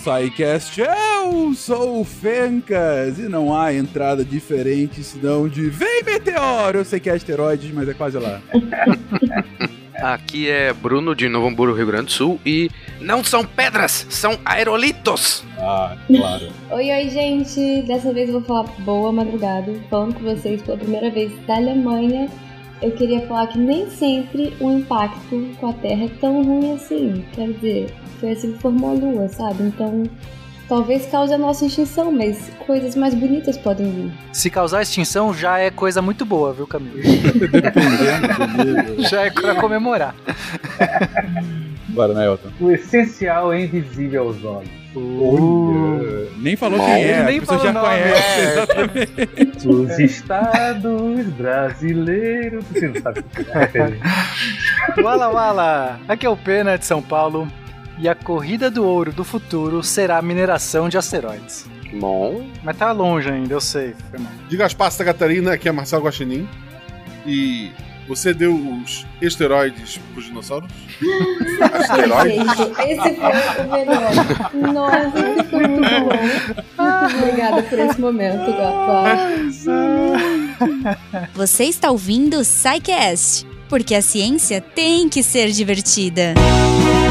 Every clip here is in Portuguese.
SciCast. Eu sou o Fencas e não há entrada diferente senão de Vem Meteoro! Eu sei que é asteroides, mas é quase lá. Aqui é Bruno de Novo Hamburgo, Rio Grande do Sul e não são pedras, são aerolitos. Ah, claro. Oi, oi, gente! Dessa vez eu vou falar boa madrugada, falando com vocês pela primeira vez da Alemanha. Eu queria falar que nem sempre o impacto com a Terra é tão ruim assim. Quer dizer, foi assim que formou a Lua, sabe? Então, talvez cause a nossa extinção, mas coisas mais bonitas podem vir. Se causar extinção, já é coisa muito boa, viu, Camilo? já é pra comemorar. Bora, né, Elton? O essencial é invisível aos olhos. Uh, nem falou quem é, nem a pessoa já falou nome, conhece. é. Exatamente. Os estados brasileiros. Você não sabe o que é. Wala Wala! Aqui é o Pena de São Paulo. E a corrida do ouro do futuro será a mineração de asteroides. Bom, Mas tá longe ainda, eu sei. Foi mal. De Gaspar Santa Catarina, aqui é Marcelo Guaxinim. E você deu os esteroides pros dinossauros? Asteroides? Esse foi o melhor. Nossa, esse foi muito bom. Muito obrigada por esse momento, Gata. Você está ouvindo o SciCast, porque a ciência tem que ser divertida. E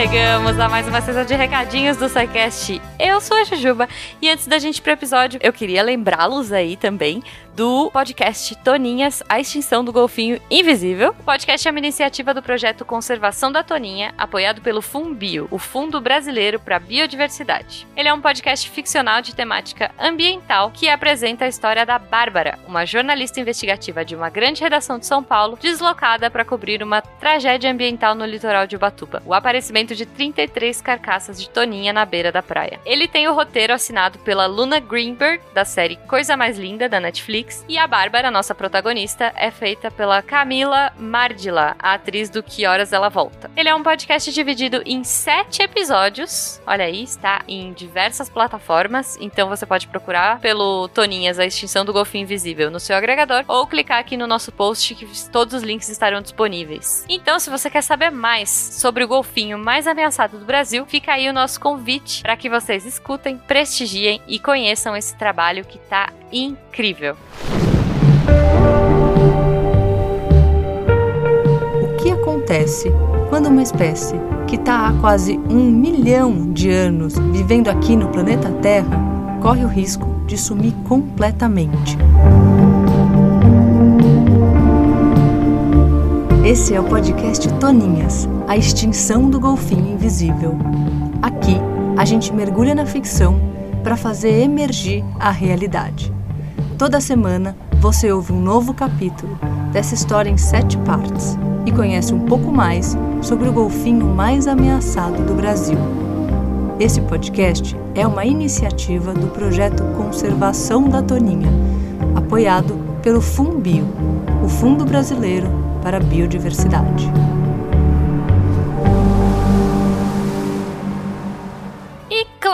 chegamos a mais uma sessão de recadinhos do SciCast. Eu sou a Jujuba e antes da gente ir pro episódio, eu queria lembrá-los aí também do podcast Toninhas, a extinção do golfinho invisível. O podcast é uma iniciativa do projeto Conservação da Toninha, apoiado pelo Fumbio, o Fundo Brasileiro para a Biodiversidade. Ele é um podcast ficcional de temática ambiental que apresenta a história da Bárbara, uma jornalista investigativa de uma grande redação de São Paulo, deslocada para cobrir uma tragédia ambiental no litoral de Ubatuba. O aparecimento de 33 carcaças de Toninha na beira da praia. Ele tem o roteiro assinado pela Luna Greenberg, da série Coisa Mais Linda, da Netflix, e a Bárbara, nossa protagonista, é feita pela Camila Mardila, a atriz do Que Horas Ela Volta. Ele é um podcast dividido em sete episódios. Olha aí, está em diversas plataformas, então você pode procurar pelo Toninhas, a extinção do golfinho invisível no seu agregador, ou clicar aqui no nosso post que todos os links estarão disponíveis. Então, se você quer saber mais sobre o golfinho mais ameaçado do Brasil, fica aí o nosso convite para que vocês escutem, prestigiem e conheçam esse trabalho que tá incrível. O que acontece quando uma espécie que está há quase um milhão de anos vivendo aqui no planeta Terra corre o risco de sumir completamente? Esse é o podcast Toninhas, a extinção do golfinho invisível. Aqui, a gente mergulha na ficção para fazer emergir a realidade. Toda semana, você ouve um novo capítulo dessa história em sete partes e conhece um pouco mais sobre o golfinho mais ameaçado do Brasil. Esse podcast é uma iniciativa do projeto Conservação da Toninha, apoiado pelo Fumbio, o Fundo Brasileiro para a Biodiversidade.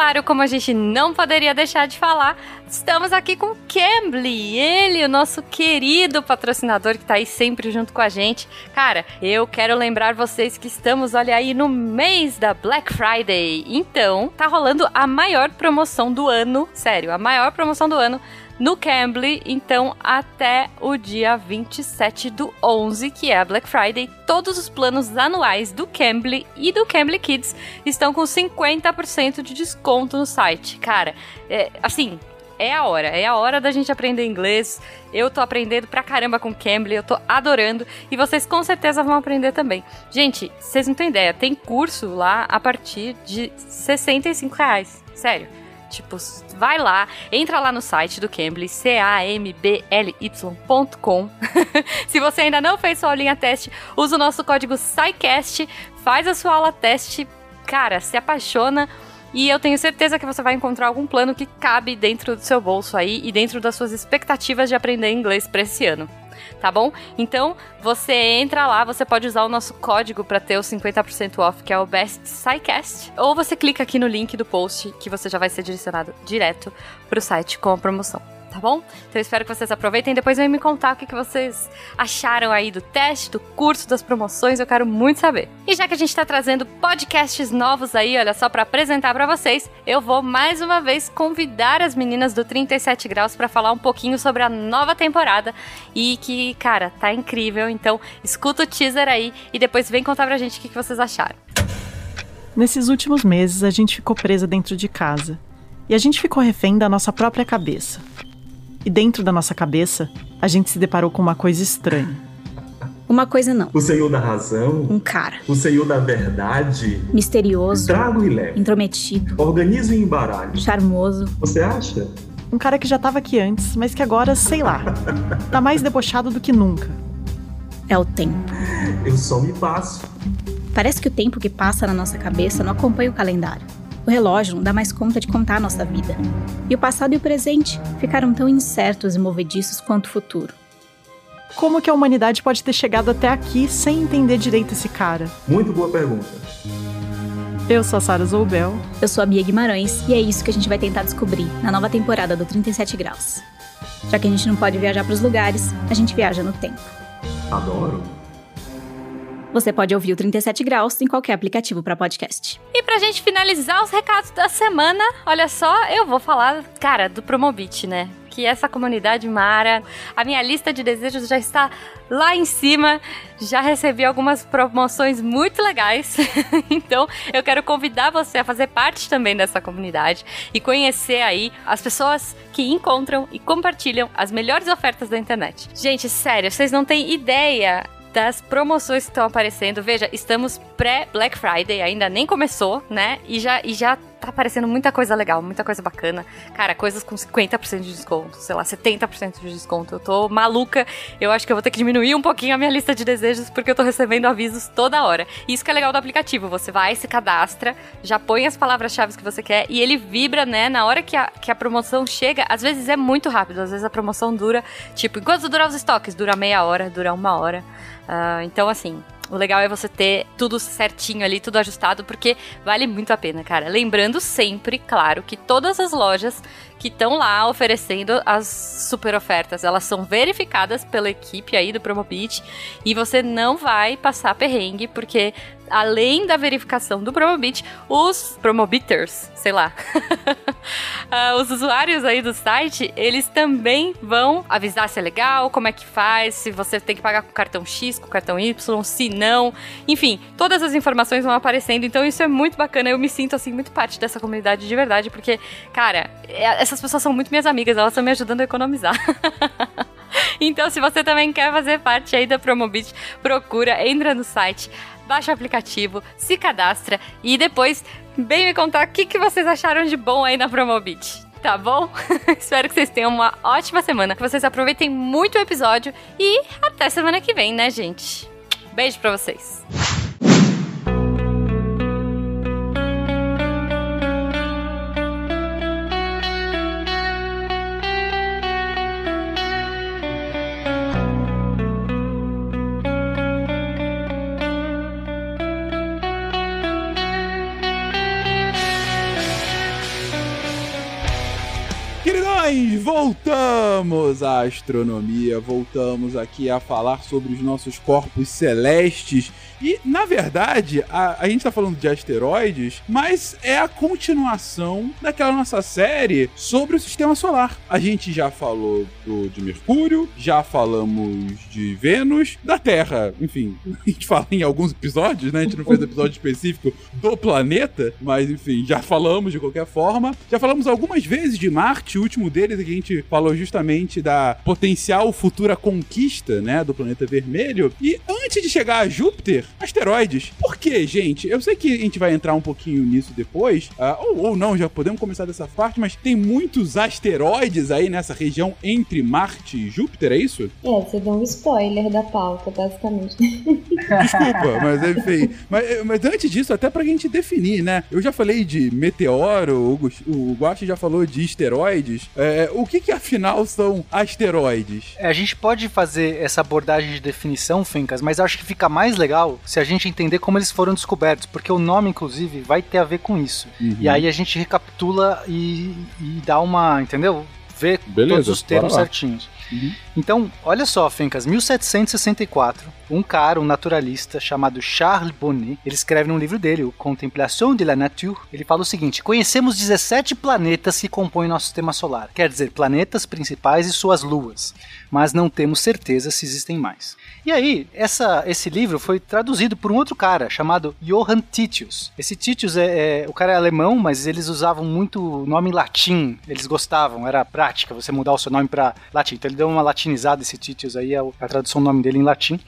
Claro, como a gente não poderia deixar de falar, estamos aqui com o Cambly, ele, o nosso querido patrocinador que tá aí sempre junto com a gente. Cara, eu quero lembrar vocês que estamos, olha aí, no mês da Black Friday. Então, tá rolando a maior promoção do ano, sério, a maior promoção do ano no Cambly, então até o dia 27 do 11, que é a Black Friday, todos os planos anuais do Cambly e do Cambly Kids estão com 50% de desconto no site. Cara, é, assim, é a hora, é a hora da gente aprender inglês. Eu tô aprendendo pra caramba com Cambly, eu tô adorando e vocês com certeza vão aprender também. Gente, vocês não têm ideia, tem curso lá a partir de 65 reais. Sério. Tipo, vai lá, entra lá no site do Cambly, C-A-M-B-L-Y.com. Se você ainda não fez sua aulinha teste, usa o nosso código SciCast, faz a sua aula teste, cara, se apaixona. E eu tenho certeza que você vai encontrar algum plano que cabe dentro do seu bolso aí e dentro das suas expectativas de aprender inglês para esse ano. Tá bom? Então, você entra lá, você pode usar o nosso código para ter o 50% off, que é o Best SciCast, ou você clica aqui no link do post que você já vai ser direcionado direto pro site com a promoção. Tá bom? Então eu espero que vocês aproveitem depois vem me contar o que, que vocês acharam aí do teste, do curso, das promoções, eu quero muito saber. E já que a gente tá trazendo podcasts novos aí, olha só, para apresentar para vocês, eu vou mais uma vez convidar as meninas do 37 Graus para falar um pouquinho sobre a nova temporada e que, cara, tá incrível. Então escuta o teaser aí e depois vem contar pra gente o que, que vocês acharam. Nesses últimos meses, a gente ficou presa dentro de casa. E a gente ficou refém da nossa própria cabeça. E dentro da nossa cabeça, a gente se deparou com uma coisa estranha. Uma coisa não. O Senhor da Razão. Um cara. O Senhor da Verdade. Misterioso. Trago e leve. Intrometido. Organizo e embaralho. Charmoso. Você acha? Um cara que já tava aqui antes, mas que agora, sei lá, tá mais debochado do que nunca. É o tempo. Eu só me passo. Parece que o tempo que passa na nossa cabeça não acompanha o calendário. O relógio não dá mais conta de contar a nossa vida. E o passado e o presente ficaram tão incertos e movediços quanto o futuro. Como que a humanidade pode ter chegado até aqui sem entender direito esse cara? Muito boa pergunta. Eu sou a Sara Zoubel. Eu sou a Bia Guimarães e é isso que a gente vai tentar descobrir na nova temporada do 37 Graus. Já que a gente não pode viajar para os lugares, a gente viaja no tempo. Adoro. Você pode ouvir o 37 Graus em qualquer aplicativo para podcast. E pra gente finalizar os recados da semana, olha só, eu vou falar, cara, do Promobit, né? Que essa comunidade Mara, a minha lista de desejos já está lá em cima. Já recebi algumas promoções muito legais. então, eu quero convidar você a fazer parte também dessa comunidade e conhecer aí as pessoas que encontram e compartilham as melhores ofertas da internet. Gente, sério, vocês não têm ideia das promoções que estão aparecendo. Veja, estamos pré-Black Friday, ainda nem começou, né? E já, e já tá aparecendo muita coisa legal, muita coisa bacana. Cara, coisas com 50% de desconto, sei lá, 70% de desconto. Eu tô maluca. Eu acho que eu vou ter que diminuir um pouquinho a minha lista de desejos porque eu tô recebendo avisos toda hora. Isso que é legal do aplicativo. Você vai, se cadastra, já põe as palavras-chave que você quer e ele vibra, né? Na hora que a, que a promoção chega, às vezes é muito rápido, às vezes a promoção dura, tipo, enquanto durar os estoques? Dura meia hora, dura uma hora. Uh, então, assim, o legal é você ter tudo certinho ali, tudo ajustado, porque vale muito a pena, cara. Lembrando sempre, claro, que todas as lojas que estão lá oferecendo as super ofertas, elas são verificadas pela equipe aí do Promobit e você não vai passar perrengue, porque além da verificação do Promobit, os Promobiters, sei lá, uh, os usuários aí do site, eles também vão avisar se é legal, como é que faz, se você tem que pagar com cartão X, com cartão Y, se não, enfim, todas as informações vão aparecendo, então isso é muito bacana, eu me sinto assim muito parte dessa comunidade de verdade, porque, cara, é, essas pessoas são muito minhas amigas, elas estão me ajudando a economizar. então, se você também quer fazer parte aí da Promobit, procura, entra no site, baixa o aplicativo, se cadastra e depois vem me contar o que, que vocês acharam de bom aí na Promobit. Tá bom? Espero que vocês tenham uma ótima semana, que vocês aproveitem muito o episódio e até semana que vem, né, gente? Beijo pra vocês. Queridões, voltamos à astronomia, voltamos aqui a falar sobre os nossos corpos celestes. E, na verdade, a, a gente tá falando de asteroides, mas é a continuação daquela nossa série sobre o sistema solar. A gente já falou do, de Mercúrio, já falamos de Vênus, da Terra. Enfim, a gente fala em alguns episódios, né? A gente não fez episódio específico do planeta, mas enfim, já falamos de qualquer forma. Já falamos algumas vezes de Marte, o último deles é que a gente falou justamente da potencial futura conquista, né, do planeta vermelho. E antes de chegar a Júpiter, asteroides. Por quê, gente? Eu sei que a gente vai entrar um pouquinho nisso depois, uh, ou, ou não, já podemos começar dessa parte, mas tem muitos asteroides aí nessa região entre Marte e Júpiter, é isso? É, você deu um spoiler da pauta, basicamente. Desculpa, mas enfim. Mas, mas antes disso, até pra gente definir, né? Eu já falei de meteoro, o, Guache já falou de esteroides. É, o que que afinal são asteroides? É, a gente pode fazer essa abordagem de definição, Fencas, mas acho que fica mais legal se a gente entender como eles foram descobertos, porque o nome, inclusive, vai ter a ver com isso. Uhum. E aí a gente recapitula e, e dá uma, entendeu? ver Beleza, todos os termos certinhos. Então, olha só, Fencas, 1764, um cara, um naturalista chamado Charles Bonnet, ele escreve num livro dele, o Contemplation de la Nature, ele fala o seguinte: Conhecemos 17 planetas que compõem nosso sistema solar, quer dizer, planetas principais e suas luas, mas não temos certeza se existem mais. E aí, essa, esse livro foi traduzido por um outro cara chamado Johann Titius. Esse Titius é, é- o cara é alemão, mas eles usavam muito nome latim. Eles gostavam, era prática você mudar o seu nome para latim. Então ele deu uma latinizada esse Titius aí, é o- a tradução do nome dele em latim.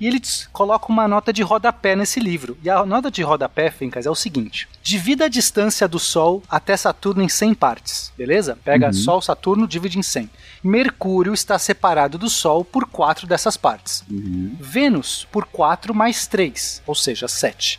E ele coloca uma nota de rodapé nesse livro. E a nota de rodapé, Fencas, é o seguinte: divida a distância do Sol até Saturno em 100 partes, beleza? Pega Uhum. Sol, Saturno, divide em 100. Mercúrio está separado do Sol por quatro dessas partes. Vênus por 4 mais 3, ou seja, 7.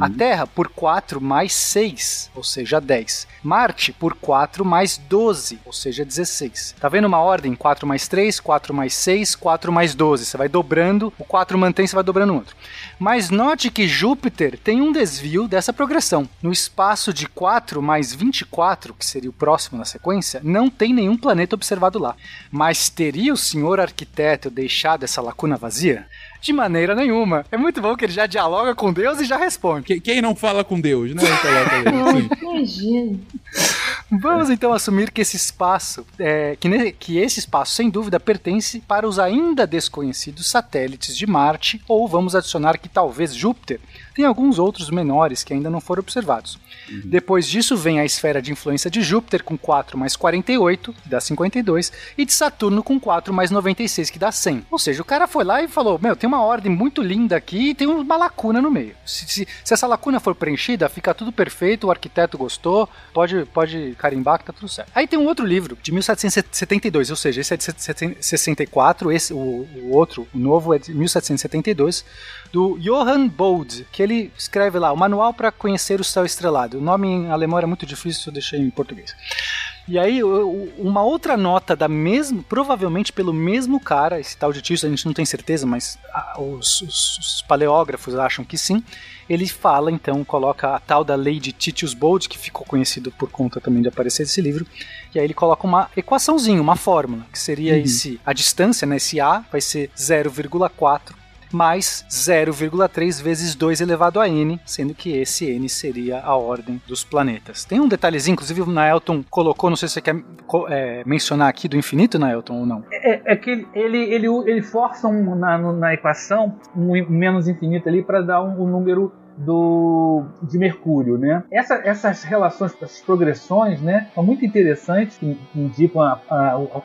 A Terra por 4 mais 6, ou seja, 10. Marte por 4 mais 12, ou seja, 16. Tá vendo uma ordem? 4 mais 3, 4 mais 6, 4 mais 12. Você vai dobrando, o 4 mantém, você vai dobrando o outro. Mas note que Júpiter tem um desvio dessa progressão. No espaço de 4 mais 24, que seria o próximo na sequência, não tem nenhum planeta observado lá. Mas teria o senhor arquiteto deixado essa lacuna vazia? De maneira nenhuma. É muito bom que ele já dialoga com Deus e já responde. Que- Quem não fala com Deus, né? Imagina. Vamos então assumir que esse espaço, é, que, ne- que esse espaço, sem dúvida, pertence para os ainda desconhecidos satélites de Marte, ou vamos adicionar que talvez Júpiter tenha alguns outros menores que ainda não foram observados. Depois disso vem a esfera de influência de Júpiter com 4 mais 48, que dá 52, e de Saturno com 4 mais 96, que dá 100. Ou seja, o cara foi lá e falou: Meu, tem uma ordem muito linda aqui e tem uma lacuna no meio. Se, se- se essa lacuna for preenchida, fica tudo perfeito, o arquiteto gostou, pode, pode carimbar que tá tudo certo. Aí tem um outro livro, de 1772, ou seja, esse é de 64, esse, o, o outro, o novo, é de 1772, do Johann Bode, que ele escreve lá, o Manual para Conhecer o Céu Estrelado. O nome em alemão era muito difícil, eu deixei em português. E aí, uma outra nota da mesmo, provavelmente pelo mesmo cara, esse tal de Titius, a gente não tem certeza, mas ah, os, os- os paleógrafos acham que sim. Ele fala, então, coloca a tal da lei de Titius Bode, que ficou conhecido por conta também de aparecer esse livro. E aí ele coloca uma equaçãozinha, uma fórmula, que seria Uhum. esse, a distância, né, esse A vai ser 0,4 mais 0,3 vezes 2 elevado a n, sendo que esse n seria a ordem dos planetas. Tem um detalhezinho, inclusive o Naelton colocou, não sei se você quer é, mencionar aqui do infinito, Naelton, ou não. É, é que ele, ele, ele, força um, na, na equação um menos infinito ali para dar um, um número do de Mercúrio, né? Essa, essas relações, essas progressões, né, são muito interessantes, que indicam a, a,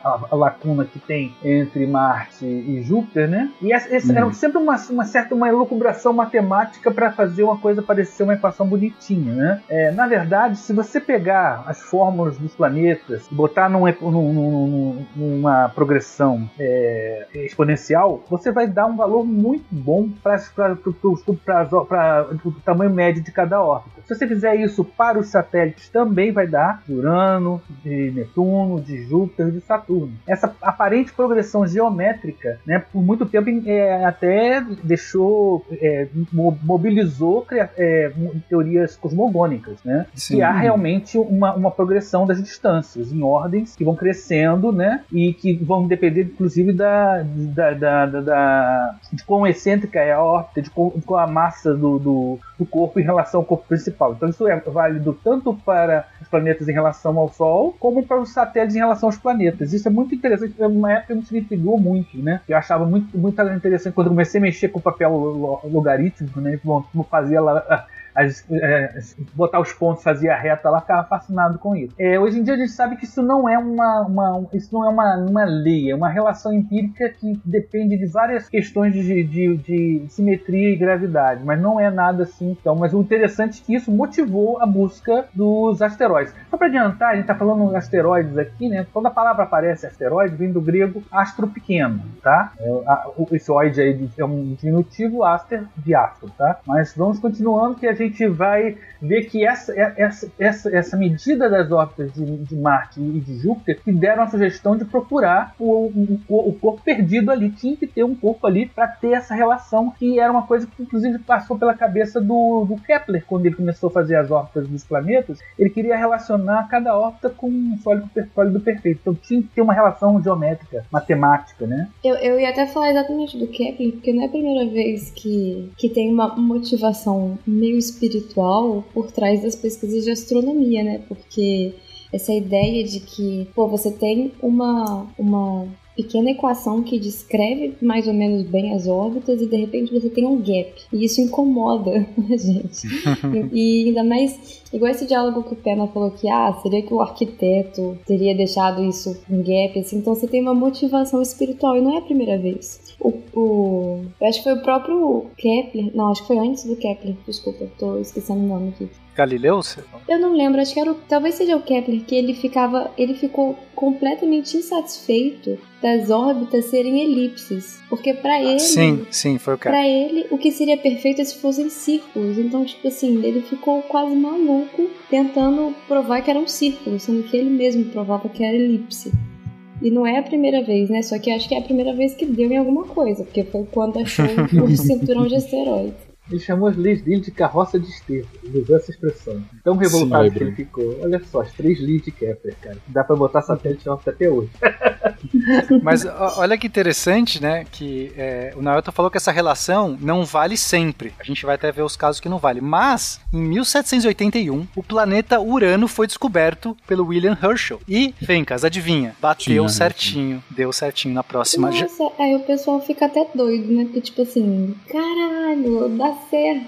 a- a lacuna que tem entre Marte e Júpiter, né? E essa, essa Uhum. era sempre uma, uma certa uma elucubração matemática para fazer uma coisa parecer uma equação bonitinha, né? É, na verdade, se você pegar as fórmulas dos planetas e botar num, num- num- num- numa progressão é, exponencial, você vai dar um valor muito bom para o tamanho médio de cada órbita. Se você fizer isso para os satélites, também vai dar de Urano, de Netuno, de Júpiter, de Saturno. Essa aparente progressão geométrica, né, por muito tempo é, até deixou, é, mo- mobilizou é, teorias cosmogônicas, né? Sim. Que há realmente uma, uma progressão das distâncias em ordens que vão crescendo, né? E que vão depender, inclusive, da, da, da, da- da- de quão excêntrica é a órbita, de qual, de qual a massa do, do, do corpo em relação ao corpo principal. Então isso é válido tanto para os planetas em relação ao Sol, como para os satélites em relação aos planetas. Isso é muito interessante, é uma época que me intrigou muito, né? Eu achava muito, muito interessante quando comecei a mexer com o papel lo- logarítmico, né? Como fazia lá as- é, botar os pontos, fazia reta lá, ficava fascinado com isso. É, hoje em dia a gente sabe que isso não é uma, uma- isso não é uma, uma lei, é uma relação empírica que depende de várias questões de, de- de simetria e gravidade, mas não é nada assim então. Mas o interessante é que isso motivou a busca dos asteroides. Só para adiantar, a gente está falando de asteroides aqui, né? Quando a palavra aparece asteroide, vem do grego astro pequeno, tá? É, esse oide aí é um diminutivo, aster de astro, tá? Mas vamos continuando que a gente gente vai ver que essa, essa, essa, essa medida das órbitas de, de Marte e de Júpiter que deram a sugestão de procurar o, o, o corpo perdido ali. Tinha que ter um corpo ali para ter essa relação, que era uma coisa que inclusive passou pela cabeça do, do Kepler quando ele começou a fazer as órbitas dos planetas. Ele queria relacionar cada órbita com um sólido, sólido perfeito. Então tinha que ter uma relação geométrica, matemática, né? Eu, eu ia até falar exatamente do Kepler, porque não é a primeira vez que, que tem uma motivação meio espiritual por trás das pesquisas de astronomia, né? Porque essa ideia de que, pô, você tem uma, uma pequena equação que descreve mais ou menos bem as órbitas e de repente você tem um gap. E isso incomoda a gente. e, e ainda mais, igual esse diálogo que o Pena falou que, ah, seria que o arquiteto teria deixado isso um gap, assim. Então você tem uma motivação espiritual e não é a primeira vez. O, o, eu acho que foi o próprio Kepler, não, acho que foi antes do Kepler, desculpa, tô esquecendo o nome aqui. Galileu? Eu não lembro, acho que era o, talvez seja o Kepler que ele ficava, ele ficou completamente insatisfeito das órbitas serem elipses, porque para ele, sim, sim, foi o Kepler. Para ele, o que seria perfeito é se fossem círculos. Então, tipo assim, ele ficou quase maluco tentando provar que era um círculo, sendo que ele mesmo provava que era elipse. E não é a primeira vez, né? Só que acho que é a primeira vez que deu em alguma coisa, porque foi quando achou o cinturão de asteroides. Ele chamou as leis dele de carroça de esterco. Ele usou essa expressão. Tão revoltado Sim, que ele ficou. Olha só, as três leads de Kepler, cara. Dá pra botar satélite órbita até hoje. Mas olha que interessante, né? Que é, o Naoto falou que essa relação não vale sempre. A gente vai até ver os casos que não vale. Mas, em 1781, o planeta Urano foi descoberto pelo William Herschel. E, Fencas, adivinha? Bateu Tinha, certinho. Deu certinho na próxima. Nossa, aí o pessoal fica até doido, né? Porque, tipo assim, caralho, dá certo.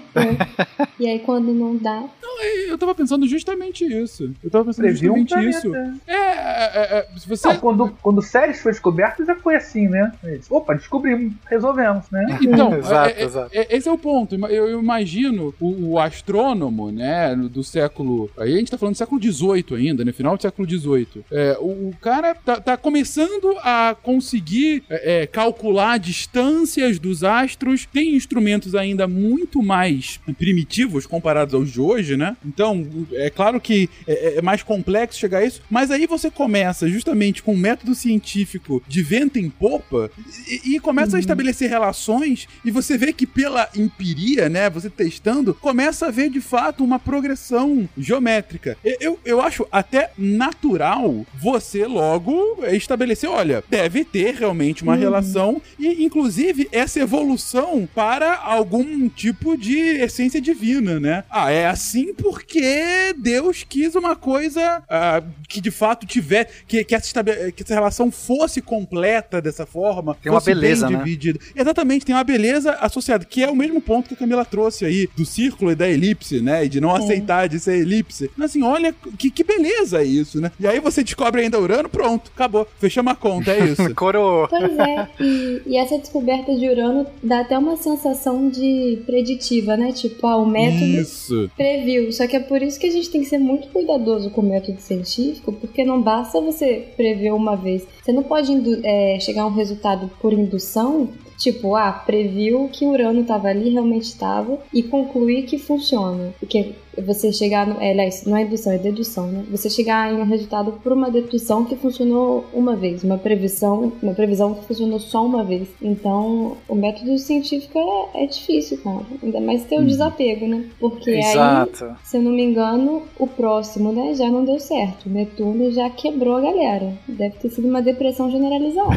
e aí quando não dá. Não, eu tava pensando justamente isso. Eu tava pensando Previu justamente um isso. É, é, é, se você. Não, quando, quando o Ceres foi descoberto, já foi assim, né? Opa, descobrimos, resolvemos, né? Então, exato, é, exato. É, esse é o ponto. Eu, eu imagino o, o, astrônomo, né, do século. Aí a gente tá falando do século XVIII ainda, né? Final do século XVIII. É, o, o, cara tá, tá, começando a conseguir é, calcular distâncias dos astros, tem instrumentos ainda muito mais primitivos comparados aos de hoje, né? Então, é claro que é, é mais complexo chegar a isso, mas aí você começa justamente com um método científico de vento em popa e, e começa uhum. a estabelecer relações e você vê que pela empiria, né, você testando, começa a ver de fato uma progressão geométrica. Eu, eu acho até natural você logo estabelecer, olha, deve ter realmente uma uhum. relação e inclusive essa evolução para algum tipo de essência divina, né? Ah, é assim porque Deus quis uma coisa uh, que de fato tiver, que, que, essa, que essa relação fosse completa dessa forma. Tem uma beleza, né? dividida. Exatamente, tem uma beleza associada, que é o mesmo ponto que a Camila trouxe aí, do círculo e da elipse, né? E de não aceitar de ser elipse. Mas assim, olha que, que beleza isso, né? E aí você descobre ainda Urano, pronto, acabou. Fechamos a conta, é isso. Coroa. Pois é, e, e essa descoberta de Urano dá até uma sensação de preditiva, né? Tipo, ah, o método isso. previu. Só que é por isso que a gente tem que ser muito cuidadoso com o método científico, porque não basta você prever uma vez. Você não pode é, chegar a um resultado por indução Tipo, ah, previu que Urano estava ali, realmente estava, e concluir que funciona. Porque você chegar no. É, aliás, não é indução, é dedução, né? Você chegar em um resultado por uma dedução que funcionou uma vez, uma previsão, uma previsão que funcionou só uma vez. Então, o método científico é, é difícil, cara. Ainda mais ter o uhum. desapego, né? Porque Exato. aí, se eu não me engano, o próximo, né, já não deu certo. O Netuno já quebrou a galera. Deve ter sido uma depressão generalizada.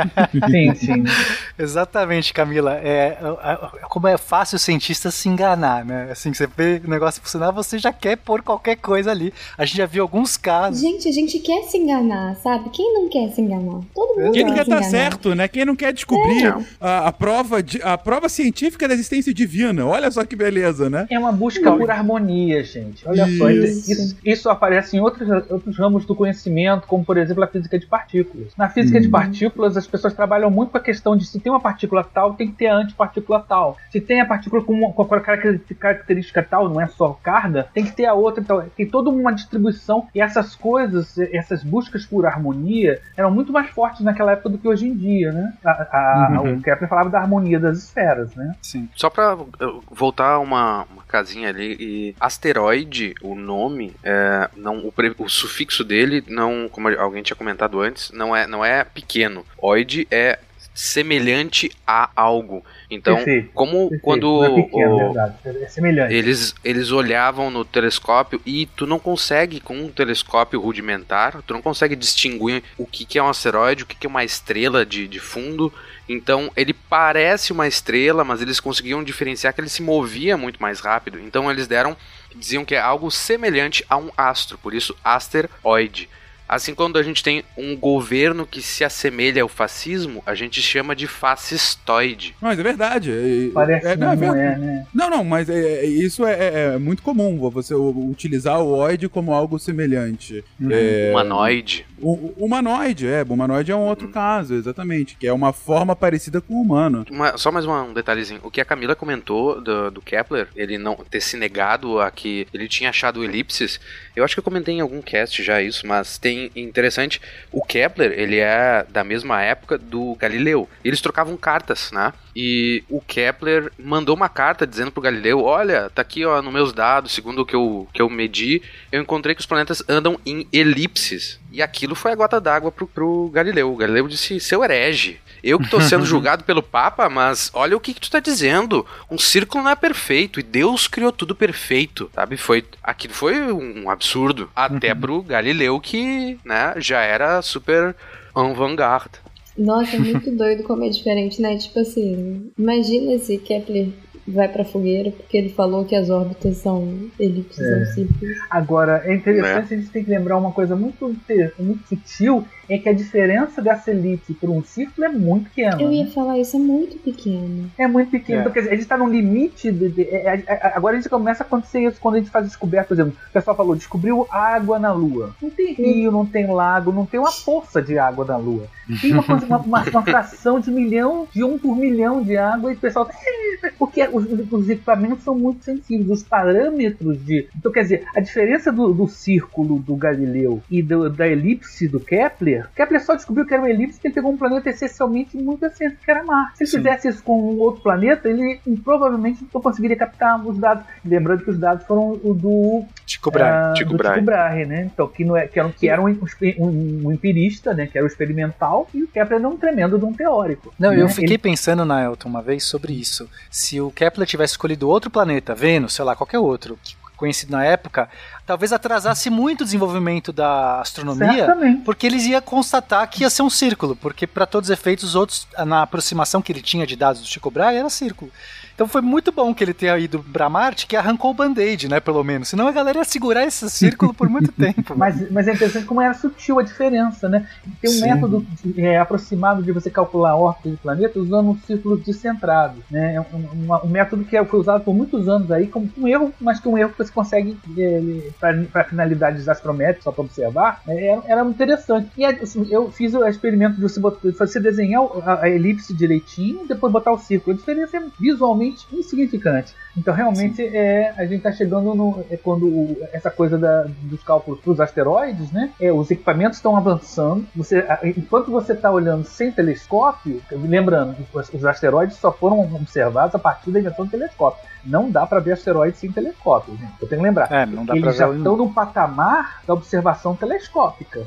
sim, sim. Exatamente, Camila. É, como é fácil o cientista se enganar, né? Assim, você vê o negócio funcionar você já quer pôr qualquer coisa ali. A gente já viu alguns casos. Gente, a gente quer se enganar, sabe? Quem não quer se enganar? Todo mundo Quem não quer estar tá certo, né? Quem não quer descobrir é. a, a, prova de, a prova científica da existência Olha só que beleza, né? É uma busca por harmonia gente. Olha só, Isso. isso, isso aparece em outros, outros ramos do conhecimento, como por exemplo a física de partículas. Na física de Uhum. partículas, as pessoas trabalham muito com a questão de se tem uma partícula tal, tem que ter a antipartícula tal. Se tem a partícula com, uma, com a característica- característica tal, não é só carga, tem que ter a outra. Então, tem toda uma distribuição e essas coisas, essas buscas por harmonia, eram muito mais fortes naquela época do que hoje em dia, né? A, a- Uhum. O Kepler falava da harmonia das esferas, né? Sim. Só pra voltar uma, uma casinha ali, e asteroide, o nome, é, não, o, pre- o sufixo dele, não, como alguém tinha comentado antes, não é, não é pequeno. Oide é semelhante a algo. Então, Perfeito, como perfeito. quando é pequeno, o- verdade, é semelhante. eles, eles olhavam no telescópio e tu não consegue, com um telescópio rudimentar, tu não consegue distinguir o que, que é um asteroide, o que, que é uma estrela de, de fundo. Então ele parece uma estrela, mas eles conseguiam diferenciar que ele se movia muito mais rápido. Então eles deram, diziam que é algo semelhante a um astro, por isso asteroide. Assim, quando a gente tem um governo que se assemelha ao fascismo, a gente chama de fascistoide. Mas é verdade. é- Parece é, que não, é não é, né? Não, não, mas é- é- isso é, é- é muito comum, você utilizar o oide como algo semelhante. É, Humanoide. o, humanoide, é, o humanoide é um outro caso, exatamente, que é uma forma parecida com o humano. Uma- só mais uma- um detalhezinho. O que a Camila comentou do, do Kepler, ele não ter se negado a que ele tinha achado elipses, eu acho que eu comentei em algum cast já isso, mas tem interessante, o Kepler, ele é da mesma época do Galileu. Eles trocavam cartas, né? E o Kepler mandou uma carta dizendo pro Galileu, olha, tá aqui ó, nos meus dados, segundo o que eu, que eu medi, eu encontrei que os planetas andam em elipses. E aquilo foi a gota d'água pro, pro Galileu. O Galileu disse, seu herege, eu que tô sendo julgado pelo Papa, mas olha o que, que tu tá dizendo. Um círculo não é perfeito e Deus criou tudo perfeito, sabe? Foi aquilo foi um absurdo até pro Galileu que, né, já era super avant-garde. Nossa, é muito doido como é diferente, né? Tipo assim, imagina se Kepler vai pra fogueira porque ele falou que as órbitas são elipses, É. são círculos. Agora, é interessante, a gente tem que lembrar uma coisa muito, muito sutil, é que a diferença dessa elipse por um círculo é muito pequena. Eu ia né? falar isso, é muito pequeno. É muito pequeno. É. Então, quer dizer, a gente está num limite. De, de- é, é, é, agora a gente começa a acontecer isso quando a gente faz descoberta. Por exemplo, o pessoal falou: descobriu água na Lua. Não tem rio, não tem lago, não tem uma poça de água na Lua. Tem uma, coisa- uma, uma- uma fração de milhão, de um por milhão de água, e o pessoal. "É, Porque os, os equipamentos são muito sensíveis, os parâmetros de. Então, quer dizer, a diferença do, do círculo do Galileu e do- da elipse do Kepler, Kepler só descobriu que era uma elipse porque ele pegou um planeta essencialmente muito excêntrico, que era Marte. Se ele Sim. fizesse isso com um outro planeta, ele provavelmente não conseguiria captar os dados. Lembrando que os dados foram o do Tycho Brahe. ah, Tycho do Brahe. Tycho Brahe, né? Então, que, não é, que, era, que era um, um- um empirista, né? Que era o experimental, e o Kepler era um tremendo de um teórico. Não, né? eu fiquei Ele- pensando, Naelton, uma vez sobre isso. Se o Kepler tivesse escolhido outro planeta, Vênus, sei lá, qualquer outro, que- conhecido na época, talvez atrasasse muito o desenvolvimento da astronomia, Certamente. porque eles iam constatar que ia ser um círculo, porque para todos os efeitos, os outros, na aproximação que ele tinha de dados do Chico Brahe, era círculo. Então foi muito bom que ele tenha ido pra Marte, que arrancou o band-aid, né, pelo menos. Senão a galera ia segurar esse círculo por muito tempo. Mas, mas é interessante como era sutil a diferença, né? Tem um Sim. método é, aproximado de você calcular a órbita de planetas usando círculos descentrados, né? É um, uma- um método que foi usado por muitos anos aí como um erro, mas que um erro que você consegue para finalidades astrométricas, só para observar, né? era, interessante. E assim, eu fiz o experimento de você, botar- você desenhar a, a elipse direitinho, depois botar o círculo. A diferença é visualmente insignificante. Então, realmente, é, a gente está chegando no. É quando o- essa coisa da- dos cálculos para os asteroides, né? É, os equipamentos estão avançando. Você, enquanto você está olhando sem telescópio, lembrando, os, os asteroides só foram observados a partir da invenção do telescópio. Não dá para ver asteroides sem telescópio, gente. Eu tenho que lembrar. É, não dá Eles já estão no patamar da observação telescópica.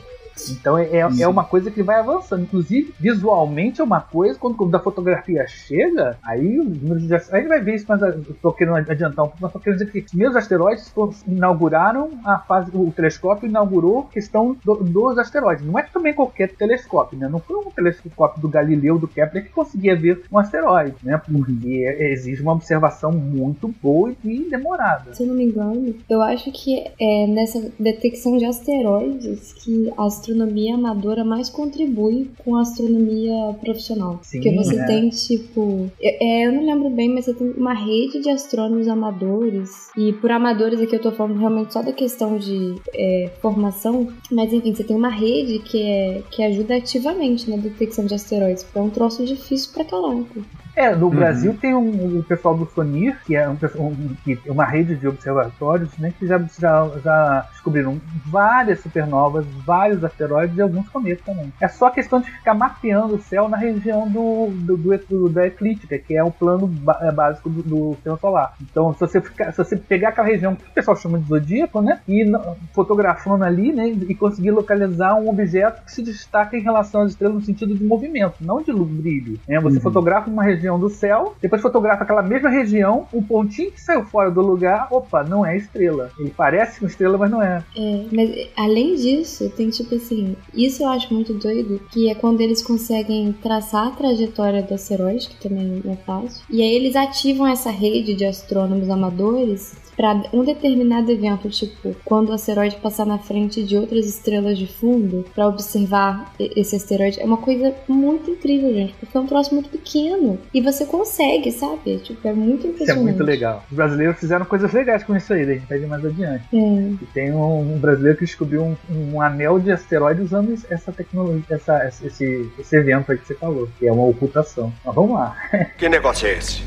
Então é, é, é uma coisa que vai avançando. Inclusive, visualmente é uma coisa, quando, quando a fotografia chega, aí a gente vai ver isso, mas eu tô querendo adiantar um pouco, mas tô querendo dizer que os meus asteroides inauguraram a fase, o telescópio inaugurou a questão do- dos asteroides. Não é também qualquer telescópio, né? Não foi um telescópio do Galileu, do Kepler, que conseguia ver um asteroide, né? Porque exige uma observação muito boa e demorada. Se eu não me engano, eu acho que é nessa detecção de asteroides que as astronomia amadora mais contribui com a astronomia profissional. Sim, Porque você é. tem, tipo. é, eu não lembro bem, mas você tem uma rede de astrônomos amadores. E por amadores aqui eu tô falando realmente só da questão de é, formação. Mas enfim, você tem uma rede que, é, que ajuda ativamente na detecção de asteroides. porque É um troço difícil pra caraca. É, no Uhum. Brasil tem um, o pessoal do FONIR, que é um, um- que é uma rede de observatórios, né, que já, já, já descobriram várias supernovas, vários asteroides e alguns cometas também. É só questão de ficar mapeando o céu na região do, do, do- do- da eclíptica, que é o plano é, básico do, do sistema solar. Então, se você, ficar, se você pegar aquela região que o pessoal chama de zodíaco, né, e fotografando ali, né, e conseguir localizar um objeto que se destaca em relação às estrelas no sentido de movimento, não de brilho. Né? Você Uhum. fotografa uma região do céu, depois fotografa aquela mesma região, um pontinho que saiu fora do lugar, opa, não é estrela. Ele parece uma estrela, mas não é. É, mas além disso, tem tipo assim, isso eu acho muito doido, que é quando eles conseguem traçar a trajetória do asteroide, que também é fácil, e aí eles ativam essa rede de astrônomos amadores para um determinado evento, tipo, quando o asteroide passar na frente de outras estrelas de fundo, para observar esse asteroide, é uma coisa muito incrível, gente, porque é um troço muito pequeno e você consegue, sabe? Tipo, é muito Isso é impressionante. muito legal. Os brasileiros fizeram coisas legais com isso aí, a gente vai ver mais adiante. É. E tem um, um brasileiro que descobriu um, um anel de asteroide usando essa tecnologia, essa, esse, esse evento aí que você falou, que é uma ocultação. Mas vamos lá. Que negócio é esse?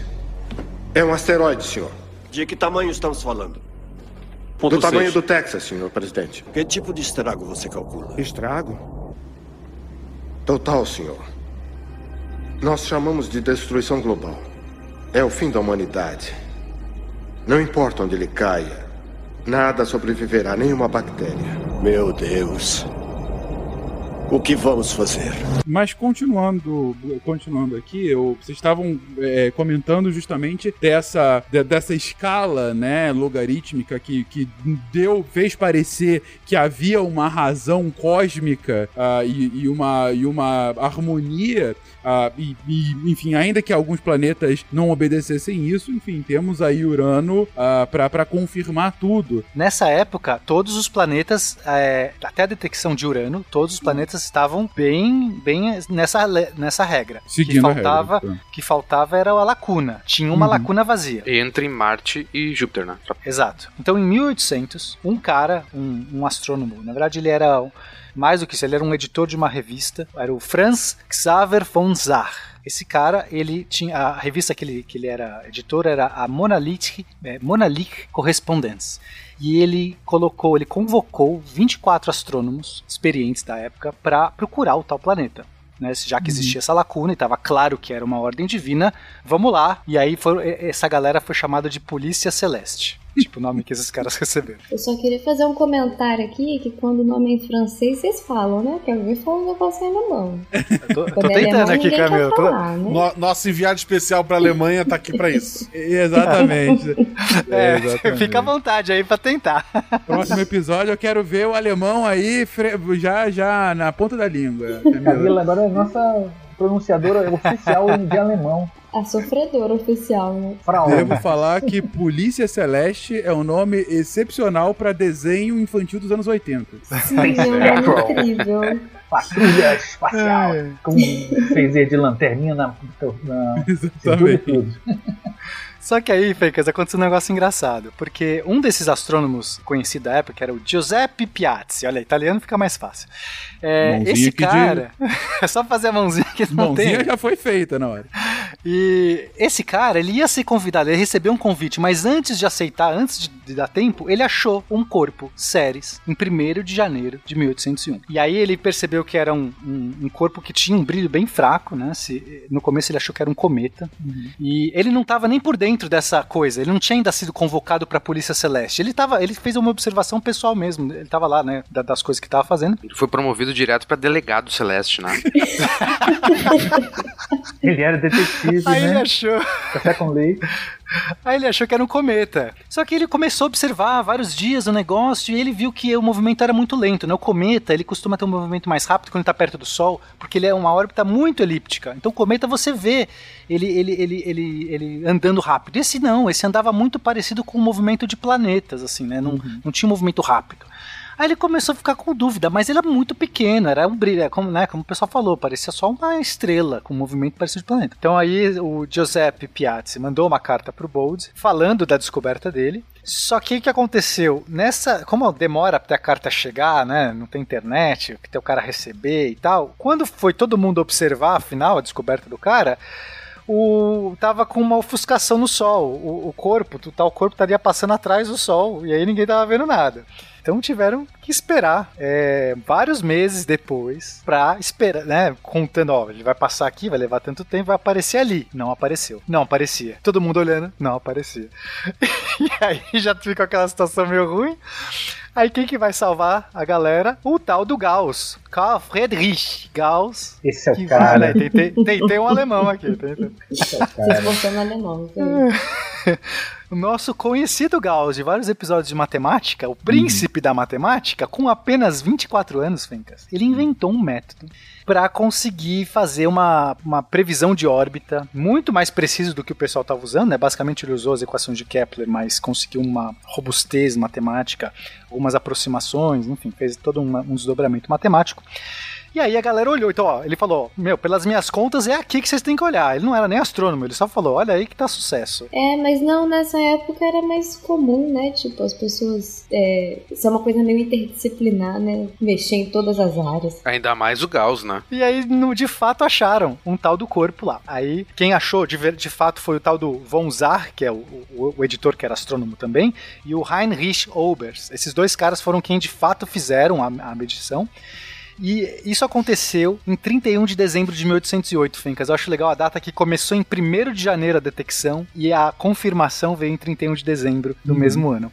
É um asteroide, senhor. De que tamanho estamos falando? do tamanho do Texas, senhor presidente. Que tipo de estrago você calcula? Estrago? Total, senhor. Nós chamamos de destruição global. É o fim da humanidade. Não importa onde ele caia, nada sobreviverá, nenhuma bactéria. Meu Deus. O que vamos fazer? Mas continuando, continuando aqui, eu- vocês estavam é, comentando justamente dessa, de- dessa escala, né, logarítmica que, que deu, fez parecer que havia uma razão cósmica ah, e, e uma, e uma harmonia, ah, e, e, enfim, ainda que alguns planetas não obedecessem isso, enfim, temos aí Urano ah, pra para confirmar tudo. Nessa época, todos os planetas, é, até a detecção de Urano, todos os planetas estavam bem, bem nessa, nessa regra. Seguindo que a regra, faltava, tá. que faltava era a lacuna. Tinha uma Uhum. lacuna vazia. Entre Marte e Júpiter, né? Exato. Então, em 1800, um cara, um, um astrônomo, na verdade ele era um- mais do que isso, ele era um editor de uma revista, era o Franz Xaver von Zach. Esse cara, ele tinha a revista que ele, que ele era editor era a Monolith, é, Monolith Correspondence. E ele colocou, ele convocou 24 astrônomos experientes da época para procurar o tal planeta. Né, já que existia essa lacuna e estava claro que era uma ordem divina, vamos lá. E aí foi, essa galera foi chamada de Polícia Celeste. Tipo o nome que esses caras receberam. Eu só queria fazer um comentário aqui que quando o nome é em francês vocês falam, né? Que alguém fala um negócio aí na mão. Tô, tô é tentando alemão, aqui, quer Camilo. Tô- né? No- nosso enviado especial pra Alemanha tá aqui pra isso. Exatamente. É, exatamente. fica à vontade aí pra tentar. Próximo episódio eu quero ver o alemão aí fre- já, já na ponta da língua. Camila agora é a nossa pronunciadora oficial de alemão. A sofredora oficial, né? Devo falar que Polícia Celeste é um nome excepcional para desenho infantil dos anos 80. Sim, é um nome incrível. Patrulha espacial. Com fez de lanterninha na, na cintura e tudo. Só que aí, Fencas, aconteceu um negócio engraçado, porque um desses astrônomos conhecido da época era o Giuseppe Piazzi. Olha, italiano fica mais fácil. É, Mãozinha esse aqui de- cara. é só fazer a mãozinha que não Mãozinha tem. já foi feita na hora. E esse cara, ele ia ser convidado, ele recebeu um convite, mas antes de aceitar, antes de, de dar tempo, ele achou um corpo, Ceres, em 1 de janeiro de 1801. E aí ele percebeu que era um, um, um corpo que tinha um brilho bem fraco, né? Se- no começo ele achou que era um cometa. E ele não estava nem por dentro dessa coisa, ele não tinha ainda sido convocado para a Polícia Celeste. Ele tava, ele fez uma observação pessoal mesmo, ele estava lá, né, da- das coisas que estava fazendo. Ele foi promovido direto pra delegado celeste, né? Ele era detetive, Aí né? ele achou. Café com leite. Aí ele achou que era um cometa. Só que ele começou a observar vários dias o negócio e ele viu que o movimento era muito lento, né? O cometa, ele costuma ter um movimento mais rápido quando está perto do Sol, porque ele é uma órbita muito elíptica. Então o cometa você vê ele, ele, ele, ele, ele andando rápido. Esse não, esse andava muito parecido com o movimento de planetas, assim, né? Não, não tinha um movimento rápido. Aí ele começou a ficar com dúvida, mas ele é muito pequeno, era um brilho, é como, né, como o pessoal falou, parecia só uma estrela com um movimento parecido de planeta. Então aí o Giuseppe Piazzi mandou uma carta pro Bold falando da descoberta dele. Só que o que aconteceu? Nessa. Como demora até a carta chegar, né? Não tem internet, tem o cara receber e tal. Quando foi todo mundo observar, afinal, a descoberta do cara, o tava com uma ofuscação no sol. O, o corpo, o tal corpo estaria passando atrás do sol. E aí ninguém tava vendo nada. Então tiveram que esperar é, vários meses depois pra esperar, né? Contando, ó, ele vai passar aqui, vai levar tanto tempo, vai aparecer ali. Não apareceu. Não aparecia. Todo mundo olhando, não aparecia. e aí já fica aquela situação meio ruim. Aí quem que vai salvar a galera? O tal do Gauss. Karl Friedrich Gauss. Esse é o que, cara. Olha, tem, tem, tem, tem um alemão aqui. Tem, tem. Esse é o cara. esforçou no alemão. O nosso conhecido Gauss de vários episódios de matemática, o príncipe da matemática, com apenas 24 anos, Fencas, ele inventou um método para conseguir fazer uma, uma previsão de órbita muito mais preciso do que o pessoal estava usando, né? Basicamente ele usou as equações de Kepler, mas conseguiu uma robustez matemática, algumas aproximações, enfim, fez todo uma- um desdobramento matemático. E aí a galera olhou, então, ó, ele falou: Meu, pelas minhas contas é aqui que vocês têm que olhar. Ele não era nem astrônomo, ele só falou: Olha aí que tá sucesso. É, mas não, nessa época era mais comum, né? Tipo, as pessoas. É, isso é uma coisa meio interdisciplinar, né? Mexer em todas as áreas. Ainda mais o Gauss, né? E aí, no, de fato, acharam um tal do corpo lá. Aí, quem achou de, ver- de fato foi o tal do Von Zar, que é o, o- o editor que era astrônomo também, e o Heinrich Obers. Esses dois caras foram quem de fato fizeram a, a medição. E isso aconteceu em 31 de dezembro de 1808, Fencas. Eu acho legal a data que começou em 1 de janeiro a detecção e a confirmação veio em 31 de dezembro do mesmo ano.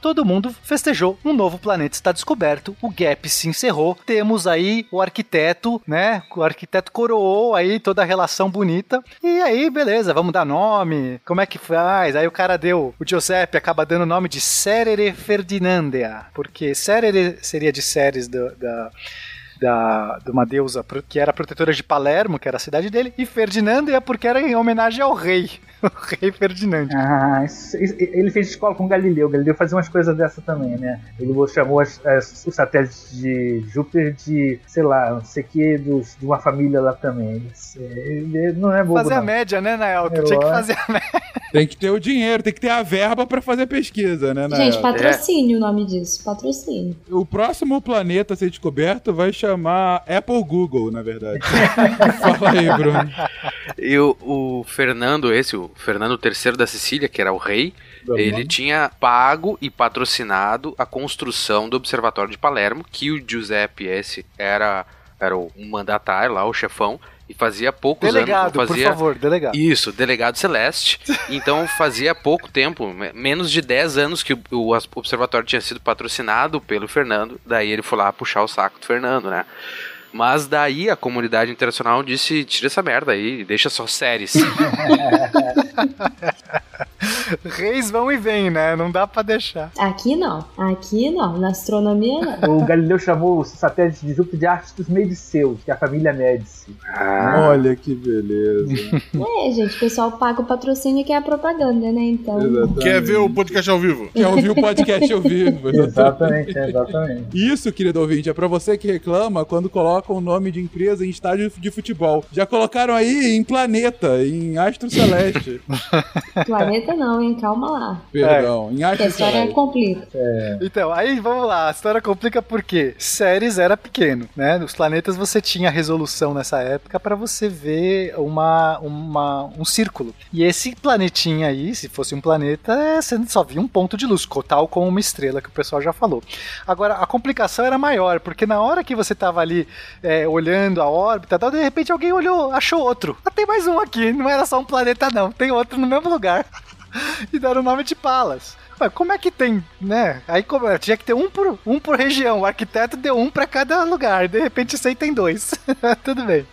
Todo mundo festejou, um novo planeta está descoberto, o gap se encerrou, temos aí o arquiteto, né? O arquiteto coroou aí toda a relação bonita. E aí, beleza, vamos dar nome. Como é que faz? Aí o cara deu, o Giuseppe acaba dando o nome de Serere Ferdinandia, porque Serere seria de Ceres do- da da, de uma deusa que era protetora de Palermo, que era a cidade dele, e Ferdinandia porque era em homenagem ao rei, o rei Ferdinand. Ah, ele fez escola com Galileu. Galileu fazia umas coisas dessa também, né? Ele chamou as- as- os satélites de Júpiter de, sei lá, não sei o que, dos, de uma família lá também. Ele, ele não é bobo, Fazer a média, né, Nael? É tinha que fazer a média. Tem que ter o dinheiro, tem que ter a verba pra fazer pesquisa, né? Gente, patrocínio o nome disso. Patrocínio. O próximo planeta a ser descoberto vai chamar Apple Google, na verdade. Fala aí, Bruno. E o, o Fernando, esse, o Fernando III da Sicília, que era o rei, ele tinha pago e patrocinado a construção do Observatório de Palermo, que o Giuseppe esse era, era o mandatário lá, o chefão, e fazia poucos Delegado, anos. por Fazia, favor, delegado. Isso, delegado celeste. Então fazia pouco tempo, me- menos de 10 anos que o, observatório tinha sido patrocinado pelo Fernando. Daí ele foi lá puxar o saco do Fernando, né? Mas daí a comunidade internacional disse: tira essa merda aí, deixa só séries. Reis vão e vêm, né? Não dá pra deixar. Aqui não. Aqui não. Na astronomia não. O Galileu chamou os satélites de Júpiter de Astros Mediceus, que é a família Médici. Olha que beleza. É, gente, o pessoal paga o patrocínio que é a propaganda, né? Então. Quer ver o podcast ao vivo? Quer ouvir o podcast ao vivo. Exatamente, exatamente. Isso, querido ouvinte, é pra você que reclama quando colocam o nome de empresa em estádio de futebol. Já colocaram aí em planeta, em astro celeste. Planeta não, hein? Calma lá. Perdão, em Que a astro história celeste. complica. Então, aí vamos lá, a história complica porque Ceres era pequeno, né? Nos planetas você tinha resolução nessa época para você ver uma, uma, um círculo. E esse planetinha aí, se fosse um planeta, é, você só via um ponto de luz, tal como uma estrela que o pessoal já falou. Agora, a complicação era maior, porque na hora que você tava ali é, olhando a órbita, tal, de repente alguém olhou, achou outro. Ah, tem mais um aqui, não era só um planeta não, tem outro no mesmo lugar. e deram o nome de Palas. Ué, como é que tem, né? Aí como, tinha que ter um por, um por região. O arquiteto deu um pra cada lugar. De repente isso aí tem dois. Tudo bem.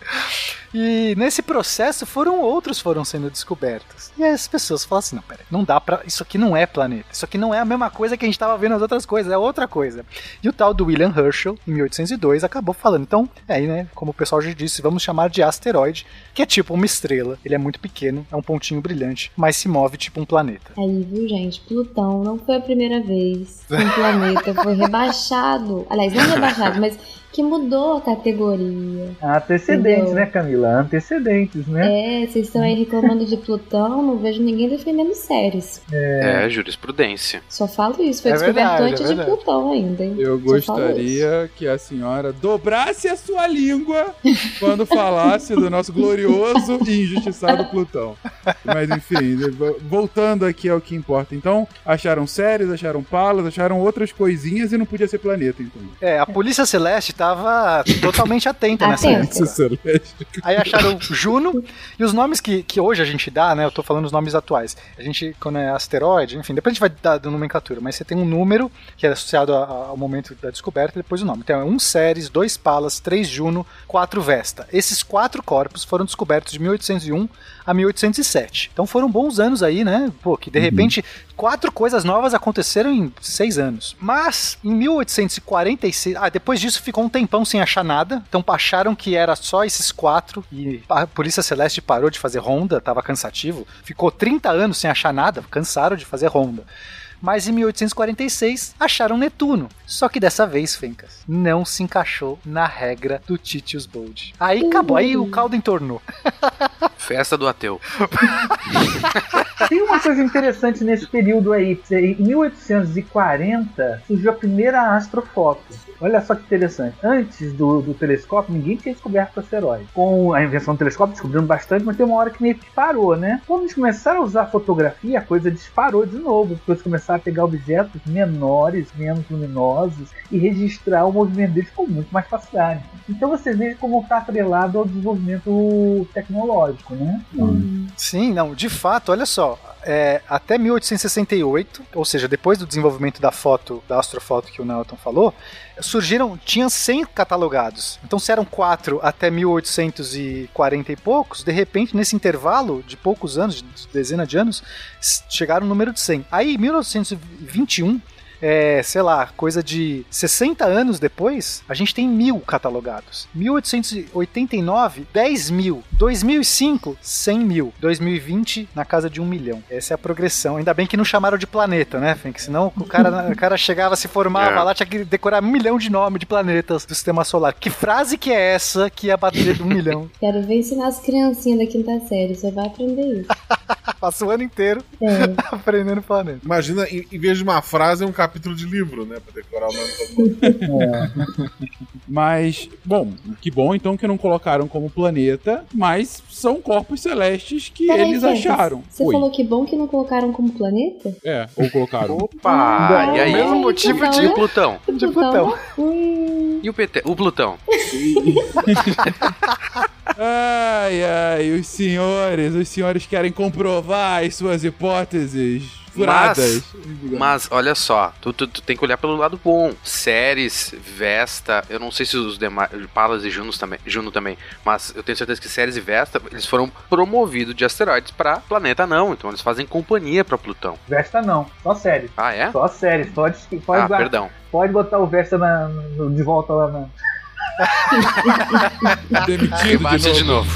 E nesse processo foram outros foram sendo descobertos. E as pessoas falam assim: não, pera, não dá pra. Isso aqui não é planeta. Isso aqui não é a mesma coisa que a gente tava vendo nas outras coisas, é outra coisa. E o tal do William Herschel, em 1802, acabou falando. Então, é aí, né, como o pessoal já disse, vamos chamar de asteroide, que é tipo uma estrela. Ele é muito pequeno, é um pontinho brilhante, mas se move tipo um planeta. Aí, viu, gente? Plutão Não, não foi a primeira vez que um planeta foi rebaixado. Aliás, não rebaixado, mas que mudou a categoria. Antecedentes, Entendeu? né, Camila? Antecedentes, né? É, vocês estão aí reclamando de Plutão, não vejo ninguém defendendo séries. É, jurisprudência. Só falo isso, foi É descoberto verdade, é antes de verdade. Plutão ainda, hein? Eu Só gostaria que a senhora dobrasse a sua língua quando falasse do nosso glorioso e injustiçado Plutão. Mas enfim, voltando aqui ao que importa. Então, acharam séries, acharam palas, acharam outras coisinhas e não podia ser planeta, então. É, a Polícia Celeste tava totalmente atenta nessa época. Aí acharam Juno, e os nomes que, que hoje a gente dá, né? Eu tô falando os nomes atuais. A gente, quando é asteroide, enfim, depois a gente vai dar da nomenclatura, mas você tem um número que é associado a- a- ao momento da descoberta e depois o nome. Então é um Ceres, dois Palas, três Juno, quatro Vesta. Esses quatro corpos foram descobertos de 1801 a 1807. Então foram bons anos aí, né? Pô, que de repente quatro coisas novas aconteceram em seis anos. Mas em 1846, ah, depois disso ficou um tempão sem achar nada. Então acharam que era só esses quatro e a Polícia Celeste parou de fazer ronda, tava cansativo. Ficou 30 anos sem achar nada, cansaram de fazer ronda. Mas em 1846 acharam Netuno. Só que dessa vez, Fencas, não se encaixou na regra do Titius Bold. Aí acabou, aí o caldo entornou. Festa do ateu. Tem uma coisa interessante nesse período aí. Em 1840 surgiu a primeira astrofoto. Olha só que interessante. Antes do, do telescópio, ninguém tinha descoberto asteroide. Com a invenção do telescópio, descobrindo bastante, mas tem uma hora que meio que parou, né? Quando eles começaram a usar fotografia, a coisa disparou de novo. As coisas começaram a pegar objetos menores, menos luminosos, e registrar o movimento deles com muito mais facilidade. Então você vê como está atrelado ao desenvolvimento tecnológico, né? Sim, não, de fato, olha só, é, até 1868, ou seja, depois do desenvolvimento da foto, da astrofoto que o Nelton falou, surgiram, tinha 100 catalogados. Então, se eram quatro até 1840 e poucos, de repente, nesse intervalo de poucos anos, de dezena de anos, chegaram no número de 100. Aí, em 1921, é, sei lá, coisa de 60 anos depois, a gente tem mil catalogados. 1889, 10 mil. 2005, 100 mil. 2020, na casa de um milhão. Essa é a progressão. Ainda bem que não chamaram de planeta, né, Fink? Senão o cara, o cara chegava, se formava É. lá, tinha que decorar um milhão de nomes de planetas do sistema solar. Que frase que é essa que ia bater de um milhão? Quero ver ensinar as criancinhas da quinta série, você vai aprender isso. Passa o ano inteiro É. aprendendo planeta. Imagina, em, em vez de uma frase, é um capítulo de livro, né? Pra decorar o nome de todo mundo. Mas, bom, que bom então que não colocaram como planeta, mas são corpos celestes que Peraí, eles Fencas, acharam. Você Oi. falou que bom que não colocaram como planeta? É, ou colocaram. Opa! e aí? Mesmo motivo motivo de de- o Plutão. De Plutão. E o PT? O Plutão. Ai, ai, os senhores, os senhores querem comprovar as suas hipóteses furadas. Mas, mas olha só, tu, tu- tu tem que olhar pelo lado bom. Ceres, Vesta, eu não sei se os demais. Palas e Junos também, Juno também, mas eu tenho certeza que Ceres e Vesta eles foram promovidos de asteroides pra planeta não. Então eles fazem companhia pra Plutão. Vesta não, só série. Ah, é? Só série, pode, pode, Ah, guardar- perdão. pode botar o Vesta na- no- de volta lá na. Demitido Rebate de novo.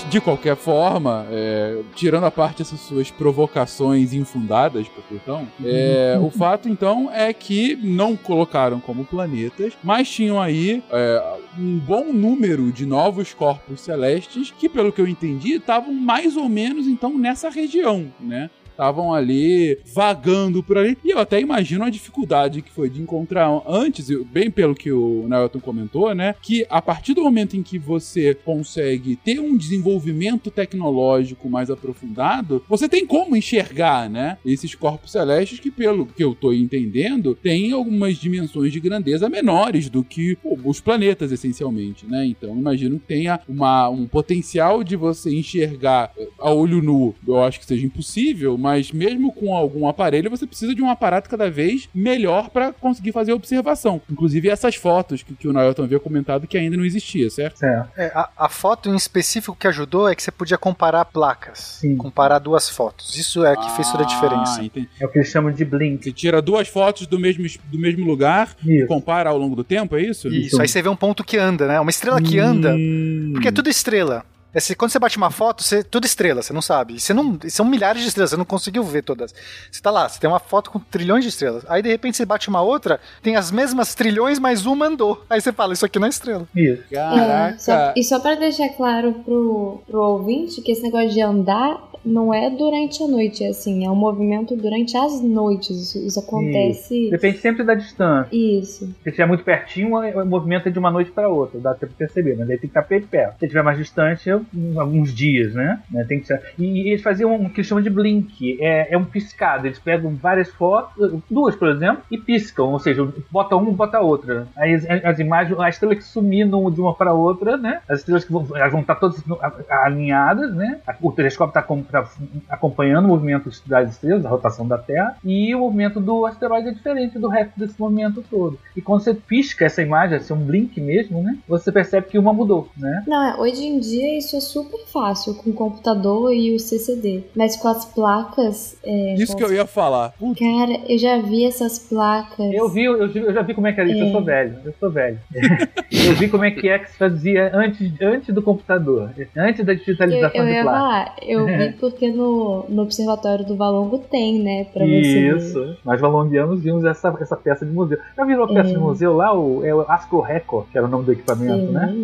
Mas de qualquer forma, é, tirando a parte dessas suas provocações infundadas para Plutão, é, o fato então é que não colocaram como planetas, mas tinham aí é, um bom número de novos corpos celestes que, pelo que eu entendi, estavam mais ou menos então nessa região, né? Estavam ali vagando por ali. E eu até imagino a dificuldade que foi de encontrar antes, bem pelo que o Nelton comentou, né? Que a partir do momento em que você consegue ter um desenvolvimento tecnológico mais aprofundado, você tem como enxergar, né? Esses corpos celestes que, pelo que eu tô entendendo, têm algumas dimensões de grandeza menores do que pô, os planetas, essencialmente, né? Então imagino que tenha uma, um potencial de você enxergar eh, a olho nu, eu acho que seja impossível, mas mas mesmo com algum aparelho, você precisa de um aparato cada vez melhor para conseguir fazer a observação. Inclusive essas fotos que, que o Naelton havia comentado que ainda não existia, certo? É, a, a foto em específico que ajudou é que você podia comparar placas. Comparar duas fotos. Isso é que fez toda a diferença. Ah, entendi. É o que eles chamam de blink. Você tira duas fotos do mesmo, do mesmo lugar e compara ao longo do tempo, é isso? Isso, aí você vê um ponto que anda, né? Uma estrela que anda. Porque é tudo estrela. Esse- quando você bate uma foto, você, tudo estrela, você não sabe. E Você não, são milhares de estrelas, você não conseguiu ver todas. Você tá lá, você tem uma foto com trilhões de estrelas. Aí de repente você bate uma outra, tem as mesmas trilhões, mas uma andou. Aí você fala, isso aqui não é estrela. Isso. É, só- e só pra deixar claro pro, pro ouvinte que esse negócio de andar não é durante a noite, é assim, é um movimento durante as noites. Isso, isso acontece. Isso. Depende sempre da distância. Isso. Se estiver muito pertinho, o movimento é de uma noite para outra, dá tempo de perceber, mas aí tem que estar bem perto. Se estiver mais distante, é alguns dias, né? Né, Tem que ser... E eles faziam um que eles chamam de blink, é, é um piscado. Eles pegam várias fotos, duas, por exemplo, e piscam, ou seja, bota uma, bota outra. Aí as, as imagens, a estrela que sumir num- de uma para outra, né? As estrelas que vão, elas vão estar todas a- a- alinhadas, né? O telescópio está acompanhando o movimento das estrelas, a rotação da Terra, e o movimento do asteroide é diferente do resto desse movimento todo. E quando você pisca essa imagem, assim, um blink mesmo, né? Você percebe que uma mudou, né? Não, é, hoje em dia isso é super fácil com o computador e o CCD. Mas com as placas. é, Isso com que as- eu ia falar. Cara, eu já vi essas placas. Eu vi, eu, eu já vi como é que era isso, eu É. sou velho, eu sou velho. eu vi como é que é que se fazia antes, antes do computador, antes da Eu, digitalização eu de ia placa. falar, eu vi porque no, no Observatório do Valongo tem, né? Pra você ver. Isso. Nós valonguianos vimos essa, essa peça de museu. Já viram a peça É. de museu lá? O, é o Astro Record, que era o nome do equipamento, Sim, né?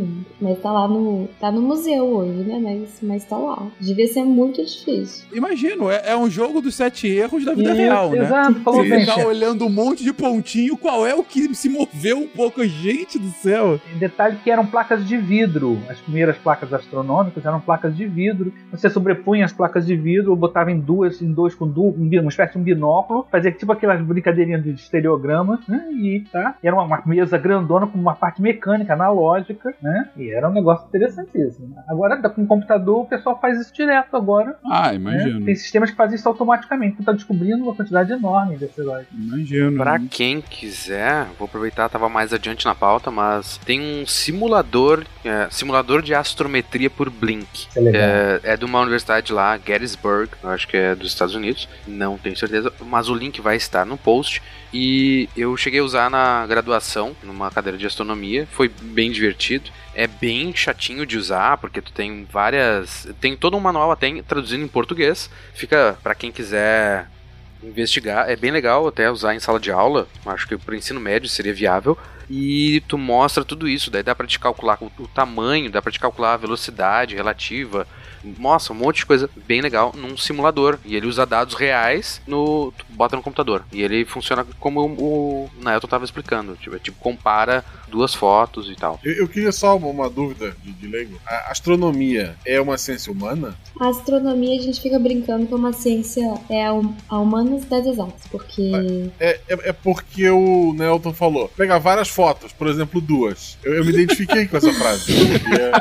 Mas tá lá no. tá no museu hoje, né? Mas, mas tá lá. Devia ser muito difícil. Imagino, é, é um jogo dos sete erros da vida Isso, real, né? exato, falou Você bem, ficar chefe. olhando um monte de pontinho, qual é o que se moveu um pouco? Gente do céu. Detalhe que eram placas de vidro. As primeiras placas astronômicas eram placas de vidro. Você sobrepunha as placas de vidro, ou botava em duas, em dois com du, um, uma espécie de um binóculo, fazia tipo aquelas brincadeirinhas de estereogramas, né? E tá. E era uma, uma mesa grandona com uma parte mecânica, analógica, né? E era um negócio interessantíssimo. Agora, com o computador, o pessoal faz isso direto agora. Ah, né? imagino. Tem sistemas que fazem isso automaticamente. Tu tá descobrindo uma quantidade enorme desse herói. Imagino. Pra quem quiser, vou aproveitar, tava mais adiante na pauta, mas tem um simulador, é, simulador de astrometria por Blink. é legal. É, é de uma universidade lá, Gettysburg, acho que é dos Estados Unidos, não tenho certeza, mas o link vai estar no post. E eu cheguei a usar na graduação, numa cadeira de astronomia, foi bem divertido. É bem chatinho de usar, porque tu tem várias. Tem todo um manual até traduzido em português. Fica pra quem quiser investigar. É bem legal até usar em sala de aula. Acho que pro ensino médio seria viável. E tu mostra tudo isso. Daí dá pra te calcular o, tamanho, dá pra te calcular a velocidade relativa. Mostra um monte de coisa bem legal num simulador. E ele usa dados reais no. Tu bota no computador. E ele funciona como o, o Naelton tava explicando. Tipo, é tipo, compara duas fotos e tal. Eu, eu queria só uma, uma dúvida de, de leigo. A astronomia é uma ciência humana? A astronomia a gente fica brincando que é uma ciência. É a, a humanas das exatas, porque. É, é, é porque o Nelton falou. Pegar várias fotos, por exemplo, duas. Eu, eu me identifiquei com essa frase.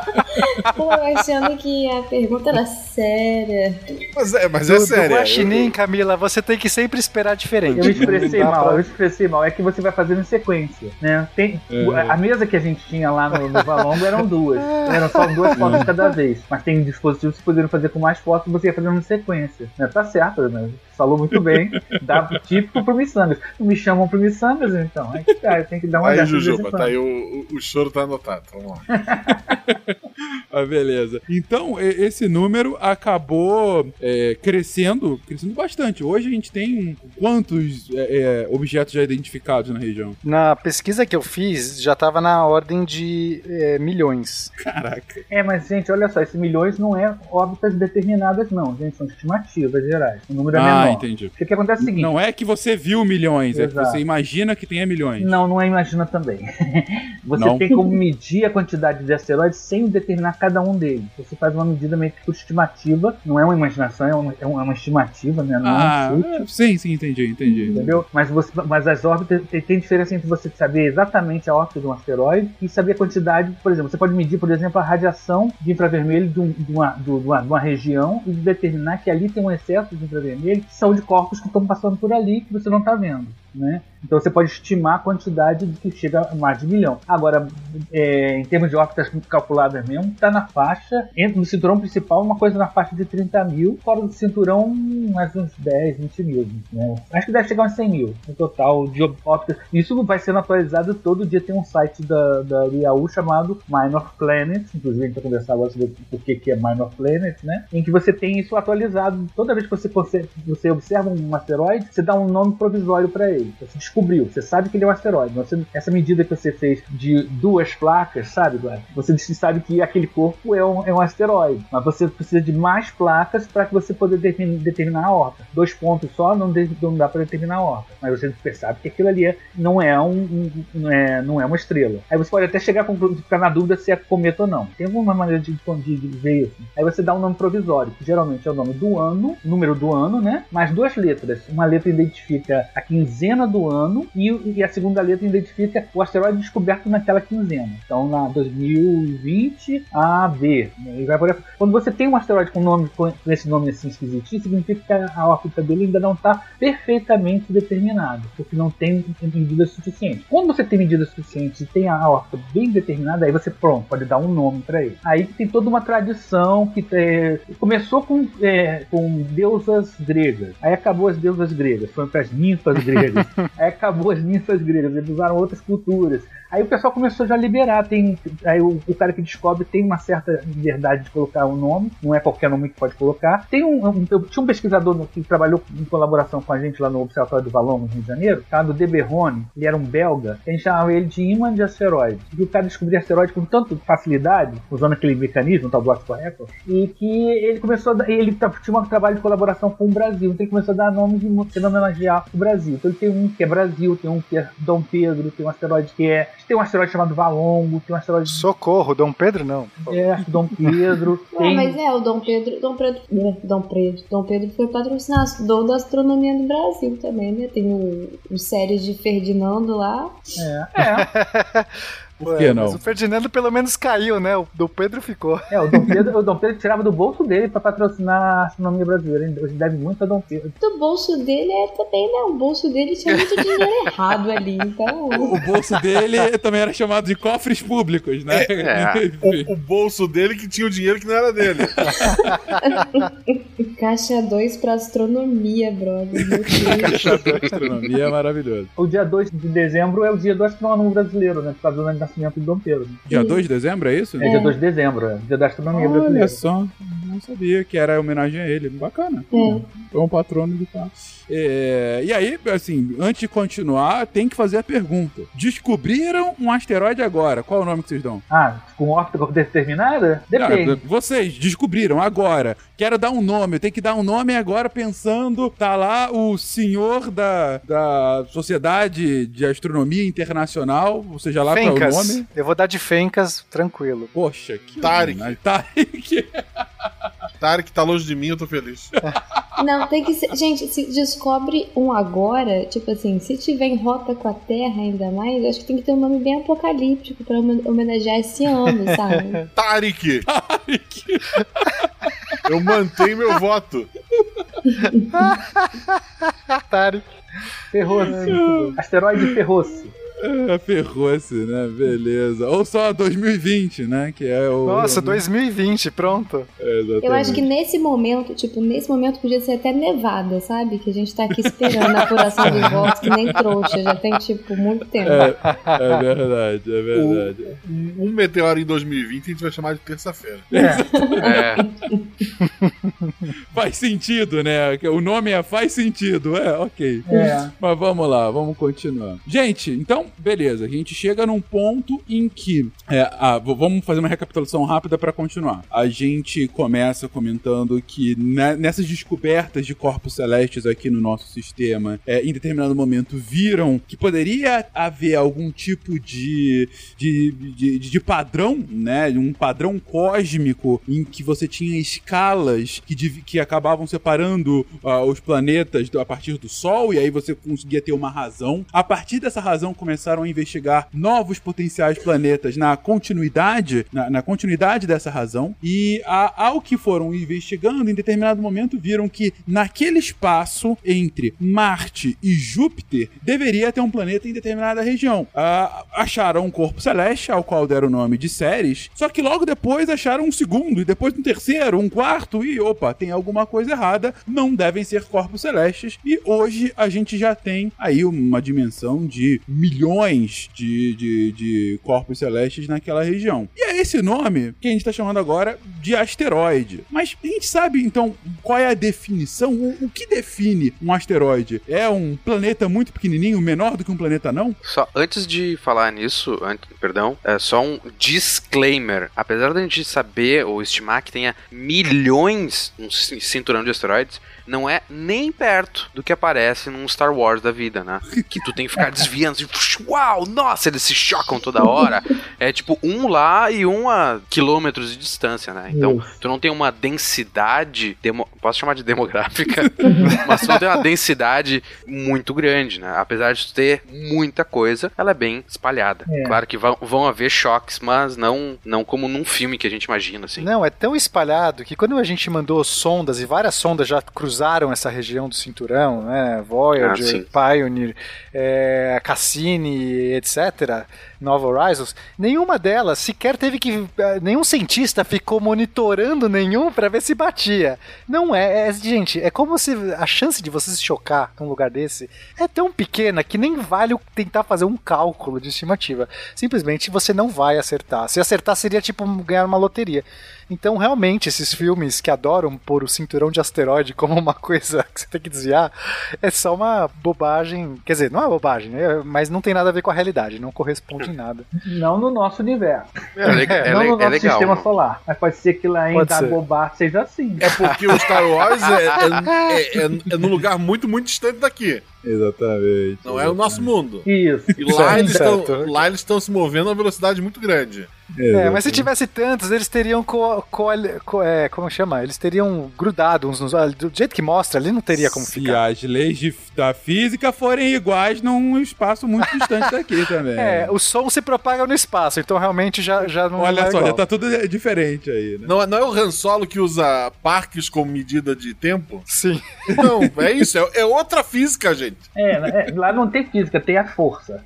Pô, eu achando que a pergunta era séria. Mas é, mas é Do-. Do Guaxinim, Camila, você tem que sempre esperar diferente. Eu expressei mal, eu expressei mal. É que você vai fazendo em sequência, né? Tem, É. A mesa que a gente tinha lá no, no Valongo eram duas. Eram só duas fotos cada vez. Mas tem dispositivos que poderiam fazer com mais fotos e você ia fazendo em sequência. Né? Tá certo, né? Falou muito bem. Dá típico pro Missangas. Não me chamam pro Missangas, então. Aí, cara, tem que dar uma Aí, Jujuba, tá aí o, o, o choro tá anotado. Vamos lá. Ah, beleza. Então, e- esse número acabou é, crescendo, crescendo bastante. Hoje a gente tem quantos é, é, objetos já identificados na região? Na pesquisa que eu fiz, já tava na ordem de é, milhões. Caraca. É, mas, gente, olha só, esses milhões não é órbitas determinadas, não, gente. São estimativas gerais. O número é Ah, menor. entendi. O que, acontece é o seguinte. Não é que você viu milhões, é que Exato. você imagina que tenha milhões. Não, não é imagina também. Você Não? tem como medir a quantidade de asteroides sem determinar cada um deles. Você faz uma medida meio por estimativa, não é uma imaginação, é uma, é uma estimativa, né? Não Ah, é um chute. é, sim, sim, entendi, entendi. Entendeu? Mas, você, mas as órbitas tem, tem diferença entre você saber exatamente a órbita de um asteroide e saber a quantidade. Por exemplo, você pode medir, por exemplo, a radiação de infravermelho de, um- de uma, de uma, de uma região e determinar que ali tem um excesso de infravermelho que são de corpos que estão passando por ali que você não está vendo. Né? Então você pode estimar a quantidade de que chega a mais de um milhão. Agora, é, em termos de órbitas calculadas mesmo, está na faixa, entre no cinturão principal, uma coisa na faixa de 30 mil, fora do cinturão, mais uns 10, 20 mil. Né? Acho que deve chegar uns 100 mil no total de órbitas. Isso vai sendo atualizado todo dia. Tem um site da, da IAU chamado Minor Planet, inclusive a gente vai conversar agora sobre o que, que é Minor Planet, né? Em que você tem isso atualizado. Toda vez que você, você observa um asteroide, você dá um nome provisório para ele. Você descobriu, você sabe que ele é um asteroide. Você- essa medida que você fez de duas placas, sabe, Guarda? Você sabe que aquele corpo é um, é um asteroide. Mas você precisa de mais placas para que você determin- determinar a órbita. Dois pontos só não, de- não dá para determinar a órbita. Mas você percebe que aquilo ali é- não, é um, um- é, não é uma estrela. Aí você pode até chegar a ficar na dúvida se é cometa ou não. Tem alguma maneira de, de, de ver isso. Aí você dá um nome provisório, que geralmente é o nome do ano, número do ano, né? Mais duas letras. Uma letra identifica a quinzena do ano e, e a segunda letra identifica o asteroide descoberto naquela quinzena. Então, na 2020, AB. né? Por. Quando você tem um asteroide com nome com esse nome assim esquisitinho, significa que a, órbita dele ainda não está perfeitamente determinada, porque não tem medidas suficientes. Quando você tem medidas suficientes e tem a órbita bem determinada, aí você pronto, pode dar um nome para ele. Aí tem toda uma tradição que é, começou com, é, com deusas gregas, aí acabou as deusas gregas, foram para as ninfas gregas, acabou as ninfas gregas, eles usaram outras culturas. Aí o pessoal começou já a liberar, tem, aí o, o cara que descobre tem uma certa liberdade de colocar um nome, não é qualquer nome que pode colocar. Tem um, um- eu tinha um pesquisador que trabalhou em colaboração com a gente lá no Observatório do Valon, no Rio de Janeiro, chamado De Berrone, ele era um belga, a gente chamava ele de imã de asteroides. E o cara descobria asteroides com tanta facilidade, usando aquele mecanismo, o tal do Record, e que ele começou a dar, ele tinha um trabalho de colaboração com o Brasil, então ele começou a dar nomes de homenagear o Brasil. Então ele tem um que é Brasil, tem um que é Dom Pedro, tem um asteroide que é. Tem um asteroide chamado Valongo, tem um asteroide. Socorro, Dom Pedro não. É, acho que Dom Pedro. Não, tem... mas é, o Dom Pedro, Dom Pedro, né, Dom Pedro, Dom Pedro foi patrocinador da astronomia do Brasil também, né? Tem o, o série de Ferdinando lá. É. é. Por que não? Mas o Ferdinando pelo menos caiu, né? O do Pedro ficou. É, o Dom Pedro, o Dom Pedro tirava do bolso dele pra patrocinar a astronomia brasileira. Ele deve muito a Dom Pedro. Do bolso dele é também, né? O bolso dele tinha muito dinheiro errado ali, então. O bolso dele também era chamado de cofres públicos, né? O, o bolso dele que tinha o dinheiro que não era dele. Caixa 2 pra astronomia, brother. Meu Deus. Astronomia é maravilhoso. O dia 2 de dezembro é o dia do astronômico brasileiro, né? Por causa do nascimento de Dom Pedro. Dia 2 de dezembro, é isso? É, dia 2 de dezembro, é. Dia da astronomia Olha brasileira. só, não sabia que era homenagem a ele. Bacana. É. Foi um patrono de tal. É, e aí, assim, antes de continuar, tem que fazer a pergunta. Descobriram um asteroide agora. Qual é o nome que vocês dão? Ah, com órbita determinada? Depende. Ah, vocês descobriram agora. Quero dar um nome. Eu tenho que dar um nome agora pensando. Tá lá o senhor da, da Sociedade de Astronomia Internacional. Ou seja lá qual é o nome. Eu vou dar de Fencas, tranquilo. Poxa, que Tarek. homenagem. Tarek. Tarek tá longe de mim, eu tô feliz. Não, tem que ser. Gente, se descobre um agora, tipo assim, se tiver em rota com a Terra ainda mais, eu acho que tem que ter um nome bem apocalíptico pra homen- homenagear esse ano, sabe? Tarek! Eu mantenho meu voto. Tarek. Ferroce. Asteroide Ferroce. É, Ferrou-se, né? Beleza. Ou só 2020, né? Que é o. Nossa, 2020, pronto. É, exatamente. Eu acho que nesse momento, tipo, nesse momento podia ser até nevada, sabe? Que a gente tá aqui esperando a apuração dos votos, que nem trouxa, já tem, tipo, muito tempo. É, é verdade, é verdade. Um meteoro em 2020 a gente vai chamar de terça-feira. É. Faz sentido, né? O nome é faz sentido, é, ok. É. Mas vamos lá, vamos continuar. Gente, então, beleza, a gente chega num ponto em que. é, ah, vamos fazer uma recapitulação rápida pra continuar. A gente começa comentando que ne- nessas descobertas de corpos celestes aqui no nosso sistema, é, em determinado momento viram que poderia haver algum tipo de, de, de, de padrão, né? Um padrão cósmico em que você tinha escalas que, que acabavam separando ah, os planetas a partir do Sol, e aí você conseguia ter uma razão. A partir dessa razão, começaram a investigar novos potenciais planetas na continuidade, na, na continuidade dessa razão. E a- ao que foram investigando, em determinado momento, viram que naquele espaço entre Marte e Júpiter deveria ter um planeta em determinada região. Ah, acharam um corpo celeste, ao qual deram o nome de Ceres, só que logo depois acharam um segundo, e depois um terceiro, um quarto, e opa, tem alguma coisa errada, não devem ser corpos celestes, e hoje a gente já tem aí uma dimensão de milhões de, de, de corpos celestes naquela região. E é esse nome que a gente está chamando agora de asteroide. Mas a gente sabe então qual é a definição? O, o que define um asteroide? É um planeta muito pequenininho, menor do que um planeta não? Só antes de falar nisso, antes, perdão, é só um disclaimer. Apesar da gente saber ou estimar que tenha milhões um ci- cinturão de asteroides, não é nem perto do que aparece num Star Wars da vida, né? Que tu tem que ficar desviando, assim, puxa, uau, nossa, eles se chocam toda hora. É tipo um lá e um a quilômetros de distância, né? Então, tu não tem uma densidade, demo- posso chamar de demográfica, mas tu não tem uma densidade muito grande, né? Apesar de tu ter muita coisa, ela é bem espalhada. É. Claro que vão, vão haver choques, mas não, não como num filme que a gente imagina, assim. Não, é tão espalhado que quando a gente mandou sondas, e várias sondas já cruzaram essa região do cinturão, né? Ah, Voyager, sim. Pioneer, é, Cassini, etc., Nova Horizons, nenhuma delas sequer teve que. eh, Nenhum cientista ficou monitorando nenhum para ver se batia. Não é, é, gente, é como se a chance de você se chocar num lugar desse é tão pequena que nem vale tentar fazer um cálculo de estimativa. Simplesmente você não vai acertar. Se acertar seria tipo ganhar uma loteria. Então, realmente, esses filmes que adoram pôr o cinturão de asteroide como uma coisa que você tem que desviar, é só uma bobagem. Quer dizer, não é bobagem, é- mas não tem nada a ver com a realidade, não corresponde em nada. Não no nosso universo. É le- é não le- no é nosso legal, sistema mano. solar. Mas pode ser que lá em. Dagobah seja assim. É porque o Star Wars é, é, é, é, é num lugar muito, muito distante daqui. Exatamente. Não é o nosso mundo. Isso. E lá eles, estão, lá eles estão se movendo a uma velocidade muito grande. É, mas se tivesse tantos, eles teriam co, co, co- é, como chama? Eles teriam grudado uns nos outros. Do jeito que mostra, ali não teria como Se ficar. as leis de- da física forem iguais num espaço muito distante daqui também. É, o som se propaga no espaço, então realmente já, já não Olha é só, igual. já tá tudo diferente aí, né? Não, é- não é o Han Solo que usa parques como medida de tempo? Sim. Não, é isso. É, é outra física, gente. É, é, lá não tem física, tem a força.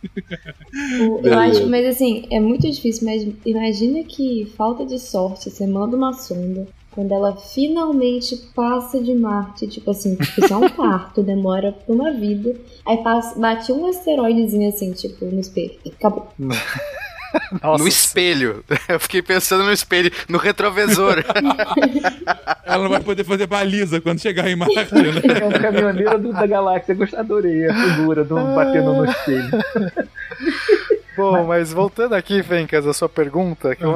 O- Eu acho, mas assim, é muito difícil, mas imagina que falta de sorte, você manda uma sonda, quando ela finalmente passa de Marte, tipo assim, tipo, é um parto, demora uma vida, aí passa, bate um asteroidezinho assim, tipo, no espelho, acabou. no espelho. Eu fiquei pensando no espelho, no retrovisor. Ela não vai poder fazer baliza quando chegar em Marte, né? É um caminhoneiro do- da galáxia, eu adorei a figura do batendo no espelho. Bom, mas voltando aqui, Fencas, a sua pergunta que eu-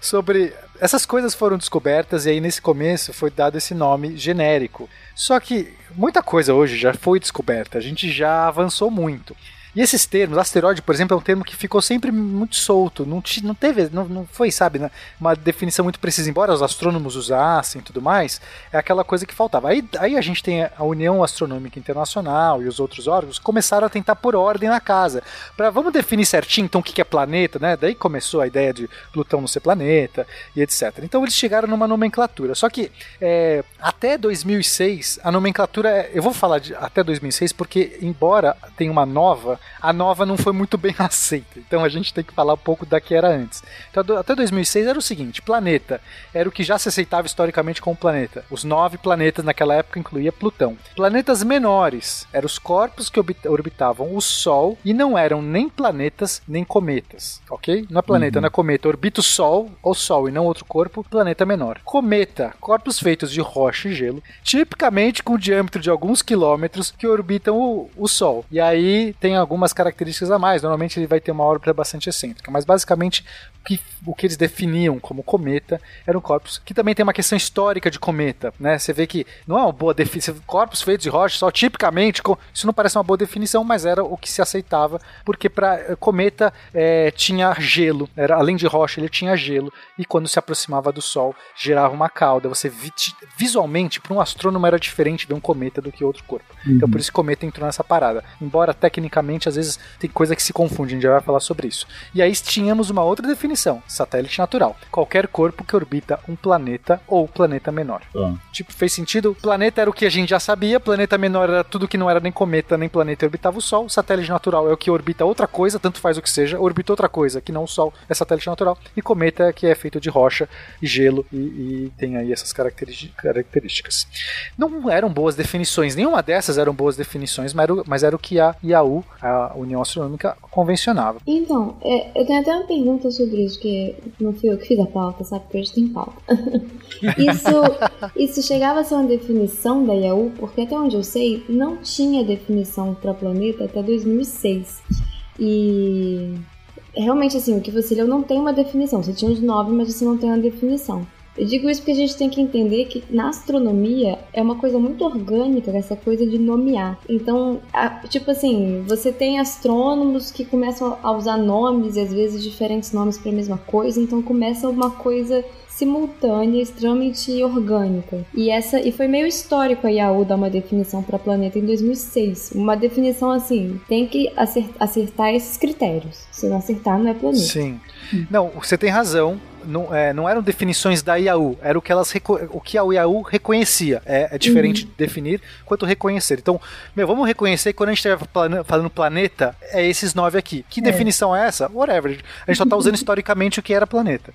sobre essas coisas foram descobertas e aí nesse começo foi dado esse nome genérico. Só que muita coisa hoje já foi descoberta, a gente já avançou muito. E esses termos, asteroide, por exemplo, é um termo que ficou sempre muito solto, não, não teve, não, não foi, sabe, né, uma definição muito precisa, embora os astrônomos usassem e tudo mais, é aquela coisa que faltava. Aí, aí a gente tem a União Astronômica Internacional e os outros órgãos começaram a tentar pôr ordem na casa, para vamos definir certinho então o que que é planeta, né? Daí começou a ideia de Plutão não ser planeta e etc. Então eles chegaram numa nomenclatura. Só que é, até 2006 a nomenclatura, é- eu vou falar de até 2006 porque embora tenha uma nova, a nova não foi muito bem aceita. Então a gente tem que falar um pouco da que era antes. Então até 2006 era o seguinte: planeta era o que já se aceitava historicamente como planeta. Os nove planetas naquela época incluía Plutão. Planetas menores eram os corpos que orbita- orbitavam o Sol e não eram nem planetas nem cometas, ok? Não é planeta, Uhum. não é cometa. Orbita o Sol, ou Sol e não outro corpo, planeta menor. Cometa, corpos feitos de rocha e gelo, tipicamente com diâmetro de alguns quilômetros que orbitam o, o Sol. E aí tem alguns algumas características a mais. Normalmente ele vai ter uma órbita bastante excêntrica, mas basicamente que, o que eles definiam como cometa eram corpos que também tem uma questão histórica de cometa, né? Você vê que não é uma boa definição. Corpos feitos de rocha, só tipicamente, isso não parece uma boa definição, mas era o que se aceitava, porque para cometa é, tinha gelo, era além de rocha, ele tinha gelo, e quando se aproximava do Sol, gerava uma cauda. Você vi- visualmente, para um astrônomo, era diferente ver um cometa do que outro corpo. Então por isso que cometa entrou nessa parada. Embora tecnicamente, às vezes, tem coisa que se confunde, a gente já vai falar sobre isso. E aí tínhamos uma outra definição: satélite natural. Qualquer corpo que orbita um planeta ou planeta menor. Tipo, fez sentido? Planeta era o que a gente já sabia, planeta menor era tudo que não era nem cometa nem planeta e orbitava o Sol. Satélite natural é o que orbita outra coisa, tanto faz o que seja, orbita outra coisa que não o Sol, é satélite natural. E cometa é que é feito de rocha e gelo e, e tem aí essas características. Não eram boas definições, nenhuma dessas eram boas definições, mas era, o- mas era o que a IAU, a União Astronômica, convencionava. Então, é, eu tenho até uma pergunta sobre isso, que não fui eu que fiz a pauta, sabe? Porque hoje tem pauta. isso, isso chegava a ser uma definição da IAU, porque até onde eu sei, não tinha definição para planeta até 2006. E realmente, assim, o que você leu não tem uma definição. Você tinha os nove, mas você não tem uma definição. Eu digo isso porque a gente tem que entender que na astronomia é uma coisa muito orgânica essa coisa de nomear. Então, a- tipo assim, você tem astrônomos que começam a usar nomes e às vezes diferentes nomes para a mesma coisa, então começa uma coisa simultânea, extremamente orgânica. E essa e foi meio histórico a IAU dar uma definição para planeta em 2006. Uma definição assim, tem que acer- acertar esses critérios. Se não acertar, não é planeta. Sim. Não, você tem razão. Não, é, não eram definições da IAU, era o que elas o que a IAU reconhecia. É, é diferente Uhum. definir quanto reconhecer. Então, meu, vamos reconhecer que quando a gente estiver falando planeta, é esses nove aqui. Que É. definição é essa? Whatever. A gente só está usando historicamente o que era planeta.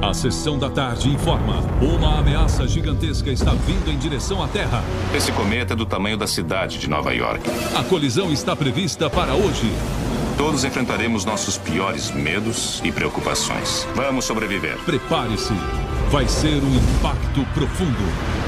A sessão da tarde informa: uma ameaça gigantesca está vindo em direção à Terra. Esse cometa é do tamanho da cidade de Nova York. A colisão está prevista para hoje. Todos enfrentaremos nossos piores medos e preocupações. Vamos sobreviver. Prepare-se. Vai ser um impacto profundo.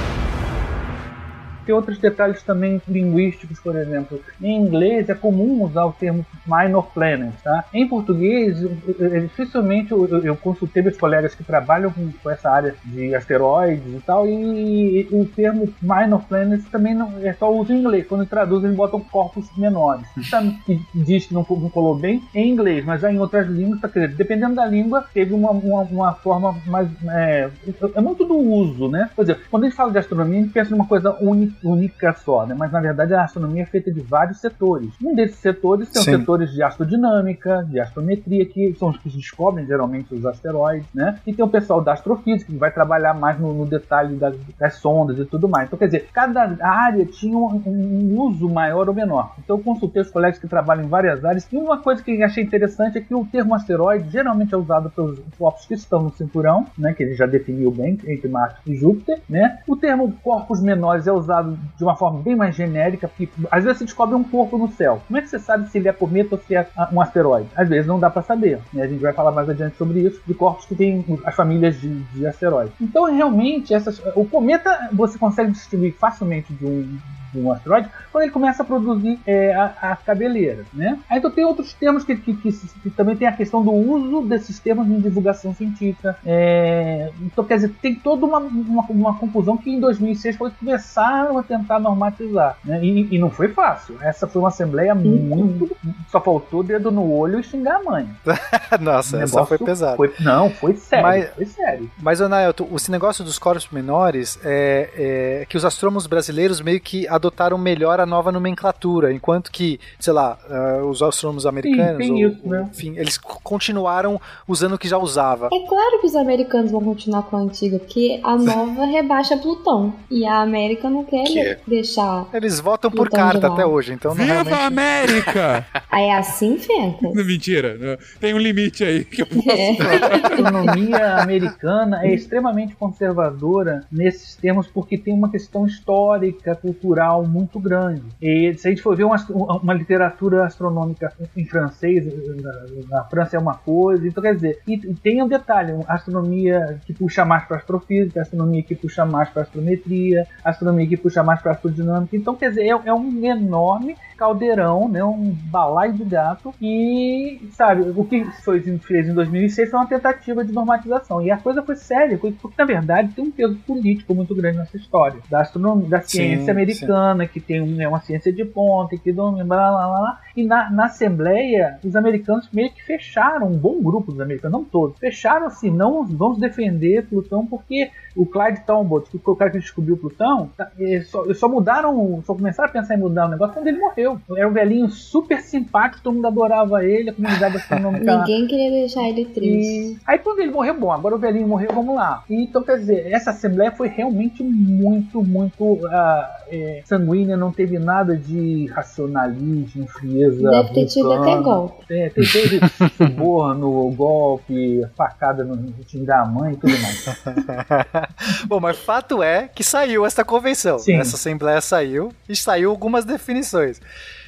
Tem outros detalhes também linguísticos, por exemplo. Em inglês é comum usar o termo minor planet, tá? Em português, eu- eu- dificilmente eu, eu- consultei meus colegas que trabalham com, com essa área de asteroides e tal, e, o termo minor planet também não é só uso em inglês. Quando traduzem, eles botam corpos menores. Tá, que diz que não, não colou bem em inglês, mas já em outras línguas, tá, quer dizer, dependendo da língua, teve uma, uma, uma forma mais. É, é muito do uso, né? Por exemplo, quando a gente fala de astronomia, a gente pensa numa coisa uni- única só, né? Mas na verdade a astronomia é feita de vários setores. Um desses setores são Sim. setores de astrodinâmica, de astrometria, que são os que descobrem geralmente os asteroides, né? E tem o pessoal da astrofísica, que vai trabalhar mais no, no detalhe das, das sondas e tudo mais. Então, quer dizer, cada área tinha um, um uso maior ou menor. Então, eu consultei os colegas que trabalham em várias áreas. E uma coisa que eu achei interessante é que o termo asteroide geralmente é usado pelos corpos que estão no cinturão, né? Que ele já definiu bem entre Marte e Júpiter, né? O termo corpos menores é usado de uma forma bem mais genérica, porque às vezes você descobre um corpo no céu. Como é que você sabe se ele é cometa ou se é um asteroide? Às vezes não dá para saber. Né? A gente vai falar mais adiante sobre isso, de corpos que têm as famílias de, de asteroides. Então, realmente, essas, o cometa você consegue distinguir facilmente de um, um asteroide quando ele começa a produzir é, a, a cabeleira, né? Aí então tem outros termos que, que, que, que também tem a questão do uso desses termos em divulgação científica. É, então, quer dizer, tem toda uma, uma, uma confusão que em 2006 foi que começaram a tentar normatizar, né? E, e não foi fácil. Essa foi uma assembleia muito... Só faltou dedo no olho e xingar a mãe. Nossa, essa foi pesada. foi- não, foi sério. Mas- Foi sério. Mas, Anaelto, esse negócio dos corpos menores é, é que os astrônomos brasileiros meio que adotaram melhor a nova nomenclatura, enquanto que, sei lá, ah, os astrônomos americanos, tem ou- isso, né? enfim, eles continuaram usando o que já usava. É claro que os americanos vão continuar com a antiga, porque a nova rebaixa Plutão. E a América não quer Que é? deixar. Eles votam por Plutão de carta até hoje, então não Viva realmente... a América! Aí é assim, Fenta? Mentira, não. tem um limite aí que eu posso A astronomia americana é extremamente conservadora nesses termos porque tem uma questão histórica, cultural muito grande. E se a gente for ver uma, uma literatura astronômica em francês, na, na França é uma coisa, então quer dizer, e, e tem um detalhe, astronomia que puxa mais para astrofísica, astronomia que puxa mais para astrometria, astronomia que puxa mais para astrodinâmica, então quer dizer, é, é um enorme caldeirão, né, um balaio de gato. E, sabe, o que foi fez em 2006 foi uma tentativa de normatização. E a coisa foi séria, porque na verdade tem um peso político muito grande nessa história. Da astronomia, da ciência Sim, americana, que tem um, é uma ciência de ponta, que domina, blá, blá, blá, blá. E na, na Assembleia, os americanos meio que fecharam, um bom grupo dos americanos, não todos, fecharam assim, não vamos defender Plutão porque o Clyde Tombaugh, que foi o cara que descobriu Plutão, tá, eles só, eles só mudaram, só começaram a pensar em mudar o negócio quando ele morreu. Era um velhinho super simpático, todo mundo adorava ele, a comunidade astronômica. Ninguém queria deixar ele triste. E aí quando ele morreu, bom, agora o velhinho morreu, vamos lá. E, então, quer dizer, essa assembleia foi realmente muito, muito ah, é, sanguínea, não teve nada de racionalismo, frieza. Deve ter tido até golpe. É, teve suborno, golpe, facada no time da mãe e tudo mais. Bom, mas fato é que saiu essa convenção. Sim. Essa assembleia saiu e saiu algumas definições.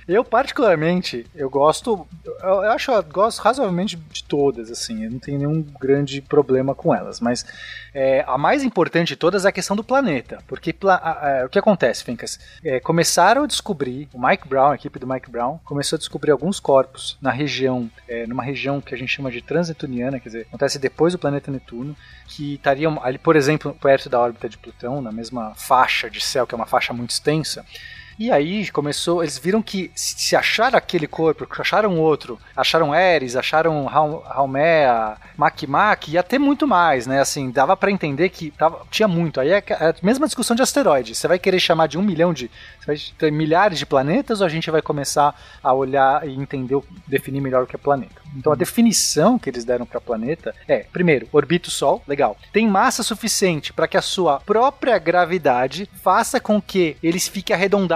Eu, particularmente, eu gosto. Eu, acho eu gosto razoavelmente de todas, assim. Eu não tenho nenhum grande problema com elas. Mas é, a mais importante de todas é a questão do planeta. Porque pla- a- a- o que acontece, Fincas? É, começaram a descobrir, o Mike Brown, a equipe do Mike Brown, começou a descobrir alguns corpos na região, é, numa região que a gente chama de transnetuniana, quer dizer, acontece depois do planeta Netuno, que estariam ali, por exemplo, perto da órbita de Plutão, na mesma faixa de céu, que é uma faixa muito extensa. E aí começou, eles viram que se se achar aquele corpo, acharam outro, acharam Eris, acharam Haumea, Makmak, ia ter muito mais, né? Assim, dava pra entender que tava, tinha muito. Aí é a mesma discussão de asteroides. Você vai querer chamar de um milhão de. Você vai ter milhares de planetas ou a gente vai começar a olhar e entender, definir melhor o que é planeta? Então a definição que eles deram para planeta é, primeiro, orbita o Sol, legal. Tem massa suficiente para que a sua própria gravidade faça com que ele fique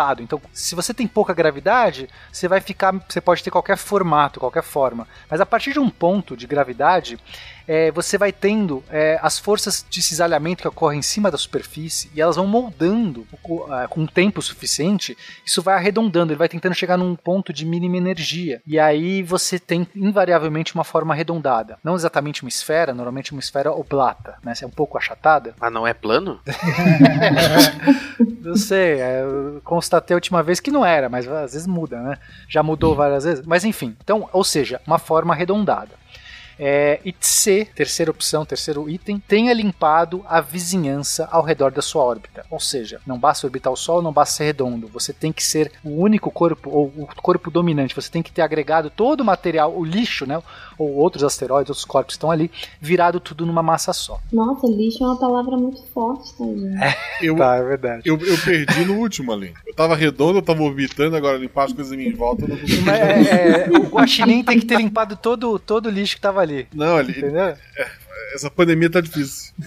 arredondado. Então, se você tem pouca gravidade, você vai ficar, você pode ter qualquer formato, qualquer forma. Mas a partir de um ponto de gravidade, é, você vai tendo é, as forças de cisalhamento que ocorrem em cima da superfície e elas vão moldando ah, com tempo suficiente, isso vai arredondando, ele vai tentando chegar num ponto de mínima energia. E aí você tem invariavelmente uma forma arredondada. Não exatamente uma esfera, normalmente uma esfera oblata, né? É um pouco achatada. Mas não é plano? Não sei, é, eu constatei a última vez que não era, mas às vezes muda, né? Já mudou várias vezes. Mas enfim, então, ou seja, uma forma arredondada. É, e C, terceira opção, terceiro item, tenha limpado a vizinhança ao redor da sua órbita. Ou seja, não basta orbitar o Sol, não basta ser redondo. Você tem que ser o único corpo, ou o corpo dominante. Você tem que ter agregado todo o material, o lixo, né? Ou outros asteroides, outros corpos que estão ali, virado tudo numa massa só. Nossa, lixo é uma palavra muito forte, tá, gente? Eu, Tá, é verdade. eu, eu perdi no último ali. Eu tava redondo, eu tava orbitando, agora limpar as coisas em minha volta, eu não é, é, o Guaxinim tem que ter limpado todo, todo o lixo que tava ali. Não, ali, Entendeu? essa pandemia tá difícil.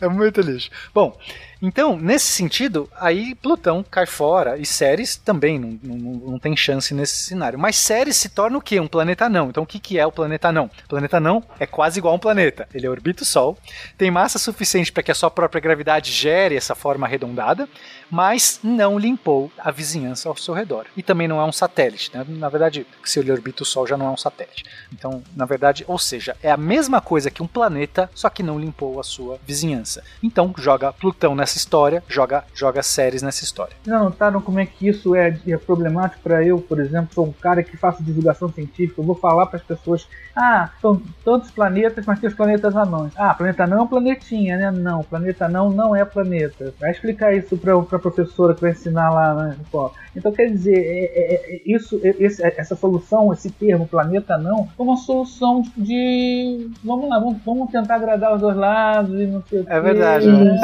É muito lixo. Bom, então, nesse sentido, aí Plutão cai fora e Ceres também não, não, não tem chance nesse cenário. Mas Ceres se torna o quê? Um planeta não. Então, o que, que é o planeta não? O planeta não é quase igual a um planeta. Ele orbita o Sol, tem massa suficiente para que a sua própria gravidade gere essa forma arredondada, mas não limpou a vizinhança ao seu redor. E também não é um satélite. Né? Na verdade, se ele orbita o Sol, já não é um satélite. Então, na verdade, ou seja, é a mesma coisa que um planeta, só que não limpou a sua vizinhança. Então, joga Plutão nessa história, joga, joga Ceres nessa história. Já notaram como é que isso é, é problemático para eu, por exemplo, sou um cara que faço divulgação científica, eu vou falar para as pessoas, ah, são tantos planetas, mas tem os planetas anões. Ah, planeta não é um planetinha, né? Não, planeta não não é planeta. Vai explicar isso para a professora que vai ensinar lá na escola. Então, quer dizer, é- é- é- isso, é- esse- essa solução, esse termo, planeta não, é uma solução de. Vamos lá, vamos, vamos tentar agradar os dois lados e não sei o É quê, verdade, né?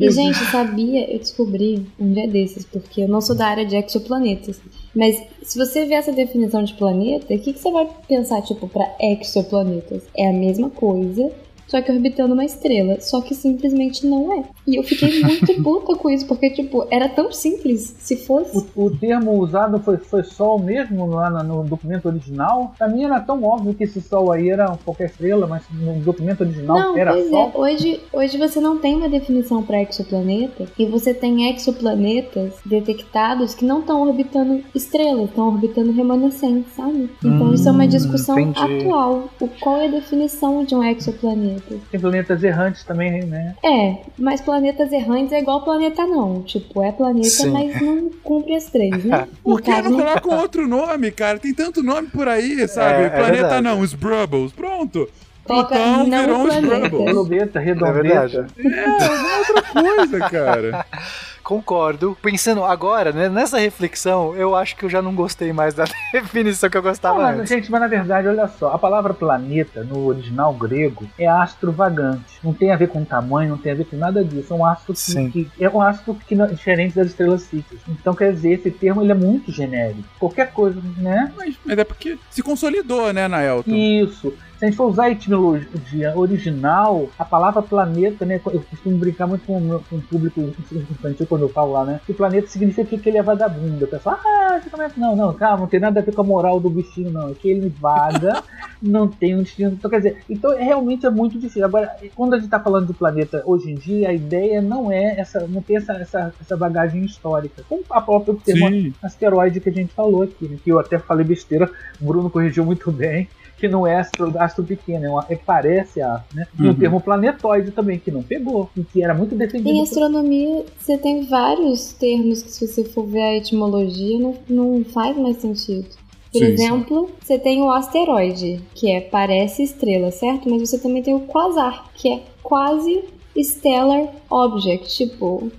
E, gente, sabia? Eu descobri um dia desses, porque eu não sou da área de exoplanetas. Mas se você ver essa definição de planeta, o que, que você vai pensar, tipo, pra exoplanetas? É a mesma coisa, só que orbitando uma estrela. Só que simplesmente não é. E eu fiquei muito puta com isso, porque, tipo, era tão simples. Se fosse. O, o termo usado foi, foi Sol mesmo lá no, no documento original? Pra mim era tão óbvio que esse Sol aí era qualquer estrela, mas no documento original Não, era pois Sol. é. Hoje, hoje você não tem uma definição para exoplaneta e você tem exoplanetas detectados que não estão orbitando estrelas, estão orbitando remanescentes, sabe? Então Hum, isso é uma discussão entendi. atual. O, qual é a definição de um exoplaneta? Tem planetas errantes também, né? É, mas planetas errantes é igual planeta não. Tipo, é planeta, Sim. mas não cumpre as três, né? Por que caso, não colocam outro nome, cara? Tem tanto nome por aí, sabe? É, é Planeta verdade. não, os Brubbles. Pronto. Coloca Plutão não virou os planeta. Brubbles. Globeta, redondeta. É, alguma outra coisa, cara. Concordo. Pensando agora, né, nessa reflexão, eu acho que eu já não gostei mais da definição que eu gostava Não, mas, antes. gente, mas na verdade, olha só, a palavra planeta no original grego é astro vagante. Não tem a ver com tamanho, não tem a ver com nada disso. É um astro que, Sim. que- é um astro que não- diferente das estrelas fixas. Então, quer dizer, esse termo ele é muito genérico. Qualquer coisa, né? Mas, mas é porque se consolidou, né, Naelton? Isso. Se a gente for usar a etimologia original, a palavra planeta, né? Eu costumo brincar muito com, o com o público infantil quando eu falo lá, né? Que planeta significa que ele é vagabundo. O pessoal, ah, você começa. Não, não, calma, não tem nada a ver com a moral do bichinho, não. É que ele vaga, não tem um destino. Então, quer dizer, então é, realmente é muito difícil. Agora, quando a gente tá falando de planeta hoje em dia, a ideia não é essa, não tem essa, essa, essa bagagem histórica. Como a própria termo Sim. asteroide que a gente falou aqui, né? Que eu até falei besteira, o Bruno corrigiu muito bem que não é astro, astro pequeno, é, uma, é parece astro, né? E Uhum. o termo planetoide também, que não pegou, e que era muito defendido. Em astronomia, você tem vários termos que, se você for ver a etimologia, não, não faz mais sentido. Por Sim, exemplo, você tem o asteroide, que é parece estrela, certo? Mas você também tem o quasar, que é quase stellar object, tipo.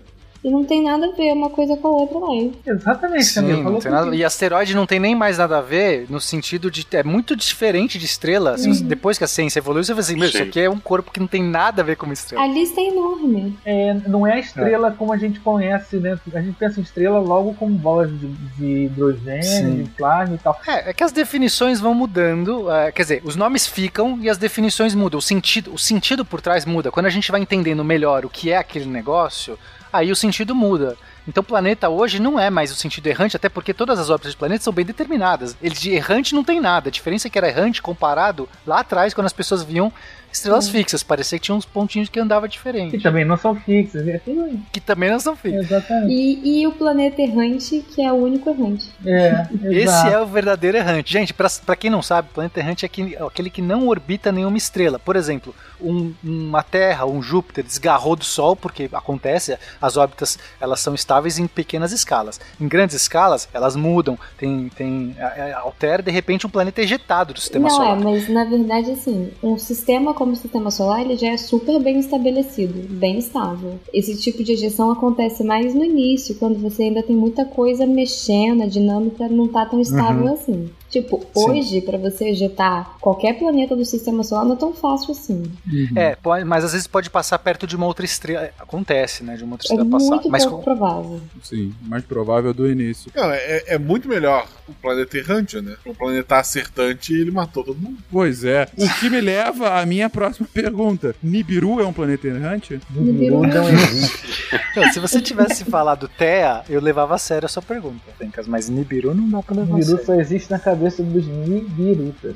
E não tem nada a ver uma coisa com a outra lá. Exatamente, Sim, não tem nada- E asteroide não tem nem mais nada a ver no sentido de. É muito diferente de estrela. Se você- Uhum. depois que a ciência evoluiu, você vai assim: meu, isso aqui é um corpo que não tem nada a ver com uma estrela. A lista é enorme. É, não é a estrela como a gente conhece, né? A gente pensa em estrela logo como bolas de, de hidrogênio, Sim. de plasma e tal. É, é que as definições vão mudando, é, quer dizer, os nomes ficam e as definições mudam, o sentido, o sentido por trás muda. Quando a gente vai entendendo melhor o que é aquele negócio, aí o sentido muda. Então, planeta hoje não é mais o sentido errante, até porque todas as órbitas de planetas são bem determinadas. Ele de errante não tem nada. A diferença é que era errante comparado lá atrás, quando as pessoas viam estrelas fixas. Parecia que tinha uns pontinhos que andava diferente. Que também não são fixas, é tudo. Que também não são fixas. Exatamente. E, e o planeta errante, que é o único errante. É, Esse é o verdadeiro errante. Gente, pra, pra quem não sabe, planeta errante é aquele, aquele que não orbita nenhuma estrela. Por exemplo, um- uma Terra, um Júpiter desgarrou do Sol, porque acontece, as órbitas elas são estáveis em pequenas escalas. Em grandes escalas, elas mudam, tem, tem, é, é, altera, de repente um planeta é ejetado do sistema não solar. é, mas na verdade, assim, um sistema como o sistema solar, ele já é super bem estabelecido, bem estável. Esse tipo de ejeção acontece mais no início, quando você ainda tem muita coisa mexendo, a dinâmica não tá tão estável Uhum. assim. Tipo, Sim. hoje, pra você ejetar qualquer planeta do sistema solar, não é tão fácil assim. É, pode- mas às vezes pode passar perto de uma outra estrela. Acontece, né? De uma outra É estrela passar. muito Mas pouco provável. Sim, mais provável do início. Não, é, é muito melhor o planeta errante, né? O planeta acertante ele matou todo mundo. Pois é. O que me leva à minha próxima pergunta. Nibiru é um planeta errante? Nibiru não Então, se você tivesse falado Thea, eu levava a sério a sua pergunta, Fencas, mas Nibiru não dá pra levar a Nibiru sério. só existe na cabeça dos Nibirutas.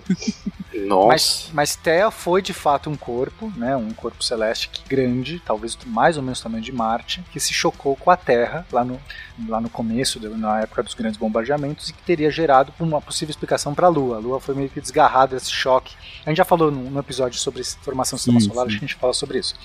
Mas, mas Thea foi de fato um corpo, né, um corpo celeste que grande, talvez mais ou menos do tamanho de Marte, que se chocou com a Terra lá no, lá no começo, na época dos grandes bombardeamentos, e que teria gerado uma possível explicação para a Lua. A Lua foi meio que desgarrada desse choque. A gente já falou num, num episódio sobre formação do sistema Sim, solar, sim. a gente fala sobre isso.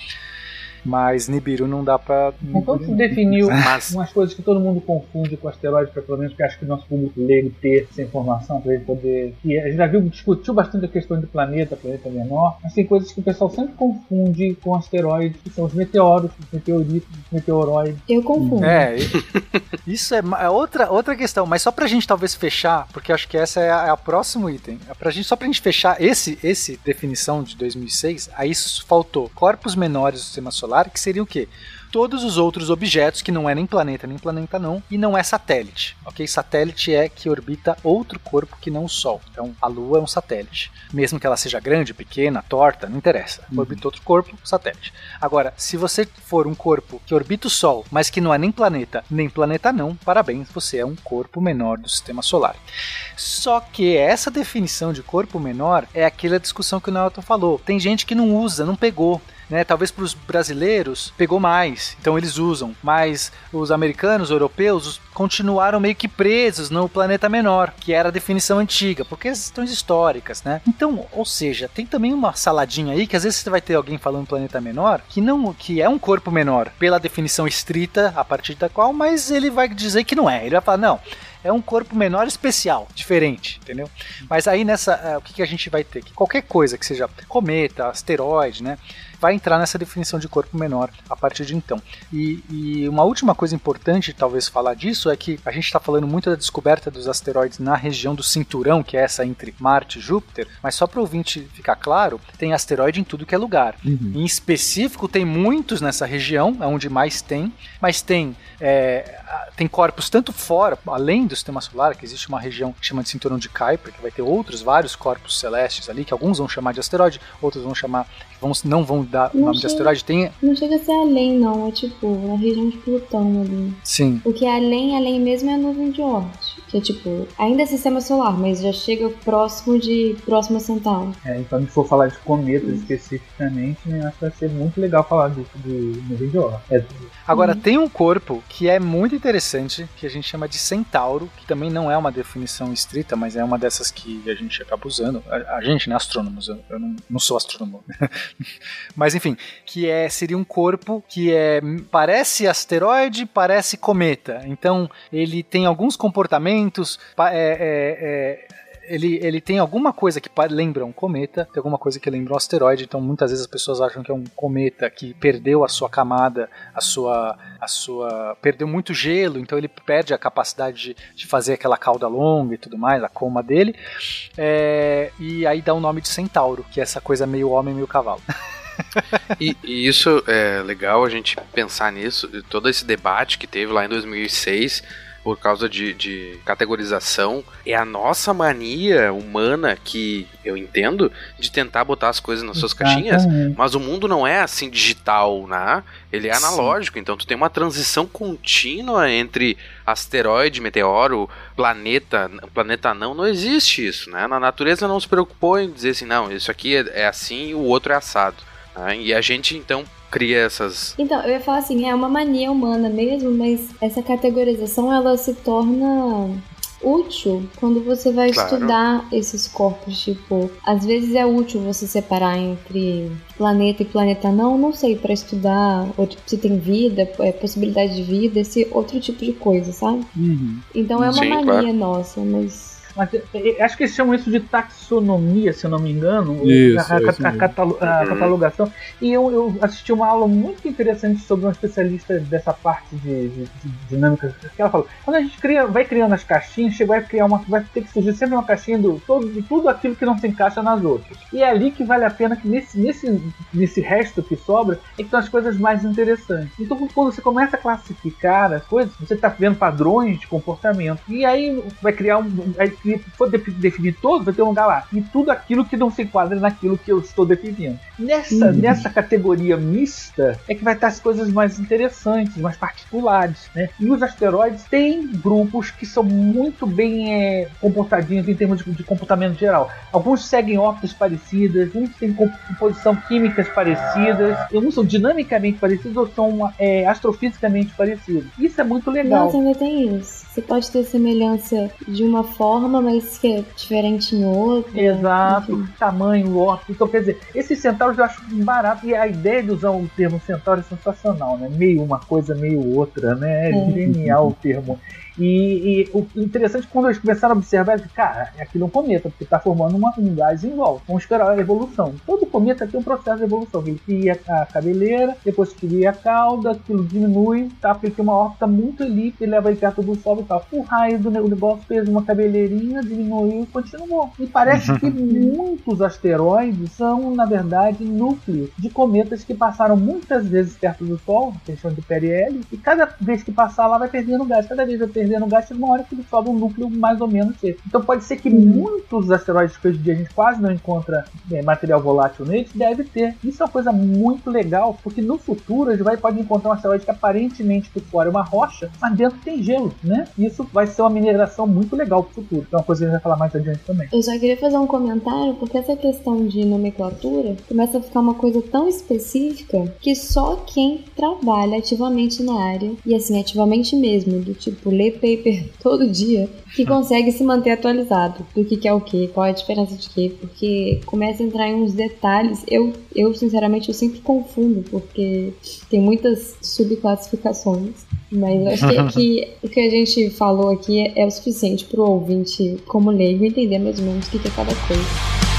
Mas Nibiru não dá pra. Então se definiu Mas- umas coisas que todo mundo confunde com asteroide, pra pelo menos que acho que o nosso público leigo ter essa informação pra ele poder. E a gente já viu, discutiu bastante a questão de planeta, planeta menor, mas tem coisas que o pessoal sempre confunde com asteroides, que são os meteoros, os meteoritos, os meteoroides. Eu confundo. É, isso é é outra, outra questão, mas só pra gente talvez fechar, porque acho que essa é a, é a próximo item. É pra gente, só pra gente fechar esse, esse definição de 2006, aí isso faltou corpos menores do sistema solar, que seriam o quê? Todos os outros objetos que não é nem planeta, nem planeta não, e não é satélite, ok? Satélite é que orbita outro corpo que não o Sol. Então, a Lua é um satélite. Mesmo que ela seja grande, pequena, torta, não interessa. Orbita outro corpo, satélite. Agora, se você for um corpo que orbita o Sol, mas que não é nem planeta, nem planeta não, parabéns, você é um corpo menor do sistema solar. Só que essa definição de corpo menor é aquela discussão que o Nelton falou. Tem gente que não usa, não pegou. Né? Talvez para os brasileiros pegou mais, então eles usam. Mas os americanos, europeus, continuaram meio que presos no planeta menor, que era a definição antiga, por questões históricas, né? Então, ou seja, tem também uma saladinha aí que às vezes você vai ter alguém falando planeta menor que não que é um corpo menor pela definição estrita a partir da qual, mas ele vai dizer que não é. Ele vai falar não, é um corpo menor especial, diferente, entendeu? Mas aí nessa, uh, o que, que a gente vai ter? Que qualquer coisa que seja cometa, asteroide, né? vai entrar nessa definição de corpo menor a partir de então. E, e uma última coisa importante, talvez, falar disso é que a gente está falando muito da descoberta dos asteroides na região do cinturão, que é essa entre Marte e Júpiter, mas só para o ouvinte ficar claro, tem asteroide em tudo que é lugar. Uhum. Em específico, tem muitos nessa região, é onde mais tem, mas tem, é, tem corpos tanto fora, além do sistema solar, que existe uma região que chama de cinturão de Kuiper, que vai ter outros vários corpos celestes ali, que alguns vão chamar de asteroide, outros vão chamar, vão, não vão dar o nome chega, de asteroide tem. Não chega a ser além, não. É tipo, na região de Plutão ali. Sim. O que é além, além mesmo é a nuvem de Oort. Que é tipo, ainda é sistema solar, mas já chega próximo de próximo a Centauro. É, então se for falar de cometas Sim. especificamente, né, acho que vai ser muito legal falar disso de nuvem de Oort. É. Agora, tem um corpo que é muito interessante, que a gente chama de Centauro, que também não é uma definição estrita, mas é uma dessas que a gente acaba usando. A, a gente, né, astrônomos, eu, eu não, não sou astrônomo. mas enfim, que é seria um corpo que é parece asteroide, parece cometa. Então ele tem alguns comportamentos. É, é, é, ele, ele tem alguma coisa que lembra um cometa, tem alguma coisa que lembra um asteroide, então muitas vezes as pessoas acham que é um cometa que perdeu a sua camada, a sua. a sua. perdeu muito gelo, então ele perde a capacidade de, de fazer aquela cauda longa e tudo mais, a coma dele. É, e aí dá o nome de Centauro, que é essa coisa meio homem, meio cavalo. e, e, isso é legal a gente pensar nisso, todo esse debate que teve lá em 2006 por causa de, de, categorização, é a nossa mania humana que eu entendo de tentar botar as coisas nas suas caixinhas, mas o mundo não é assim digital, né? Ele é analógico, Sim. então tu tem uma transição contínua entre asteroide, meteoro, planeta, planeta não, não existe isso, né? Na natureza não se preocupou em dizer assim, não, isso aqui é, é assim e o outro é assado. Né? E a gente então cria essas. Então, eu ia falar assim, é uma mania humana mesmo, mas essa categorização ela se torna útil quando você vai claro. estudar esses corpos. Tipo, às vezes é útil você separar entre planeta e planeta não, não sei, para estudar ou, tipo, se tem vida, é, possibilidade de vida, esse outro tipo de coisa, sabe? Uhum. Então é uma Sim, mania claro. nossa, mas mas é, é, acho que eles chamam isso de taxonomia, se eu não me engano, isso, a, a, a, a, catalogação. E eu, eu, assisti uma aula muito interessante sobre um especialista dessa parte de, de, de dinâmica. Que ela falou: quando a gente cria, vai criando as caixinhas, vai criar uma. Vai ter que surgir sempre uma caixinha do, todo, de tudo aquilo que não se encaixa nas outras. E é ali que vale a pena que nesse, nesse, nesse resto que sobra é que estão as coisas mais interessantes. Então quando você começa a classificar as coisas, você está vendo padrões de comportamento. E aí vai criar um. Aí se for definir todo, vai ter um lugar lá. E tudo aquilo que não se enquadra naquilo que eu estou definindo. Nessa, uhum. nessa categoria mista é que vai estar as coisas mais interessantes, mais particulares. Né? E os asteroides têm grupos que são muito bem é, comportadinhos em termos de, de, comportamento geral. Alguns seguem órbitas parecidas, uns têm composição químicas parecidas, uns são dinamicamente parecidos ou são é, astrofisicamente parecidos. Isso é muito legal. Nossa, ainda tem isso. Você pode ter semelhança de uma forma, mas que é diferente em outra. Exato, enfim. tamanho, órbita. Então, quer dizer, esses centauros eu acho barato. E a ideia de usar o termo centauro é sensacional, né? Meio uma coisa, meio outra, né? É, é. genial o termo. E, e, o interessante quando eles começaram a observar, que, cara, aquilo é um cometa, porque está formando uma, um gás em volta. Vamos esperar a evolução. Todo cometa tem um processo de evolução. Ele cria a cabeleira, depois cria a cauda, aquilo diminui, tá? Porque tem uma órbita muito elíptica, leva ele perto do Sol e tal. O raio do negócio fez uma cabeleirinha, diminuiu e continuou. E parece que muitos asteroides são, na verdade, núcleos de cometas que passaram muitas vezes perto do Sol, questão de PRL, e cada vez que passar lá vai perdendo gás. Cada vez vai perdendo gás, chega uma hora que ele sobra um núcleo mais ou menos seco. Então pode ser que muitos asteroides que hoje em dia a gente quase não encontra é, material volátil neles, deve ter. Isso é uma coisa muito legal, porque no futuro a gente vai, pode encontrar um asteroide que aparentemente por fora é uma rocha, mas dentro tem gelo, né? Isso vai ser uma mineração muito legal pro futuro. Que é uma coisa que a gente vai falar mais adiante também. Eu só queria fazer um comentário, porque essa questão de nomenclatura começa a ficar uma coisa tão específica que só quem trabalha ativamente na área, e assim, ativamente mesmo, do tipo, paper todo dia, que consegue se manter atualizado do que, que é o que, qual é a diferença de quê, porque começa a entrar em uns detalhes. Eu, eu sinceramente, eu sempre confundo, porque tem muitas subclassificações. Mas acho que aqui, o que a gente falou aqui é, é o suficiente para o ouvinte, como leigo, entender mais ou menos o que, que é cada coisa.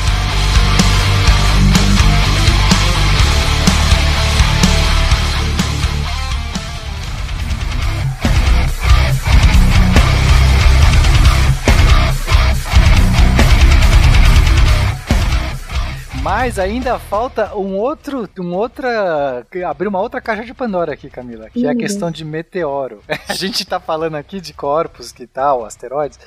Mas ainda falta um outro, um outra, abrir uma outra caixa de Pandora aqui, Camila, que é a Uhum. questão de meteoro. A gente tá falando aqui de corpos, que tal, asteroides,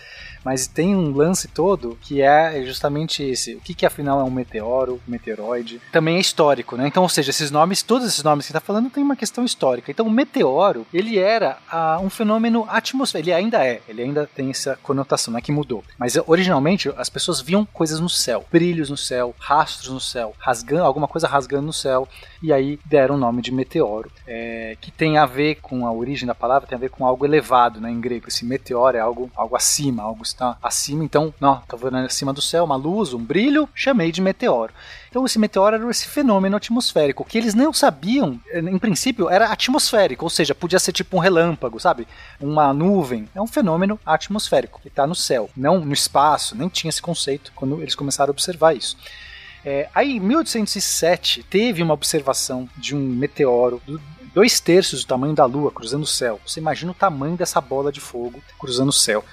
mas tem um lance todo que é justamente esse. O que, que afinal é um meteoro, um meteoroide? Também é histórico, né? Então, ou seja, esses nomes, todos esses nomes que você tá falando tem uma questão histórica. Então, o meteoro, ele era ah, um fenômeno atmosférico. Ele ainda é, ele ainda tem essa conotação, não é que mudou. Mas originalmente as pessoas viam coisas no céu, brilhos no céu, rastros no céu, rasgando, alguma coisa rasgando no céu, e aí deram o nome de meteoro, é, que tem a ver com a origem da palavra, tem a ver com algo elevado, né, em grego. Esse meteoro é algo, algo acima, algo está acima, então, não, tá vendo acima do céu, uma luz, um brilho, chamei de meteoro. Então esse meteoro era esse fenômeno atmosférico, que eles não sabiam, eh, em princípio, era atmosférico, ou seja, podia ser tipo um relâmpago, sabe? Uma nuvem. É um fenômeno atmosférico, que está no céu, não no espaço, nem tinha esse conceito quando eles começaram a observar isso. É, aí, em 1807, teve uma observação de um meteoro do- dois terços do tamanho da Lua cruzando o céu. Você imagina o tamanho dessa bola de fogo cruzando o céu.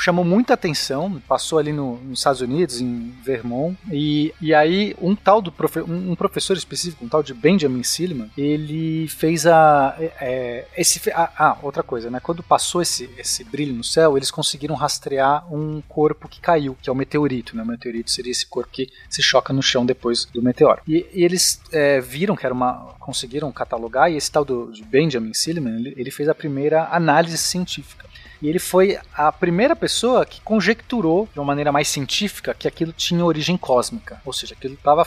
Chamou muita atenção, passou ali no- nos Estados Unidos, em Vermont, e, e aí um tal do profe- um, um professor específico, um tal de Benjamin Silliman, ele fez a. é, esse, fe- ah, ah, outra coisa, né? Quando passou esse, esse brilho no céu, eles conseguiram rastrear um corpo que caiu, que é o meteorito, né? O meteorito seria esse corpo que se choca no chão depois do meteoro. E, e eles é, viram que era uma. conseguiram catalogar, e esse tal do, de Benjamin Silliman, ele, ele fez a primeira análise científica. E ele foi a primeira pessoa que conjecturou de uma maneira mais científica que aquilo tinha origem cósmica, ou seja, aquilo tava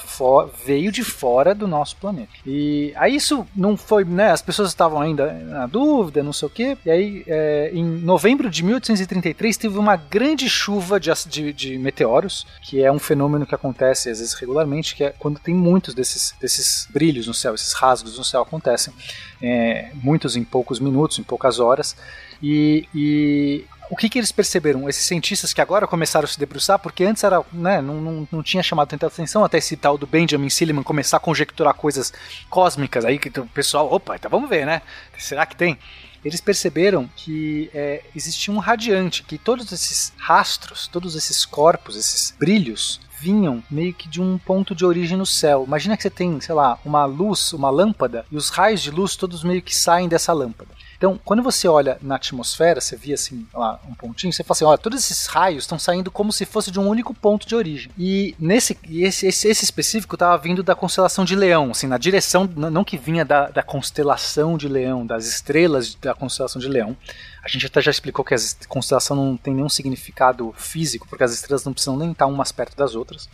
veio de fora do nosso planeta. E aí isso não foi, né? As pessoas estavam ainda na dúvida, não sei o quê. E aí, é, em novembro de 1833, teve uma grande chuva de, de, de meteoros, que é um fenômeno que acontece às vezes regularmente, que é quando tem muitos desses, desses brilhos no céu, esses rasgos no céu acontecem, é, muitos em poucos minutos, em poucas horas. E, e o que, que eles perceberam? Esses cientistas que agora começaram a se debruçar, porque antes era, né, não, não, não tinha chamado tanta atenção até esse tal do Benjamin Silliman começar a conjecturar coisas cósmicas aí, que o pessoal, opa, então vamos ver, né? Será que tem? Eles perceberam que é, existia um radiante, que todos esses rastros, todos esses corpos, esses brilhos, vinham meio que de um ponto de origem no céu. Imagina que você tem, sei lá, uma luz, uma lâmpada, e os raios de luz todos meio que saem dessa lâmpada. Então, quando você olha na atmosfera, você via assim, lá, um pontinho, você fala assim, olha, todos esses raios estão saindo como se fosse de um único ponto de origem. E nesse esse, esse, esse específico estava vindo da constelação de Leão, assim, na direção, não que vinha da, da constelação de Leão, das estrelas da constelação de Leão. A gente até já explicou que a constelação não tem nenhum significado físico, porque as estrelas não precisam nem estar umas perto das outras.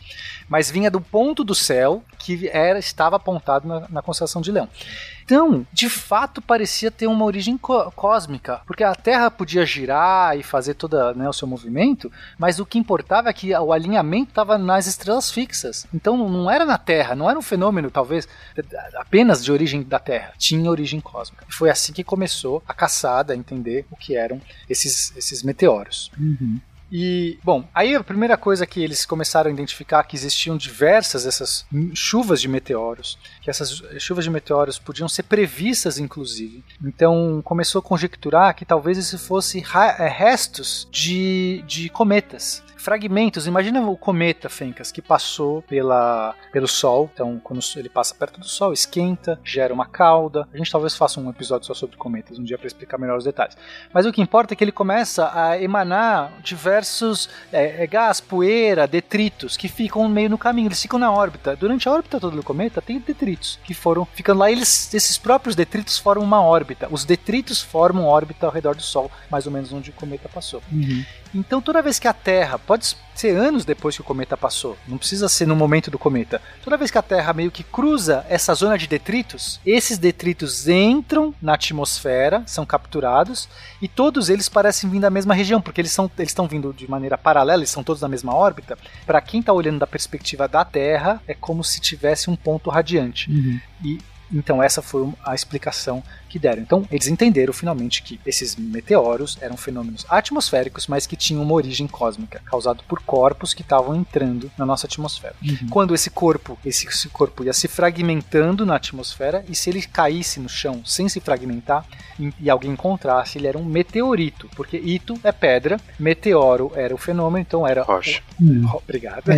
Mas vinha do ponto do céu que era, estava apontado na, na constelação de Leão. Então, de fato, parecia ter uma origem có- cósmica, porque a Terra podia girar e fazer todo o seu movimento, mas o que importava é que o alinhamento estava nas estrelas fixas. Então, não era na Terra, não era um fenômeno, talvez, apenas de origem da Terra, tinha origem cósmica. E foi assim que começou a caçada, a entender o que eram esses, esses meteoros. E, bom, aí a primeira coisa que eles começaram a identificar que existiam diversas dessas chuvas de meteoros, que essas chuvas de meteoros podiam ser previstas, inclusive. Então começou a conjecturar que talvez isso fosse eh, restos de, de cometas. Fragmentos. Imagina o cometa, Fencas, que passou pela, pelo Sol. Então, quando ele passa perto do Sol, esquenta, gera uma cauda. A gente talvez faça um episódio só sobre cometas um dia para explicar melhor os detalhes. Mas o que importa é que ele começa a emanar diversos é, é, gás, poeira, detritos que ficam meio no caminho. Eles ficam na órbita. Durante a órbita toda do cometa tem detritos que foram ficando lá. Eles, esses próprios detritos formam uma órbita. Os detritos formam órbita ao redor do Sol, mais ou menos onde o cometa passou. Então, toda vez que a Terra, pode ser anos depois que o cometa passou, não precisa ser no momento do cometa, toda vez que a Terra meio que cruza essa zona de detritos, esses detritos entram na atmosfera, são capturados, e todos eles parecem vir da mesma região, porque eles são eles estão vindo de maneira paralela, eles são todos na mesma órbita. Para quem está olhando da perspectiva da Terra, é como se tivesse um ponto radiante. E então essa foi a explicação que deram. Então eles entenderam finalmente que esses meteoros eram fenômenos atmosféricos, mas que tinham uma origem cósmica, causado por corpos que estavam entrando na nossa atmosfera. Uhum. Quando esse corpo, esse, esse corpo ia se fragmentando na atmosfera e se ele caísse no chão sem se fragmentar e, e alguém encontrasse, ele era um meteorito, porque ito é pedra, meteoro era o fenômeno, então era rocha. Ro- Obrigado.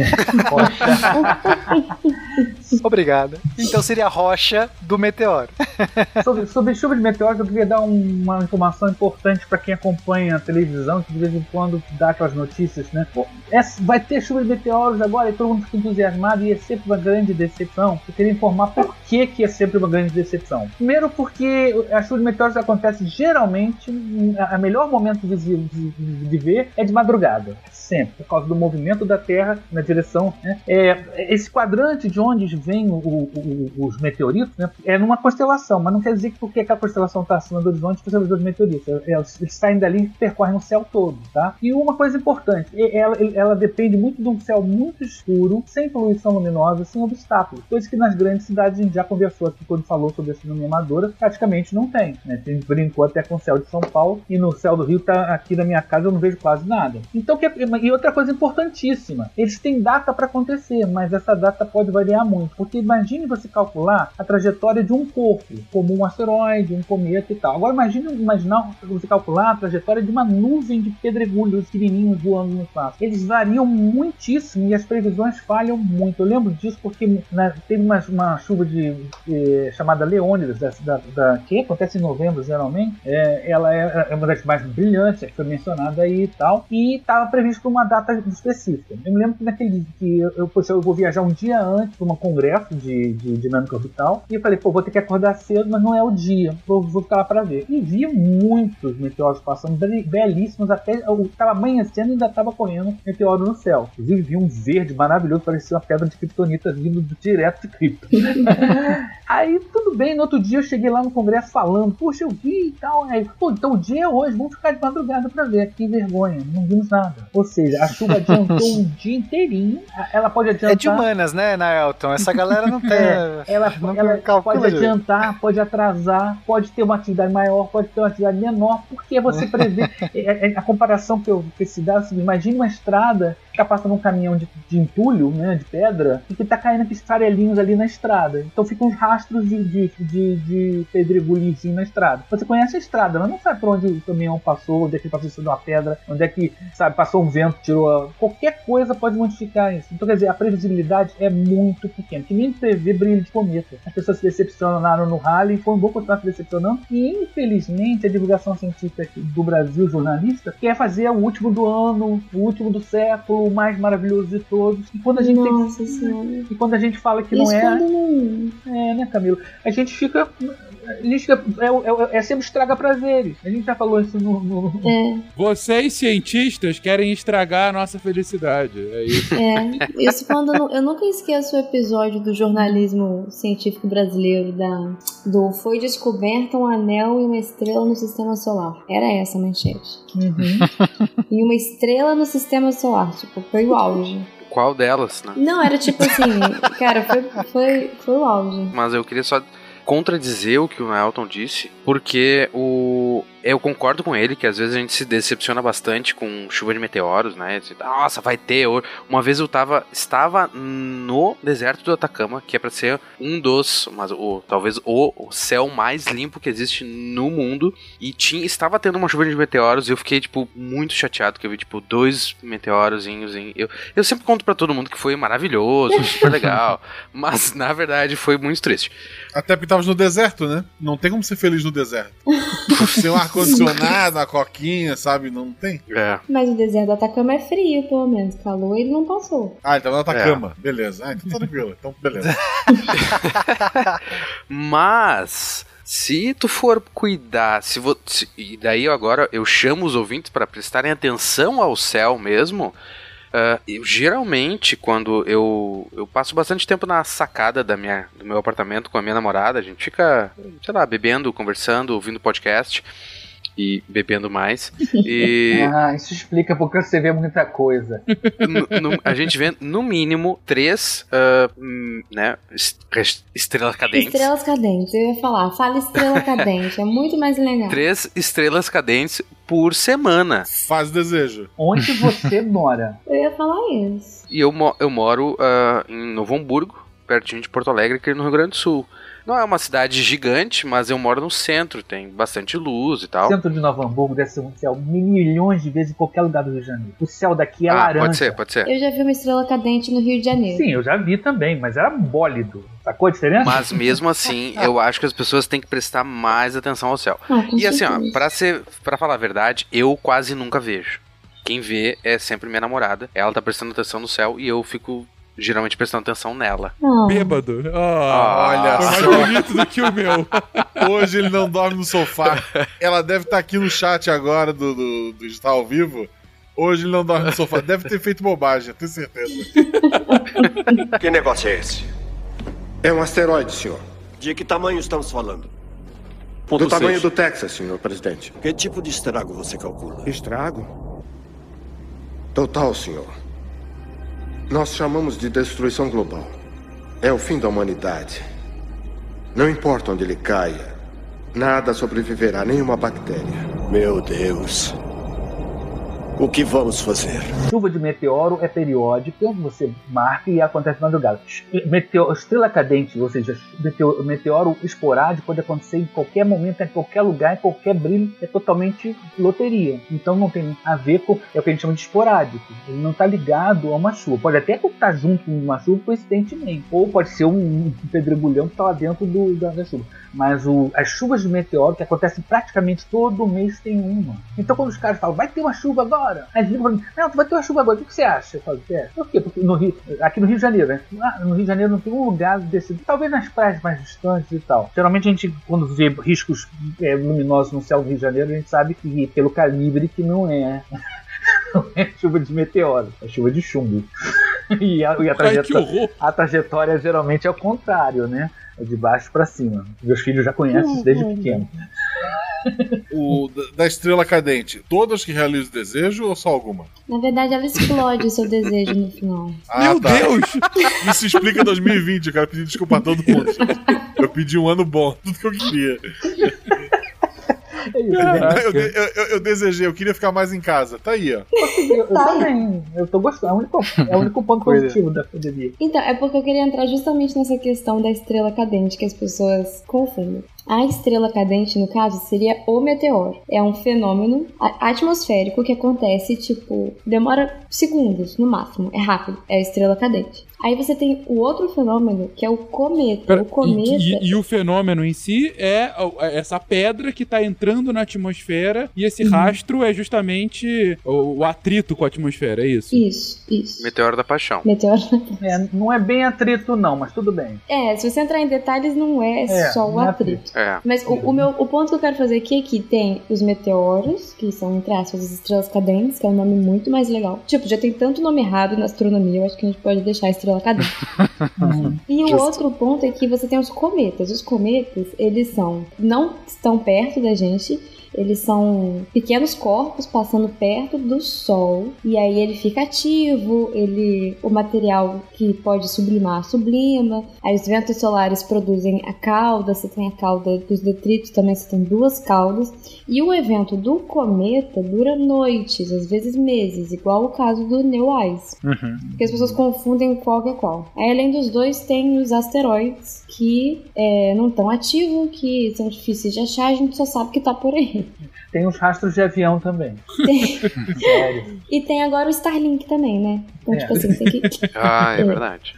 Obrigado. Então seria rocha do meteoro. sobre, sobre chuva de meteoros, eu queria dar um- uma informação importante para quem acompanha a televisão, que de vez em quando dá aquelas notícias, né? Essa- vai ter chuva de meteoros agora e todo mundo fica entusiasmado e é sempre uma grande decepção. Eu queria informar por que, que é sempre uma grande decepção. Primeiro, porque a chuva de meteoros acontece geralmente, a melhor momento de, de- de ver é de madrugada. Sempre, por causa do movimento da Terra na direção. Né? É, esse quadrante de onde vêm o- o- o- os meteoritos né, é numa constelação, mas não quer dizer que porque aquela constelação está acima do horizonte que vê os meteoritos. É, Eles, saem dali e percorrem o céu todo. Tá? E uma coisa importante: ela, ela depende muito de um céu muito escuro, sem poluição luminosa, sem obstáculos. Coisa que nas grandes cidades a gente já conversou aqui quando falou sobre a astronomia amadora, praticamente não tem. Né? A gente brincou até com o céu de São Paulo e no céu do Rio, tá, aqui na minha casa, eu não vejo quase nada. Então, que, e outra coisa importantíssima: eles têm data para acontecer, mas essa data pode variar muito. Porque imagine você calcular a trajetória de um corpo, como um asteroide, um cometa e tal. Agora, imagine imaginar você calcular a trajetória de uma nuvem de pedregulhos pequenininhos voando no espaço. Eles variam muitíssimo e as previsões falham muito. Eu lembro disso porque né, teve uma, uma chuva de eh, chamada Leônidas, da, da, da- que acontece em novembro geralmente. É, ela é, é uma das mais brilhantes, que foi mencionada aí e tal. E estava previsto para uma data específica. Eu me lembro que naquele que eu, eu, eu vou viajar um dia antes para um congresso de, de dinâmica orbital. E falei, pô, vou ter que acordar cedo, mas não é o dia. Vou, vou ficar lá para ver. E vi muitos meteoros passando, be- belíssimos, até eu estava amanhecendo e ainda estava correndo meteoro no céu. Inclusive vi um verde maravilhoso, parecia uma pedra de kryptonita vindo do- direto de Krypton. Aí tudo bem, no outro dia eu cheguei lá no congresso falando, puxa, eu vi e tal. Aí, pô, então o dia é hoje, vamos ficar de madrugada pra ver. Que vergonha, não vimos nada. Ou seja, a chuva adiantou um dia inteirinho. Ela pode adiantar. É de humanas, né, Naelton? Essa galera não tem. É, ela não ela calcula pode adiantar, pode atrasar, pode ter uma atividade maior, pode ter uma atividade menor, porque você prevê. é- é- a comparação que eu que se dá é o seguinte: imagine uma estrada está passando um caminhão de, de entulho, né, de pedra, e que está caindo aqueles farelinhos ali na estrada. Então ficam uns rastros de, de, de, de na estrada. Você conhece a estrada, mas não sabe por onde o caminhão passou, onde é que passou uma pedra, onde é que, sabe, passou um vento, tirou. a- Qualquer coisa pode modificar isso. Então, quer dizer, a previsibilidade é muito pequena. Que nem prever brilho de cometa. As pessoas se decepcionaram no rally e foram vão continuar decepcionando. E, infelizmente, a divulgação científica do Brasil, jornalista, quer fazer o último do ano, o último do século, o mais maravilhoso de todos. E quando a gente Nossa tem... Senhora. E quando a gente fala que Isso não é. não. É, né, Camilo? A gente fica. A gente fica é, é, é sempre estraga prazeres. A gente já falou isso no. no... É. Vocês, cientistas, querem estragar a nossa felicidade. É isso. É, isso quando eu, eu nunca esqueço o episódio do jornalismo científico brasileiro da do foi descoberto um anel e uma estrela no sistema solar. Era essa a manchete. E uma estrela no sistema solar, tipo, foi o auge. Qual delas, né? Não, era tipo assim, cara, foi, foi, foi o auge. Mas eu queria só contradizer o que o Elton disse, porque o eu concordo com ele que às vezes a gente se decepciona bastante com chuva de meteoros, né? Nossa, vai ter. Uma vez eu tava, estava no deserto do Atacama, que é pra ser um dos, mas o, talvez o, céu mais limpo que existe no mundo, e tinha, estava tendo uma chuva de meteoros e eu fiquei, tipo, muito chateado, que eu vi, tipo, dois meteorozinhos. Em, eu, eu sempre conto pra todo mundo que foi maravilhoso, super legal, mas na verdade foi muito triste. Até porque tava no deserto, né? Não tem como ser feliz no deserto. Sem um ar-condicionado, a coquinha, sabe? Não tem. É. Mas o deserto do Atacama é frio, pelo menos. Calor ele não passou. Ah, ele tava no Atacama. Beleza. Ah, então tá tranquilo. Então, beleza. Mas se tu for cuidar, se, vo, se e daí agora eu chamo os ouvintes para prestarem atenção ao céu mesmo. Uh, eu, geralmente, quando eu, eu passo bastante tempo na sacada da minha, do meu apartamento com a minha namorada, a gente fica, sei lá, bebendo, conversando, ouvindo podcast e bebendo mais. E Ah, isso explica porque você vê muita coisa. no- no- a gente vê no mínimo três uh, né, est- estrelas cadentes. Estrelas cadentes, eu ia falar. Fala estrela cadente, é muito mais legal. Três estrelas cadentes por semana. Faz desejo. Onde você mora? Eu ia falar isso. E eu, eu moro ah, em Novo Hamburgo, pertinho de Porto Alegre, aqui no Rio Grande do Sul. Não é uma cidade gigante, mas eu moro no centro, tem bastante luz e tal. Centro de Nova Hamburgo deve ser um céu milhões de vezes em qualquer lugar do Rio de Janeiro. O céu daqui é ah, laranja. pode ser, pode ser. Eu já vi uma estrela cadente no Rio de Janeiro. Sim, eu já vi também, mas era bólido. Sacou a diferença? Mas mesmo assim, eu acho que as pessoas têm que prestar mais atenção ao céu. Ah, E assim, ó, pra, ser, pra falar a verdade, eu quase nunca vejo. Quem vê é sempre minha namorada. Ela tá prestando atenção no céu e eu fico geralmente prestando atenção nela. Bêbado. Ah, Olha foi mais só. bonito do que o meu. Hoje ele não dorme no sofá. Ela deve estar aqui no chat agora do, do, do Está ao Vivo. Hoje ele não dorme no sofá. Deve ter feito bobagem, tenho certeza. Que negócio é esse? É um asteroide, senhor. De que tamanho estamos falando? do Ponto tamanho seis. do Texas, senhor presidente. Que tipo de estrago você calcula? Estrago? Total, senhor. Nós chamamos de destruição global. É o fim da humanidade. Não importa onde ele caia, nada sobreviverá, nenhuma bactéria. Meu Deus. O que vamos fazer? Chuva de meteoro é periódica, você marca e acontece na madrugada. Meteo- estrela cadente, ou seja, meteo- meteoro esporádico pode acontecer em qualquer momento, em qualquer lugar, em qualquer brilho, é totalmente loteria. Então não tem a ver com é o que a gente chama de esporádico. Ele não está ligado a uma chuva. Pode até estar junto com uma chuva coincidentemente, ou pode ser um, um pedregulhão que está lá dentro do- da, da chuva. Mas o- as chuvas de meteoro, que acontecem praticamente todo mês, tem uma. Então quando os caras falam, vai ter uma chuva agora, aí eles falando, não, vai ter uma chuva agora, o que você acha? Eu falo, é. Por quê? Porque no Rio, aqui no Rio de Janeiro, né? Ah, No Rio de Janeiro não tem um lugar desse, talvez nas praias mais distantes e tal. Geralmente a gente, quando vê riscos é, luminosos no céu do Rio de Janeiro, a gente sabe que pelo calibre que não é. Não é chuva de meteoro, é chuva de chumbo. E a, e a trajetória, a trajetória geralmente é o contrário, né? É de baixo pra cima. Meus filhos já conhecem isso desde pequeno. O, da- estrela cadente, todas que realizam o desejo ou só alguma? Na verdade, ela explode o seu desejo no final. Ah, Meu tá. Deus! Isso explica 2020, eu quero pedir desculpa a todo mundo. Eu pedi um ano bom, tudo que eu queria. É né? Eu, eu, eu- eu desejei, eu queria ficar mais em casa. Tá aí, ó. Eu, eu também, eu tô gostando. É o único, é o único ponto positivo da pandemia. Então, é porque eu queria entrar justamente nessa questão da estrela cadente que as pessoas confundem. A estrela cadente, no caso, seria o meteoro. É um fenômeno atmosférico que acontece, tipo, demora segundos no máximo. É rápido. É a estrela cadente. Aí você tem o outro fenômeno, que é o cometa. Pera, o cometa. e, e- e o fenômeno em si é é essa pedra que tá entrando na atmosfera e esse Uhum. rastro é justamente o, o atrito com a atmosfera, é isso? Isso, isso. Meteoro da Paixão. Meteoro. É, não é bem atrito, não, mas tudo bem. É, se você entrar em detalhes, não é, É, só o não é atrito. É. Mas o, o meu, o ponto que eu quero fazer aqui é que tem os meteoros, que são, entre aspas, as estrelas cadentes, que é um nome muito mais legal. Tipo, já tem tanto nome errado na astronomia, eu acho que a gente pode deixar a estrela cadente. E o outro ponto é que você tem os cometas. Os cometas, eles são, não estão perto da gente, Eles são pequenos corpos passando perto do Sol e aí ele fica ativo, ele o material que pode sublimar sublima. Aí os ventos solares produzem a cauda, você tem a cauda dos detritos, também você tem duas caudas. E o evento do cometa dura noites, às vezes meses, igual o caso do Neowise. Uhum. Porque as pessoas confundem qual que é qual. Aí, além dos dois, tem os asteroides que é, não estão ativos, que são difíceis de achar, a gente só sabe que tá por aí. Tem os rastros de avião também. Sério. E tem agora o Starlink também, né? Então, É. tipo assim, tem que. Ah, é verdade.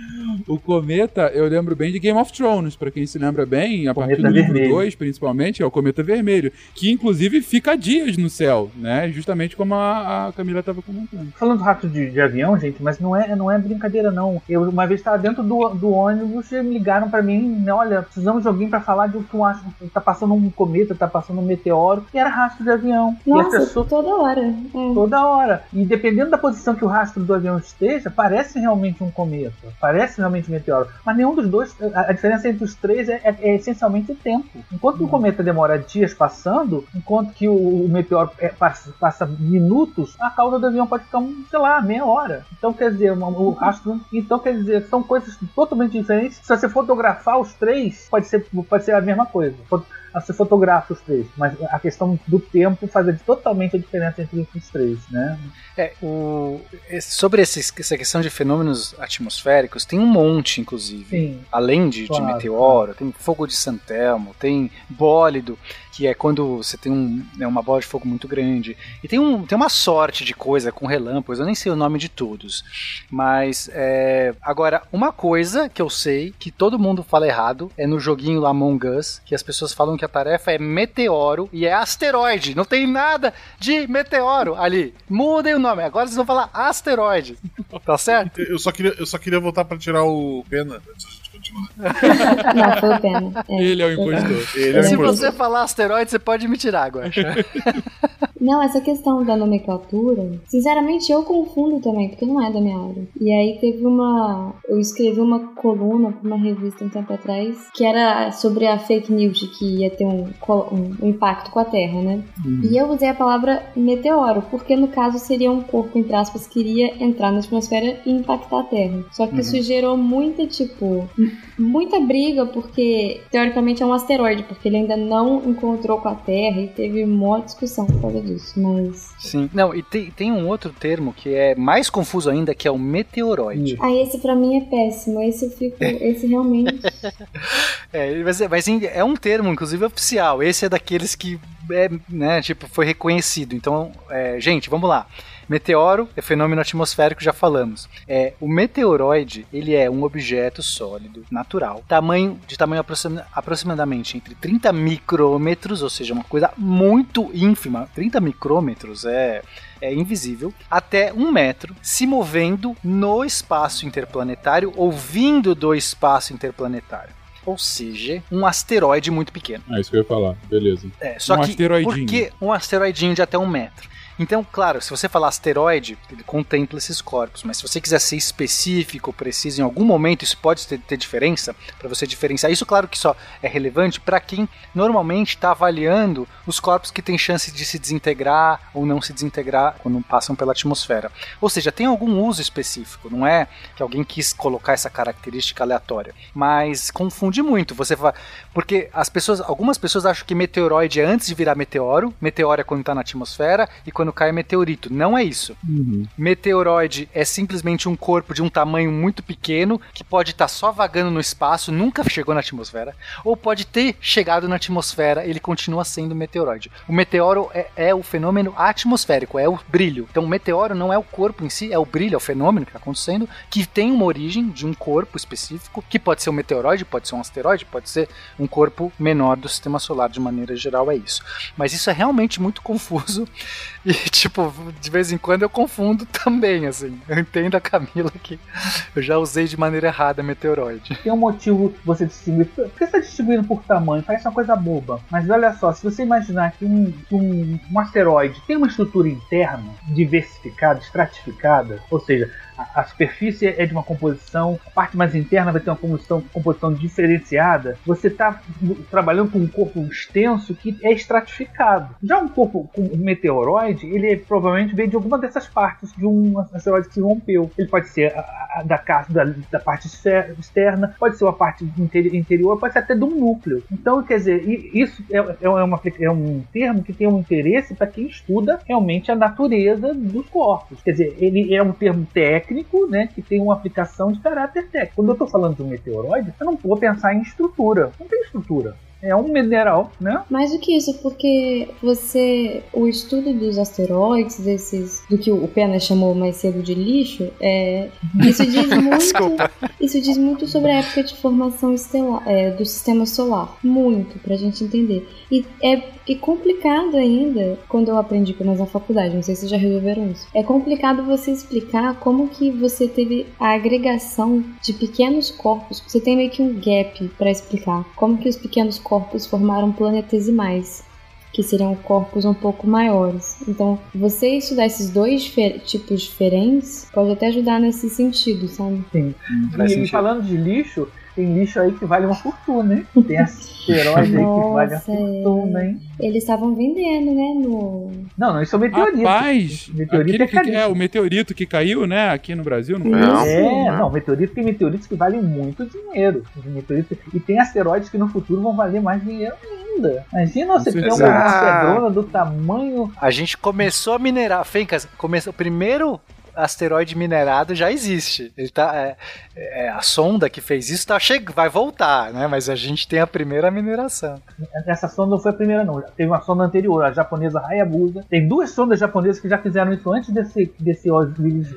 O cometa, eu lembro bem de Game of Thrones, pra quem se lembra bem, a partir do Cometa livro vermelho. 2, principalmente, é o cometa vermelho, que inclusive fica dias no céu, né? Justamente como a, a Camila tava comentando. Falando do rastro de, de avião, gente, mas não é, não é brincadeira, não. Eu uma vez estava dentro do, do ônibus e me ligaram pra mim, né, olha, precisamos de alguém pra falar de o que tu acha. Tá passando um cometa, tá passando um meteoro, e era rastro de avião. e Nossa, as pessoas toda hora. É. Toda hora. E dependendo da posição que o rastro do avião esteja, parece realmente um cometa. Parece realmente um meteoro. Mas nenhum dos dois. A, diferença entre os três é, é- é essencialmente o tempo. Enquanto que o cometa demora dias passando, enquanto que o, o meteoro é- passa, passa minutos, a cauda do avião pode ficar, sei lá, meia hora. Então quer dizer, uma- o rastro. Então quer dizer, são coisas totalmente diferentes. Se você fotografar os três, pode ser, pode ser a mesma coisa. Você fotografa os três, mas a questão do tempo faz a- totalmente a diferença entre os três, né? É, o, sobre esses- essa questão de fenômenos atmosféricos, tem um monte, inclusive. Sim. Além de, de Claro, meteoro, tem fogo de Santelmo, tem bólido, que é quando você tem um, né, uma bola de fogo muito grande. E tem, um, tem uma sorte de coisa com relâmpagos, eu nem sei o nome de todos. Mas, é, agora, uma coisa que eu sei, que todo mundo fala errado, é no joguinho lá Among Us, que as pessoas falam que a tarefa é meteoro e é asteroide. Não tem nada de meteoro ali. Mudem o nome, agora vocês vão falar asteroide. Tá certo? Eu só queria, eu só queria voltar pra tirar o pena antes gente continuar. Não, foi o pena. Ele é o impostor. Ele é o Se impostor. você falar asteroide, você pode me tirar agora. Não, essa questão da nomenclatura, sinceramente eu confundo também, porque não é da minha área. E aí teve uma. Eu escrevi uma coluna pra uma revista um tempo atrás, que era sobre a fake news de que ia ter um, um- um impacto com a Terra, né? E eu usei a palavra meteoro, porque no caso seria um corpo, entre aspas, que iria entrar na atmosfera e impactar a Terra. Só que isso gerou muita, tipo, muita briga, porque teoricamente é um asteroide, porque ele ainda não encontrou com a Terra e teve uma discussão por causa disso. Mas. Sim. Não, e tem, tem um outro termo que é mais confuso ainda, que é o meteoroide. Ah, esse pra mim é péssimo. Esse eu fico. Esse realmente. É, mas, é- mas é um termo, inclusive, oficial. Esse é daqueles que, é, né, tipo, foi reconhecido. Então, é, gente, vamos lá. Meteoro é fenômeno atmosférico, já falamos. É, o meteoroide, ele é um objeto sólido, natural, tamanho de tamanho aproxima- aproximadamente entre 30 micrômetros, ou seja, uma coisa muito ínfima. 30 micrômetros é é invisível, até um metro, se movendo no espaço interplanetário ou vindo do espaço interplanetário. Ou seja, um asteroide muito pequeno. É isso que eu ia falar, beleza. É, só um que asteroidinho. por que um asteroidinho de até um metro? Então, claro, se você falar asteroide, ele contempla esses corpos, mas se você quiser ser específico, preciso, em algum momento isso pode ter, ter diferença, para você diferenciar. Isso, claro que só é relevante para quem normalmente está avaliando os corpos que têm chance de se desintegrar ou não se desintegrar quando passam pela atmosfera. Ou seja, tem algum uso específico, não é que alguém quis colocar essa característica aleatória, mas confunde muito. Você vai, porque as pessoas, algumas pessoas acham que meteoroide é antes de virar meteoro, meteoro é quando está na atmosfera e quando cai é meteorito. Não é isso. Meteoroide é simplesmente um corpo de um tamanho muito pequeno que pode estar só vagando no espaço, nunca chegou na atmosfera, ou pode ter chegado na atmosfera, ele continua sendo meteoroide. O meteoro é, é o fenômeno atmosférico, é o brilho. Então o meteoro não é o corpo em si, é o brilho, é o fenômeno que está acontecendo, que tem uma origem de um corpo específico, que pode ser um meteoroide, pode ser um asteroide, pode ser um corpo menor do sistema solar, de maneira geral é isso. Mas isso é realmente muito confuso e tipo, de vez em quando eu confundo também, assim. Eu entendo a Camila que eu já usei de maneira errada meteoroide. Tem um motivo você distinguir. Por que você está distribuindo por tamanho? Parece uma coisa boba. Mas olha só, se você imaginar que um, que um, um asteroide tem uma estrutura interna diversificada, estratificada, ou seja, a, a superfície é de uma composição, a parte mais interna vai ter uma composição, composição diferenciada, você está trabalhando com um corpo extenso que é estratificado. Já um corpo com um meteoroide, ele provavelmente veio de alguma dessas partes de um asteroide que se rompeu. Ele pode ser a, a, da, da, da parte externa, pode ser uma parte interior, pode ser até de um núcleo. Então, quer dizer, isso é, é, uma, é um termo que tem um interesse para quem estuda realmente a natureza dos corpos. Quer dizer, ele é um termo técnico, né, que tem uma aplicação de caráter técnico. Quando eu estou falando de um meteoroide, eu não vou pensar em estrutura. Não tem estrutura é um mineral, né? Mais do que isso, porque você. O estudo dos asteroides, desses. do que o Pena chamou mais cedo de lixo, é. Isso diz muito. isso diz muito sobre a época de formação estelar, é, do sistema solar. Muito, pra gente entender. E é e complicado ainda, quando eu aprendi pelo menos na faculdade, não sei se já resolveram isso. É complicado você explicar como que você teve a agregação de pequenos corpos. Você tem meio que um gap para explicar como que os pequenos corpos formaram planetesimais que seriam corpos um pouco maiores. Então, você estudar esses dois tipos diferentes pode até ajudar nesse sentido, sabe? Sim. E, e falando de lixo, tem lixo aí que vale uma fortuna, hein? Tem asteroide aí que vale uma fortuna, hein? Eles estavam vendendo, né? No... Não, não, isso é o meteorito. Rapaz, meteorito é, que, é, o meteorito que caiu, né? Aqui no Brasil, não não, É, não, meteorito tem meteoritos que valem muito dinheiro. Meteorito, e tem asteroides que no futuro vão valer mais dinheiro ainda. Imagina você ter uma pedrona do tamanho. A gente começou a minerar. Fencas, começou. Primeiro asteroide minerado já existe. Ele tá, é, é, a sonda que fez isso tá che vai voltar, né? Mas a gente tem a primeira mineração. Essa sonda não foi a primeira, não. Teve uma sonda anterior, a japonesa Hayabusa. Tem duas sondas japonesas que já fizeram isso antes desse, desse.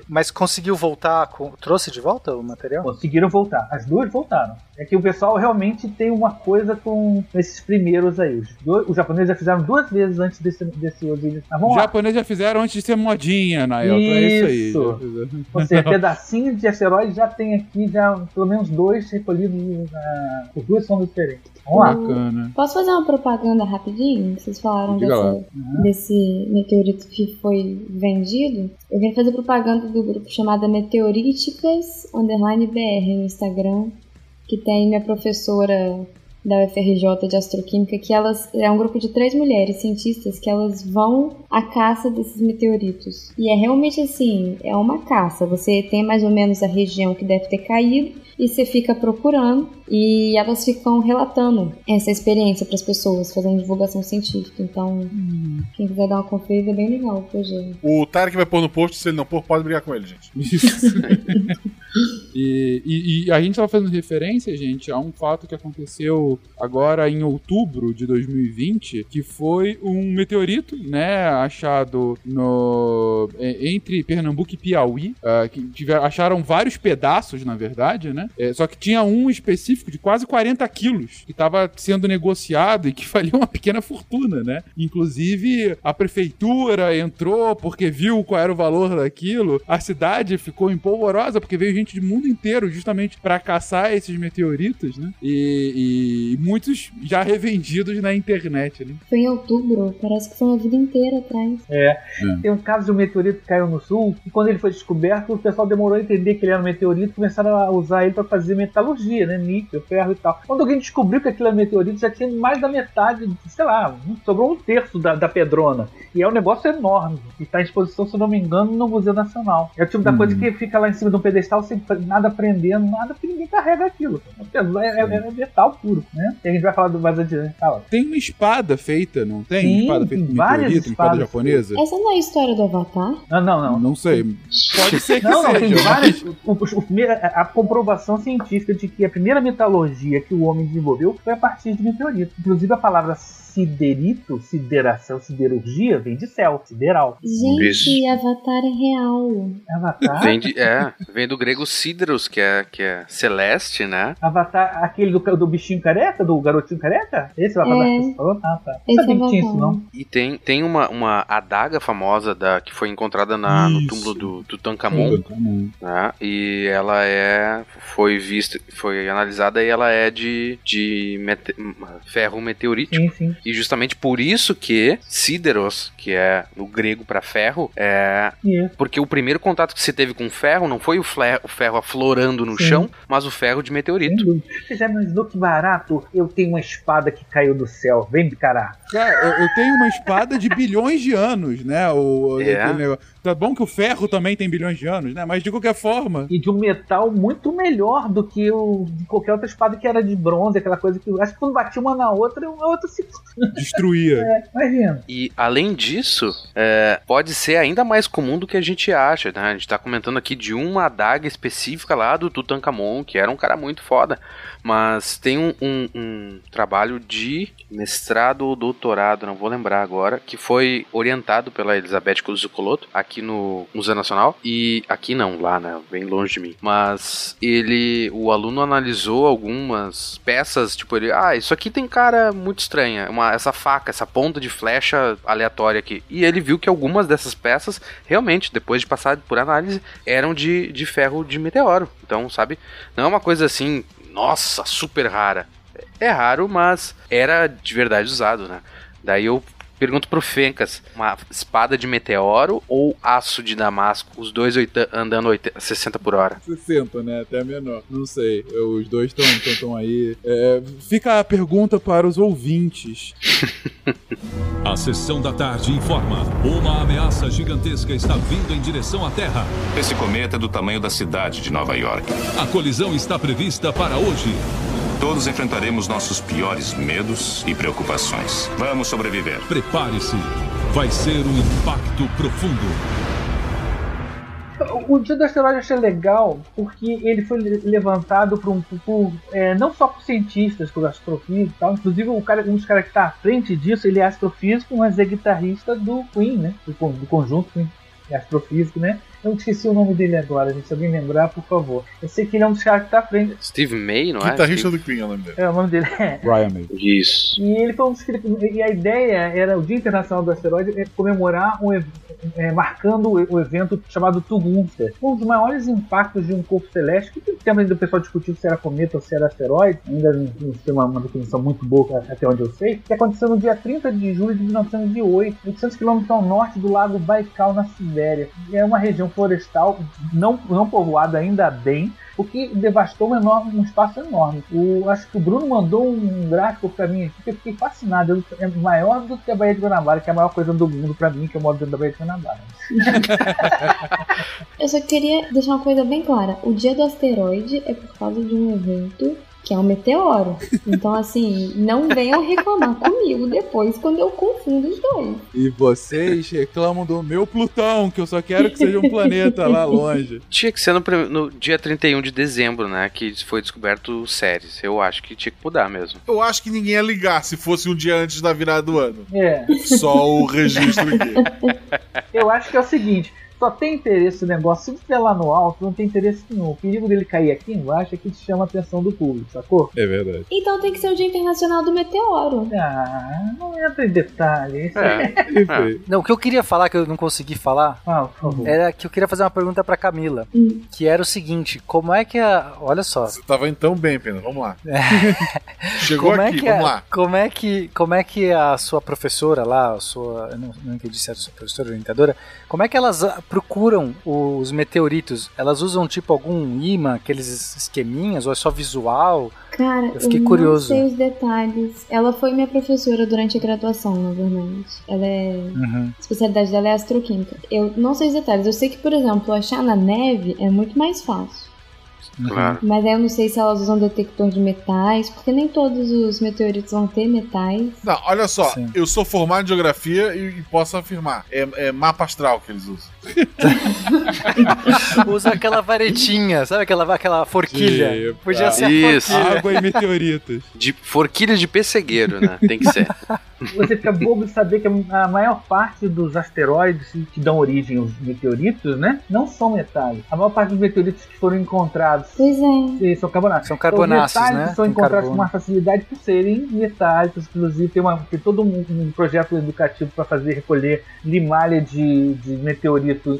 Mas conseguiu voltar? Com... Trouxe de volta o material? Conseguiram voltar. As duas voltaram. É que o pessoal realmente tem uma coisa com esses primeiros aí. Os, dois, os japoneses já fizeram duas vezes antes desse, desse Osiris. Mas os japoneses já fizeram antes de ser modinha, Nael. Isso. É isso aí. Ou seja, pedacinhos de asteroide já tem aqui já pelo menos dois recolhidos uh, por duas sondas diferentes. Vamos lá. Bacana. Posso fazer uma propaganda rapidinho? Vocês falaram dessa, desse meteorito que foi vendido. Eu vim fazer propaganda do grupo chamado Meteoríticas Underline BR no Instagram, que tem minha professora da UFRJ de Astroquímica, que elas é um grupo de três mulheres cientistas que elas vão à caça desses meteoritos. E é realmente assim, é uma caça. Você tem mais ou menos a região que deve ter caído e você fica procurando e elas ficam relatando essa experiência para as pessoas, fazendo divulgação científica. Então, hum. quem quiser dar uma conferida é bem legal o projeto. O Tarek vai pôr no post, se ele não pôr, pode brigar com ele, gente. e, e, e, a gente estava fazendo referência, gente, a um fato que aconteceu agora em outubro de 2020, que foi um meteorito, né, achado no entre Pernambuco e Piauí, uh, que tiver, acharam vários pedaços, na verdade, né? É, só que tinha um específico de quase 40 quilos que estava sendo negociado e que valia uma pequena fortuna, né? Inclusive, a prefeitura entrou porque viu qual era o valor daquilo. A cidade ficou empolvorosa porque veio gente do mundo inteiro justamente para caçar esses meteoritos, né? E, e, muitos já revendidos na internet, né? Foi em outubro, parece que foi uma vida inteira atrás. É. é. Tem um caso de um meteorito que caiu no sul e quando ele foi descoberto, o pessoal demorou a entender que ele era um meteorito e começaram a usar ele para fazer metalurgia, né? Níquel, ferro e tal. Quando alguém descobriu que aquilo é meteorito, já tinha mais da metade, sei lá, sobrou um terço da, da pedrona. E é um negócio enorme. E está em exposição, se não me engano, no Museu Nacional. É o tipo da coisa que fica lá em cima de um pedestal sem nada prendendo, nada, porque ninguém carrega aquilo. É, é, é metal puro, né? E a gente vai falar do mais adiante. Tá, tem uma espada feita, não tem? Sim, espada feita com meteorito, uma espada japonesa? Essa não é a história do Avatar? Ah, não, não. Não sei. Pode ser que não, seja. Não, tem várias. O, o, a comprovação científica de que a primeira metalurgia que o homem desenvolveu foi a partir de meteoritos. Inclusive a palavra siderito, sideração, siderurgia, vem de céu, sideral. Gente, Isso. Avatar é real. Avatar? Vem, de, é, vem do grego Sideros, que é, que é celeste, né? Avatar, aquele do, do bichinho careca, do garotinho careca? Esse é o Avatar É. que você falou? Ah, tá. Não Esse sabia que tinha isso, não. E tem, tem uma, uma adaga famosa da, que foi encontrada na, no túmulo do Tutankhamon. Tutankhamon. né? E ela é. Foi vista, foi analisada e ela é de, de mete- ferro meteorítico. Sim, sim. E justamente por isso que Sideros, que é no grego para ferro, é. Isso. Porque o primeiro contato que você teve com ferro não foi o, o ferro aflorando no Sim. chão, mas o ferro de meteorito. Você já imaginou que barato? Eu tenho uma espada que caiu do céu. Vem. Cara, eu, eu tenho uma espada de bilhões de anos, né? O, É. Tá bom que o ferro também tem bilhões de anos, né? Mas de qualquer forma. E de um metal muito melhor do que o de qualquer outra espada que era de bronze, aquela coisa que. Acho que quando batia uma na outra, a outra se. Destruía. É, imagina. E além disso, é, pode ser ainda mais comum do que a gente acha, né? A gente tá comentando aqui de uma adaga específica lá do Tutankhamon, que era um cara muito foda. Mas tem um, um- um trabalho de mestrado ou doutorado, não vou lembrar agora, que foi orientado pela Elizabeth Cuzzocoloto aqui no Museu Nacional. E aqui não, lá, né? Bem longe de mim. Mas ele, o aluno analisou algumas peças, tipo, ele, ah, isso aqui tem cara muito estranha, uma, essa faca, essa ponta de flecha aleatória aqui. E ele viu que algumas dessas peças, realmente, depois de passar por análise, eram de, de ferro de meteoro. Então, sabe, não é uma coisa assim, nossa, super rara. É raro, mas era de verdade usado, né? Daí eu pergunto pro Fencas, uma espada de meteoro ou aço de damasco? Os dois oita- andando 80, 60 por hora. 60, né? Até menor. Não sei. Eu- Os dois estão aí. É, fica a pergunta para os ouvintes. A sessão da tarde informa: uma ameaça gigantesca está vindo em direção à Terra. Esse cometa é do tamanho da cidade de Nova York. A colisão está prevista para hoje. Todos enfrentaremos nossos piores medos e preocupações. Vamos sobreviver. Prepare-se. Vai ser um impacto profundo. O Dia do Asteroide eu achei legal porque ele foi le- levantado por, um, por, é, não só por cientistas, por astrofísicos e tal. Inclusive, o cara, um dos caras que está à frente disso, ele é astrofísico, mas é guitarrista do Queen, né? Do, do conjunto Queen. É astrofísico, né? Eu esqueci o nome dele agora, gente. Se alguém lembrar, por favor. Eu sei que ele é um dos caras que está à frente. Steve May, não é? Guitarrista Steve... do Queen, é o nome dele. É, o nome dele é. Brian May. Isso. E ele foi um dos que. E a ideia era o Dia Internacional do Asteroide é comemorar um, é, marcando o, evento chamado Tugunster. Um dos maiores impactos de um corpo celeste, que tem tempo ainda o pessoal discutiu se era cometa ou se era asteroide, ainda não tem uma, uma definição muito boa até onde eu sei, que aconteceu no dia 30 de julho de 1908, 800 quilômetros ao norte do lago Baikal, na Sibéria. É uma região florestal não, não povoada ainda bem, o que devastou um, enorme, um espaço enorme. O, acho que o Bruno mandou um gráfico pra mim aqui que eu fiquei fascinado. É maior do que a Baía de Guanabara, que é a maior coisa do mundo pra mim, que eu moro dentro da Baía de Guanabara. Eu só queria deixar uma coisa bem clara. O dia do asteroide é por causa de um evento que é um meteoro. Então, assim, não venham reclamar comigo depois quando eu confundo os dois. E vocês reclamam do meu Plutão, que eu só quero que seja um planeta lá longe. Tinha que ser no, no dia 31 de dezembro, né? Que foi descoberto o Ceres. Eu acho que tinha que mudar mesmo. Eu acho que ninguém ia ligar se fosse um dia antes da virada do ano. É. Só o registro aqui. Eu acho que é o seguinte. Só tem interesse no negócio. Se estiver lá no alto, não tem interesse nenhum. O perigo dele cair aqui embaixo é que chama a atenção do público, sacou? É verdade. Então tem que ser o Dia Internacional do Meteoro. Ah, não entra em detalhe. Isso É. é- Não, o que eu queria falar, que eu não consegui falar, Ah, por favor. era que eu queria fazer uma pergunta pra Camila. Que era o seguinte, como é que a... Olha só. Você tava então bem, Pena. Vamos lá. Chegou como aqui, é vamos a, lá. Como é que como é que a sua professora lá, a sua, eu não, não entendi se era a sua professora orientadora, como é que elas procuram os meteoritos? Elas usam tipo algum imã, aqueles esqueminhas ou é só visual? Cara, Eu fiquei não curioso. sei os detalhes. Ela foi minha professora durante a graduação, na verdade. Ela é. Uhum. A especialidade dela é astroquímica. Eu não sei os detalhes. Eu sei que, por exemplo, achar na neve é muito mais fácil. Claro. Mas aí eu não sei se elas usam detector de metais, porque nem todos os meteoritos vão ter metais. Não, olha só, eu sou formado em geografia e, e posso afirmar. É, é mapa astral que eles usam. Usa aquela varetinha, sabe aquela, aquela forquilha? Epa. Podia ser Isso. forquilha. Água e meteoritos. De forquilha de pessegueiro, né? Tem que ser. você fica bobo de saber que a maior parte dos asteroides que dão origem aos meteoritos, né, não são metálicos. A maior parte dos meteoritos que foram encontrados é. são carbonáceos. São carbonáceos, então, né? são encontrados carbono. com uma facilidade por serem metálicos. Inclusive, tem, uma, tem todo um, um projeto educativo para fazer recolher limalha de, de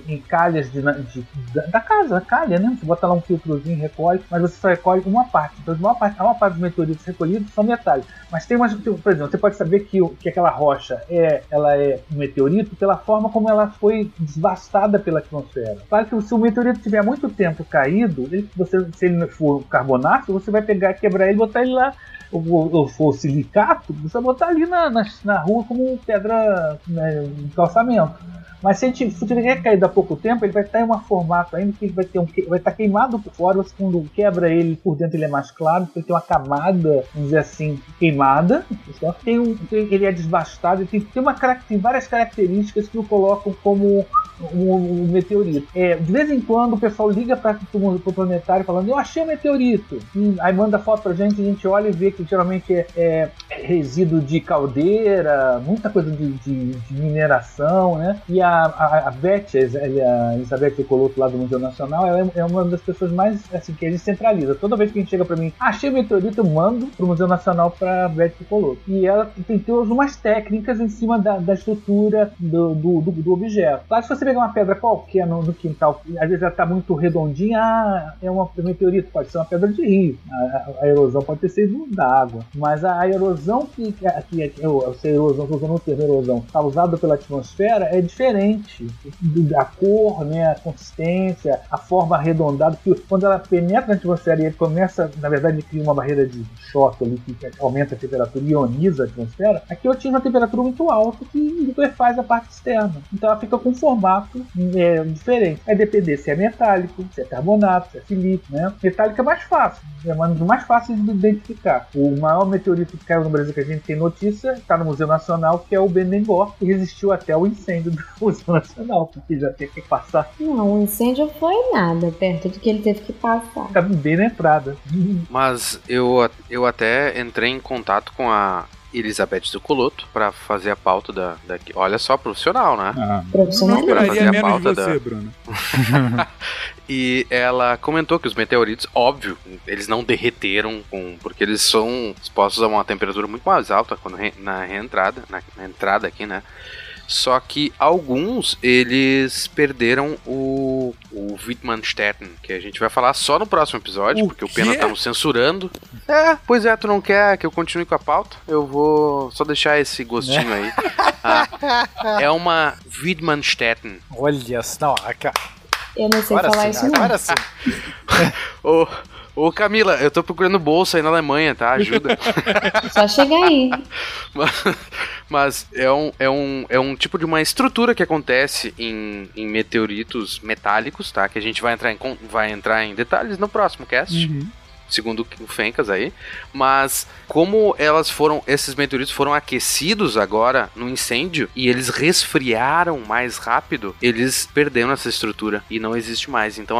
em calhas de, de- da, da casa, calha, né? Você bota lá um filtrozinho, recolhe, mas você só recolhe uma parte. Então, a maior parte, a maior parte dos meteoritos recolhidos são metálicos. Mas tem umas, por exemplo, você pode saber que, que aquela rocha é, ela é um meteorito pela forma como ela foi devastada pela atmosfera. Claro que se o meteorito tiver muito tempo caído, ele- você, se ele for carbonato, você vai pegar, quebrar ele e botar ele lá ou, for silicato, você vai botar ali na, na, na rua como pedra né, calçamento. Mas se, a gente, se tiver caído há pouco tempo, ele vai estar em um formato ainda que vai, ter um, vai estar queimado por fora. Você quando quebra ele por dentro, ele é mais claro, porque ele tem uma camada, vamos dizer assim, queimada. Então, tem um, tem- ele é desbastado, tem, tem, uma, tem várias características que o colocam como um, um meteorito. É, de vez em quando o pessoal liga para o planetário falando: Eu achei um meteorito. E aí manda foto pra gente, a gente olha e vê que geralmente é, é resíduo de caldeira, muita coisa de, de- de mineração, né? E a, a, a Beth, a, Elizabeth Coloto lá do Museu Nacional, ela é, é uma das pessoas mais assim que a gente centraliza. Toda vez que a gente chega para mim, achei o meteorito, eu mando pro Museu Nacional para Beth Coloto. E ela tem todas umas técnicas em cima da, da estrutura do, do, do, do objeto. Claro, se você pegar uma pedra qualquer no, no quintal, às vezes ela tá muito redondinha, ah, é uma um meteorito, pode ser uma pedra de rio. A, a- a erosão pode ter sido da água. Mas a, a erosão que, que, que, que eu, se erosão, tô usando o termo erosão, causada pela atmosfera é diferente. Do- A cor, né, a consistência, a forma arredondada, que quando ela penetra na atmosfera e começa, na verdade, cria uma barreira de choque ali que aumenta a temperatura ioniza a atmosfera, aqui eu atinge uma temperatura muito alta que liquefaz a parte externa. Então ela fica com um formato é, diferente. Vai depender se é metálico, se é carbonato, se é silício, né? Metálico é mais fácil, é mais fáceis de identificar. O maior meteorito que caiu no Brasil que a gente tem notícia está no Museu Nacional, que é o Benengor, que resistiu até o incêndio do Museu Nacional, porque já teve que passar. Não, o incêndio foi nada perto do que ele teve que passar. Fica bem na entrada. Mas eu, eu até entrei em contato com a Elizabeth do Coloto pra fazer a pauta da, da. Olha só, profissional, né? Ah, Profissional. não Pra fazer a pauta você, da- Bruno. E ela comentou que os meteoritos, óbvio, eles não derreteram com, porque eles são expostos a uma temperatura muito mais alta quando re- na reentrada, na, na entrada aqui, né? Só que alguns eles perderam o, o que a gente vai falar só no próximo episódio, O porque o Pena quê? tá nos censurando. É, pois é, tu não quer que eu continue com a pauta? Eu vou só deixar esse gostinho aí. Ah, é uma Wittmannsturm. Olha não, cara. Eu não sei Agora falar sim, isso não. agora sim. Ô, ô Camila, eu tô procurando bolsa aí na Alemanha, tá? Ajuda. Só chegar aí. Mas, mas é, um, é, um, é um tipo de uma estrutura que acontece em, em meteoritos metálicos, tá? Que a gente vai entrar em, vai entrar em detalhes no próximo cast. Uhum. Segundo o Fencas aí. Mas como elas foram. Esses meteoritos foram aquecidos agora no incêndio e eles resfriaram mais rápido, eles perderam essa estrutura e não existe mais. Então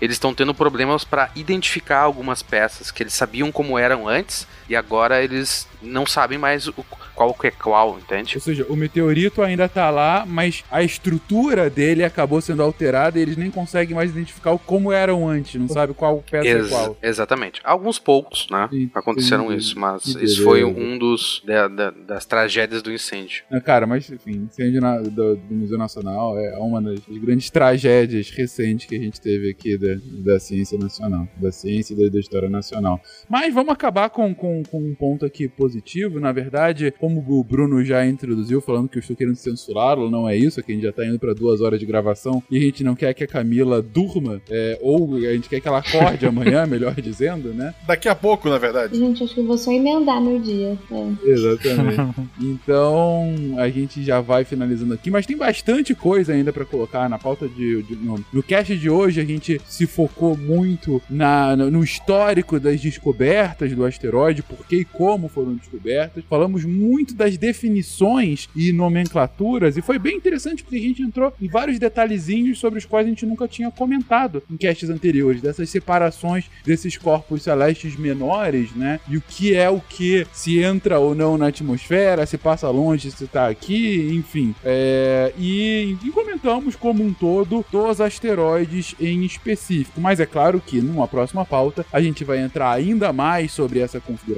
eles estão tendo problemas para identificar algumas peças que eles sabiam como eram antes e agora eles não sabem mais o, qual que é qual, entende? Ou seja, o meteorito ainda tá lá, mas a estrutura dele acabou sendo alterada e eles nem conseguem mais identificar como eram antes, não sabe qual peça Ex- é qual. Exatamente. Alguns poucos, né? Aconteceram isso, mas isso foi um dos da- da- das tragédias do incêndio. Ah, Cara, mas enfim, incêndio na- do, do Museu Nacional é uma das grandes tragédias recentes que a gente teve aqui da, da ciência nacional, da ciência e da, da história nacional. Mas vamos acabar com, com, com um ponto aqui positivo. Na verdade, como o Bruno já introduziu, falando que eu estou querendo censurá-lo, não é isso, é que a gente já tá indo para duas horas de gravação e a gente não quer que a Camila durma, é, ou a gente quer que ela acorde amanhã, melhor dizendo, né? Daqui a pouco, na verdade. Gente, acho que eu vou só emendar no dia. É. Exatamente. Então, a gente já vai finalizando aqui, mas tem bastante coisa ainda pra colocar na pauta de, de- no, no cast de hoje. A gente se focou muito na, no histórico das descobertas do asteroide, por que e como foram descobertas. Falamos muito das definições e nomenclaturas, e foi bem interessante porque a gente entrou em vários detalhezinhos sobre os quais a gente nunca tinha comentado em castes anteriores, dessas separações desses corpos celestes menores, né? E o que é o que, se entra ou não na atmosfera, se passa longe, se tá aqui, enfim. É, e, e comentamos como um todo dos asteroides em específico. Mas é claro que numa próxima pauta a gente vai entrar ainda mais sobre essa configuração,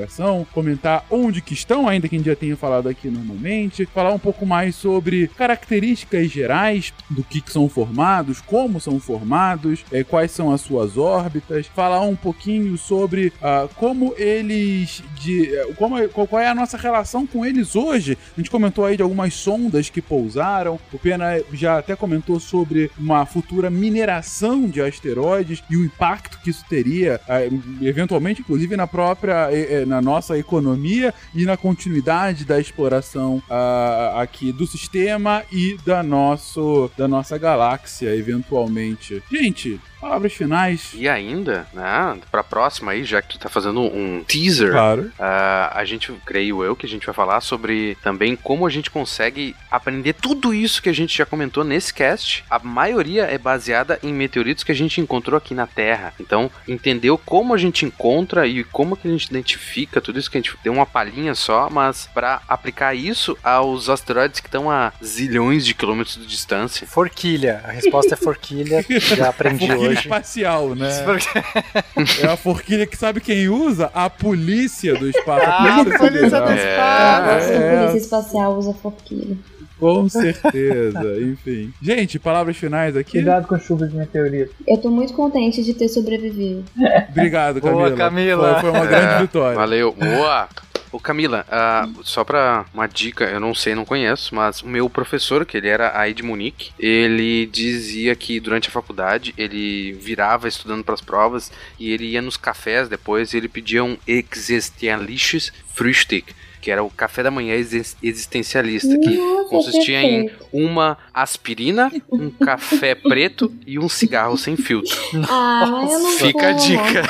comentar onde que estão, ainda que a gente já tenha falado aqui normalmente, falar um pouco mais sobre características gerais do que, que são formados, como são formados, é, quais são as suas órbitas, falar um pouquinho sobre ah, como eles de como qual é a nossa relação com eles hoje. A gente comentou aí de algumas sondas que pousaram. O Pena já até comentou sobre uma futura mineração de asteroides e o impacto que isso teria, eh, eventualmente, inclusive na própria, eh, na nossa economia e na continuidade da exploração ah, aqui do sistema e da, nosso, da nossa galáxia, eventualmente. Gente, palavras finais. E ainda, né, pra próxima aí, já que tu tá fazendo um teaser, Claro. ah, a gente, creio eu, que a gente vai falar sobre também como a gente consegue aprender tudo isso que a gente já comentou nesse cast. A maioria é baseada em meteoritos que a gente encontrou aqui na Terra. Então, entendeu como a gente encontra e como que a gente identifica tudo isso que a gente deu uma palhinha só, mas para aplicar isso aos asteroides que estão a zilhões de quilômetros de distância. Forquilha. A resposta é forquilha. Já aprendi hoje. Espacial, né? É a forquilha que sabe quem usa? A polícia do espaço. Ah, a polícia do É, A é, polícia espacial usa forquilha. com certeza. Enfim. Gente, palavras finais aqui. Cuidado com chuvas de meteorito. Eu tô muito contente de ter sobrevivido. Obrigado, Boa, Camila. Camila. Foi, foi uma É, grande vitória. Valeu. Boa! Ô Camila, ah, só pra uma dica, eu não sei, não conheço, mas o meu professor, que ele era aí de Munique, ele dizia que durante a faculdade ele virava estudando pras provas e ele ia nos cafés depois e ele pedia um existentialisches Frühstück, que era o café da manhã exis- existencialista, que Nossa, consistia em uma aspirina, um café preto e um cigarro sem filtro. Ah, eu não Fica a dica.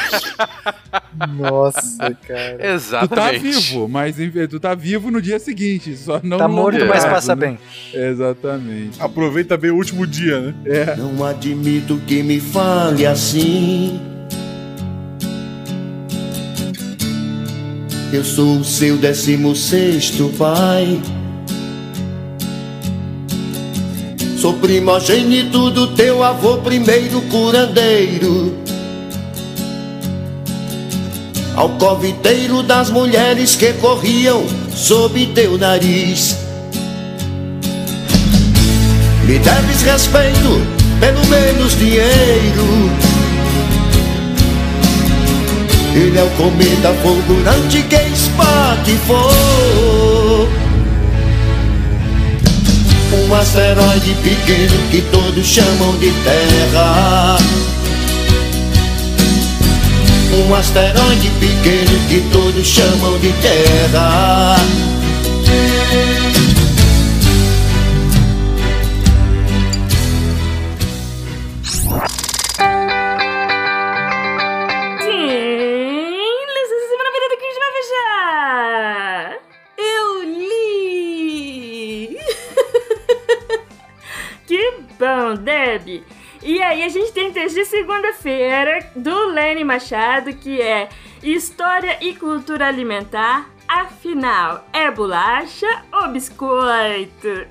Nossa, cara. Tu tá Exatamente. vivo, mas tu tá vivo no dia seguinte, só não Tá morto, mas passa né? bem. Exatamente. Aproveita bem o último dia, né? É. Não admito que me fale assim. Eu sou o seu décimo sexto pai. Sou primogênito do teu avô, primeiro curandeiro. Alcoviteiro das mulheres que corriam sob teu nariz. Me deves respeito, pelo menos dinheiro. Ele é o cometa fulgurante que espatifou Um asteroide pequeno que todos chamam de Terra. Um asteroide pequeno que todos chamam de Terra Deb. E aí a gente tem texto de segunda-feira do Lene Machado, que é História e Cultura Alimentar. Afinal, é bolacha ou biscoito?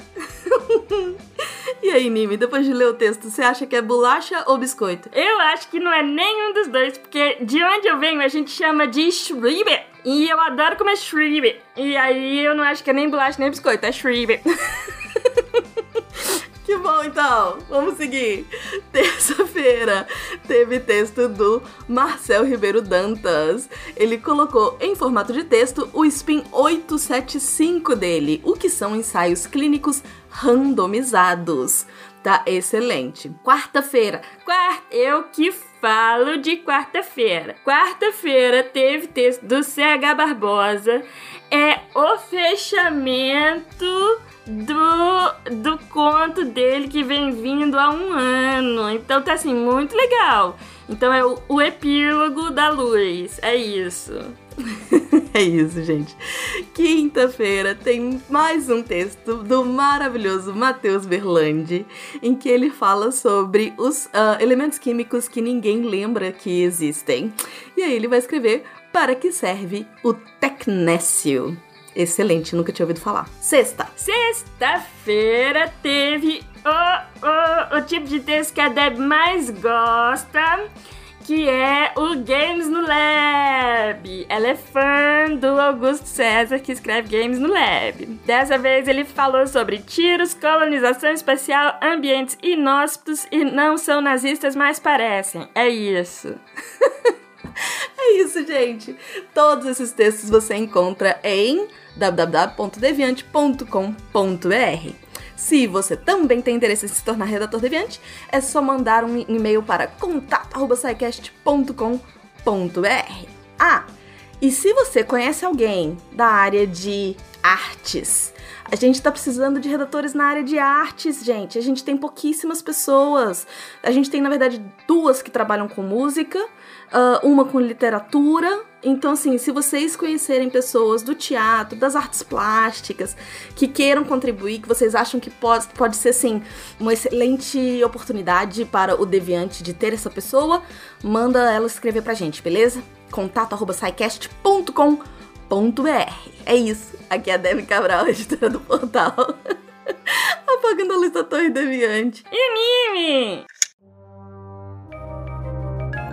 E aí, Nimi, depois de ler o texto, você acha que é bolacha ou biscoito? Eu acho que não é nenhum dos dois, porque de onde eu venho a gente chama de shribe. E eu adoro comer shribe. E aí eu não acho que é nem bolacha nem biscoito, é shribe. Que bom, então. Vamos seguir. Terça-feira teve texto do Marcel Ribeiro Dantas. Ele colocou em formato de texto o Spin 875 dele, o que são ensaios clínicos randomizados. Tá excelente. Quarta-feira. Quarta, eu que falo de quarta-feira. Quarta-feira teve texto do CH Barbosa. É o fechamento do, do conto dele que vem vindo há um ano. Então tá assim, muito legal. Então é o, o epílogo da luz. É isso. é isso, gente. Quinta-feira tem mais um texto do maravilhoso Matheus Berlandi, em que ele fala sobre os ah, elementos químicos que ninguém lembra que existem. E aí ele vai escrever para que serve o tecnécio. Excelente, nunca tinha ouvido falar. Sexta. Sexta-feira teve o, o, o tipo de texto que a Deb mais gosta, que é o Games no Lab. Ela é fã do Augusto César, que escreve Games no Lab. Dessa vez ele falou sobre tiros, colonização espacial, ambientes inóspitos e não são nazistas, mas parecem. É isso. É isso, gente. Todos esses textos você encontra em www.deviante.com.br. Se você também tem interesse em se tornar redator deviante, é só mandar um e-mail para contato@saicast.com.br. Ah, e se você conhece alguém da área de artes, a gente tá precisando de redatores na área de artes, gente. A gente tem pouquíssimas pessoas. A gente tem, na verdade, duas que trabalham com música, uh, uma com literatura. Então, assim, se vocês conhecerem pessoas do teatro, das artes plásticas, que queiram contribuir, que vocês acham que pode, pode ser, assim, uma excelente oportunidade para o Deviante de ter essa pessoa, manda ela escrever pra gente, beleza? contato.sicast.com.br É isso. Aqui é a Demi Cabral, editora do portal. Apagando a da Torre Deviante. E!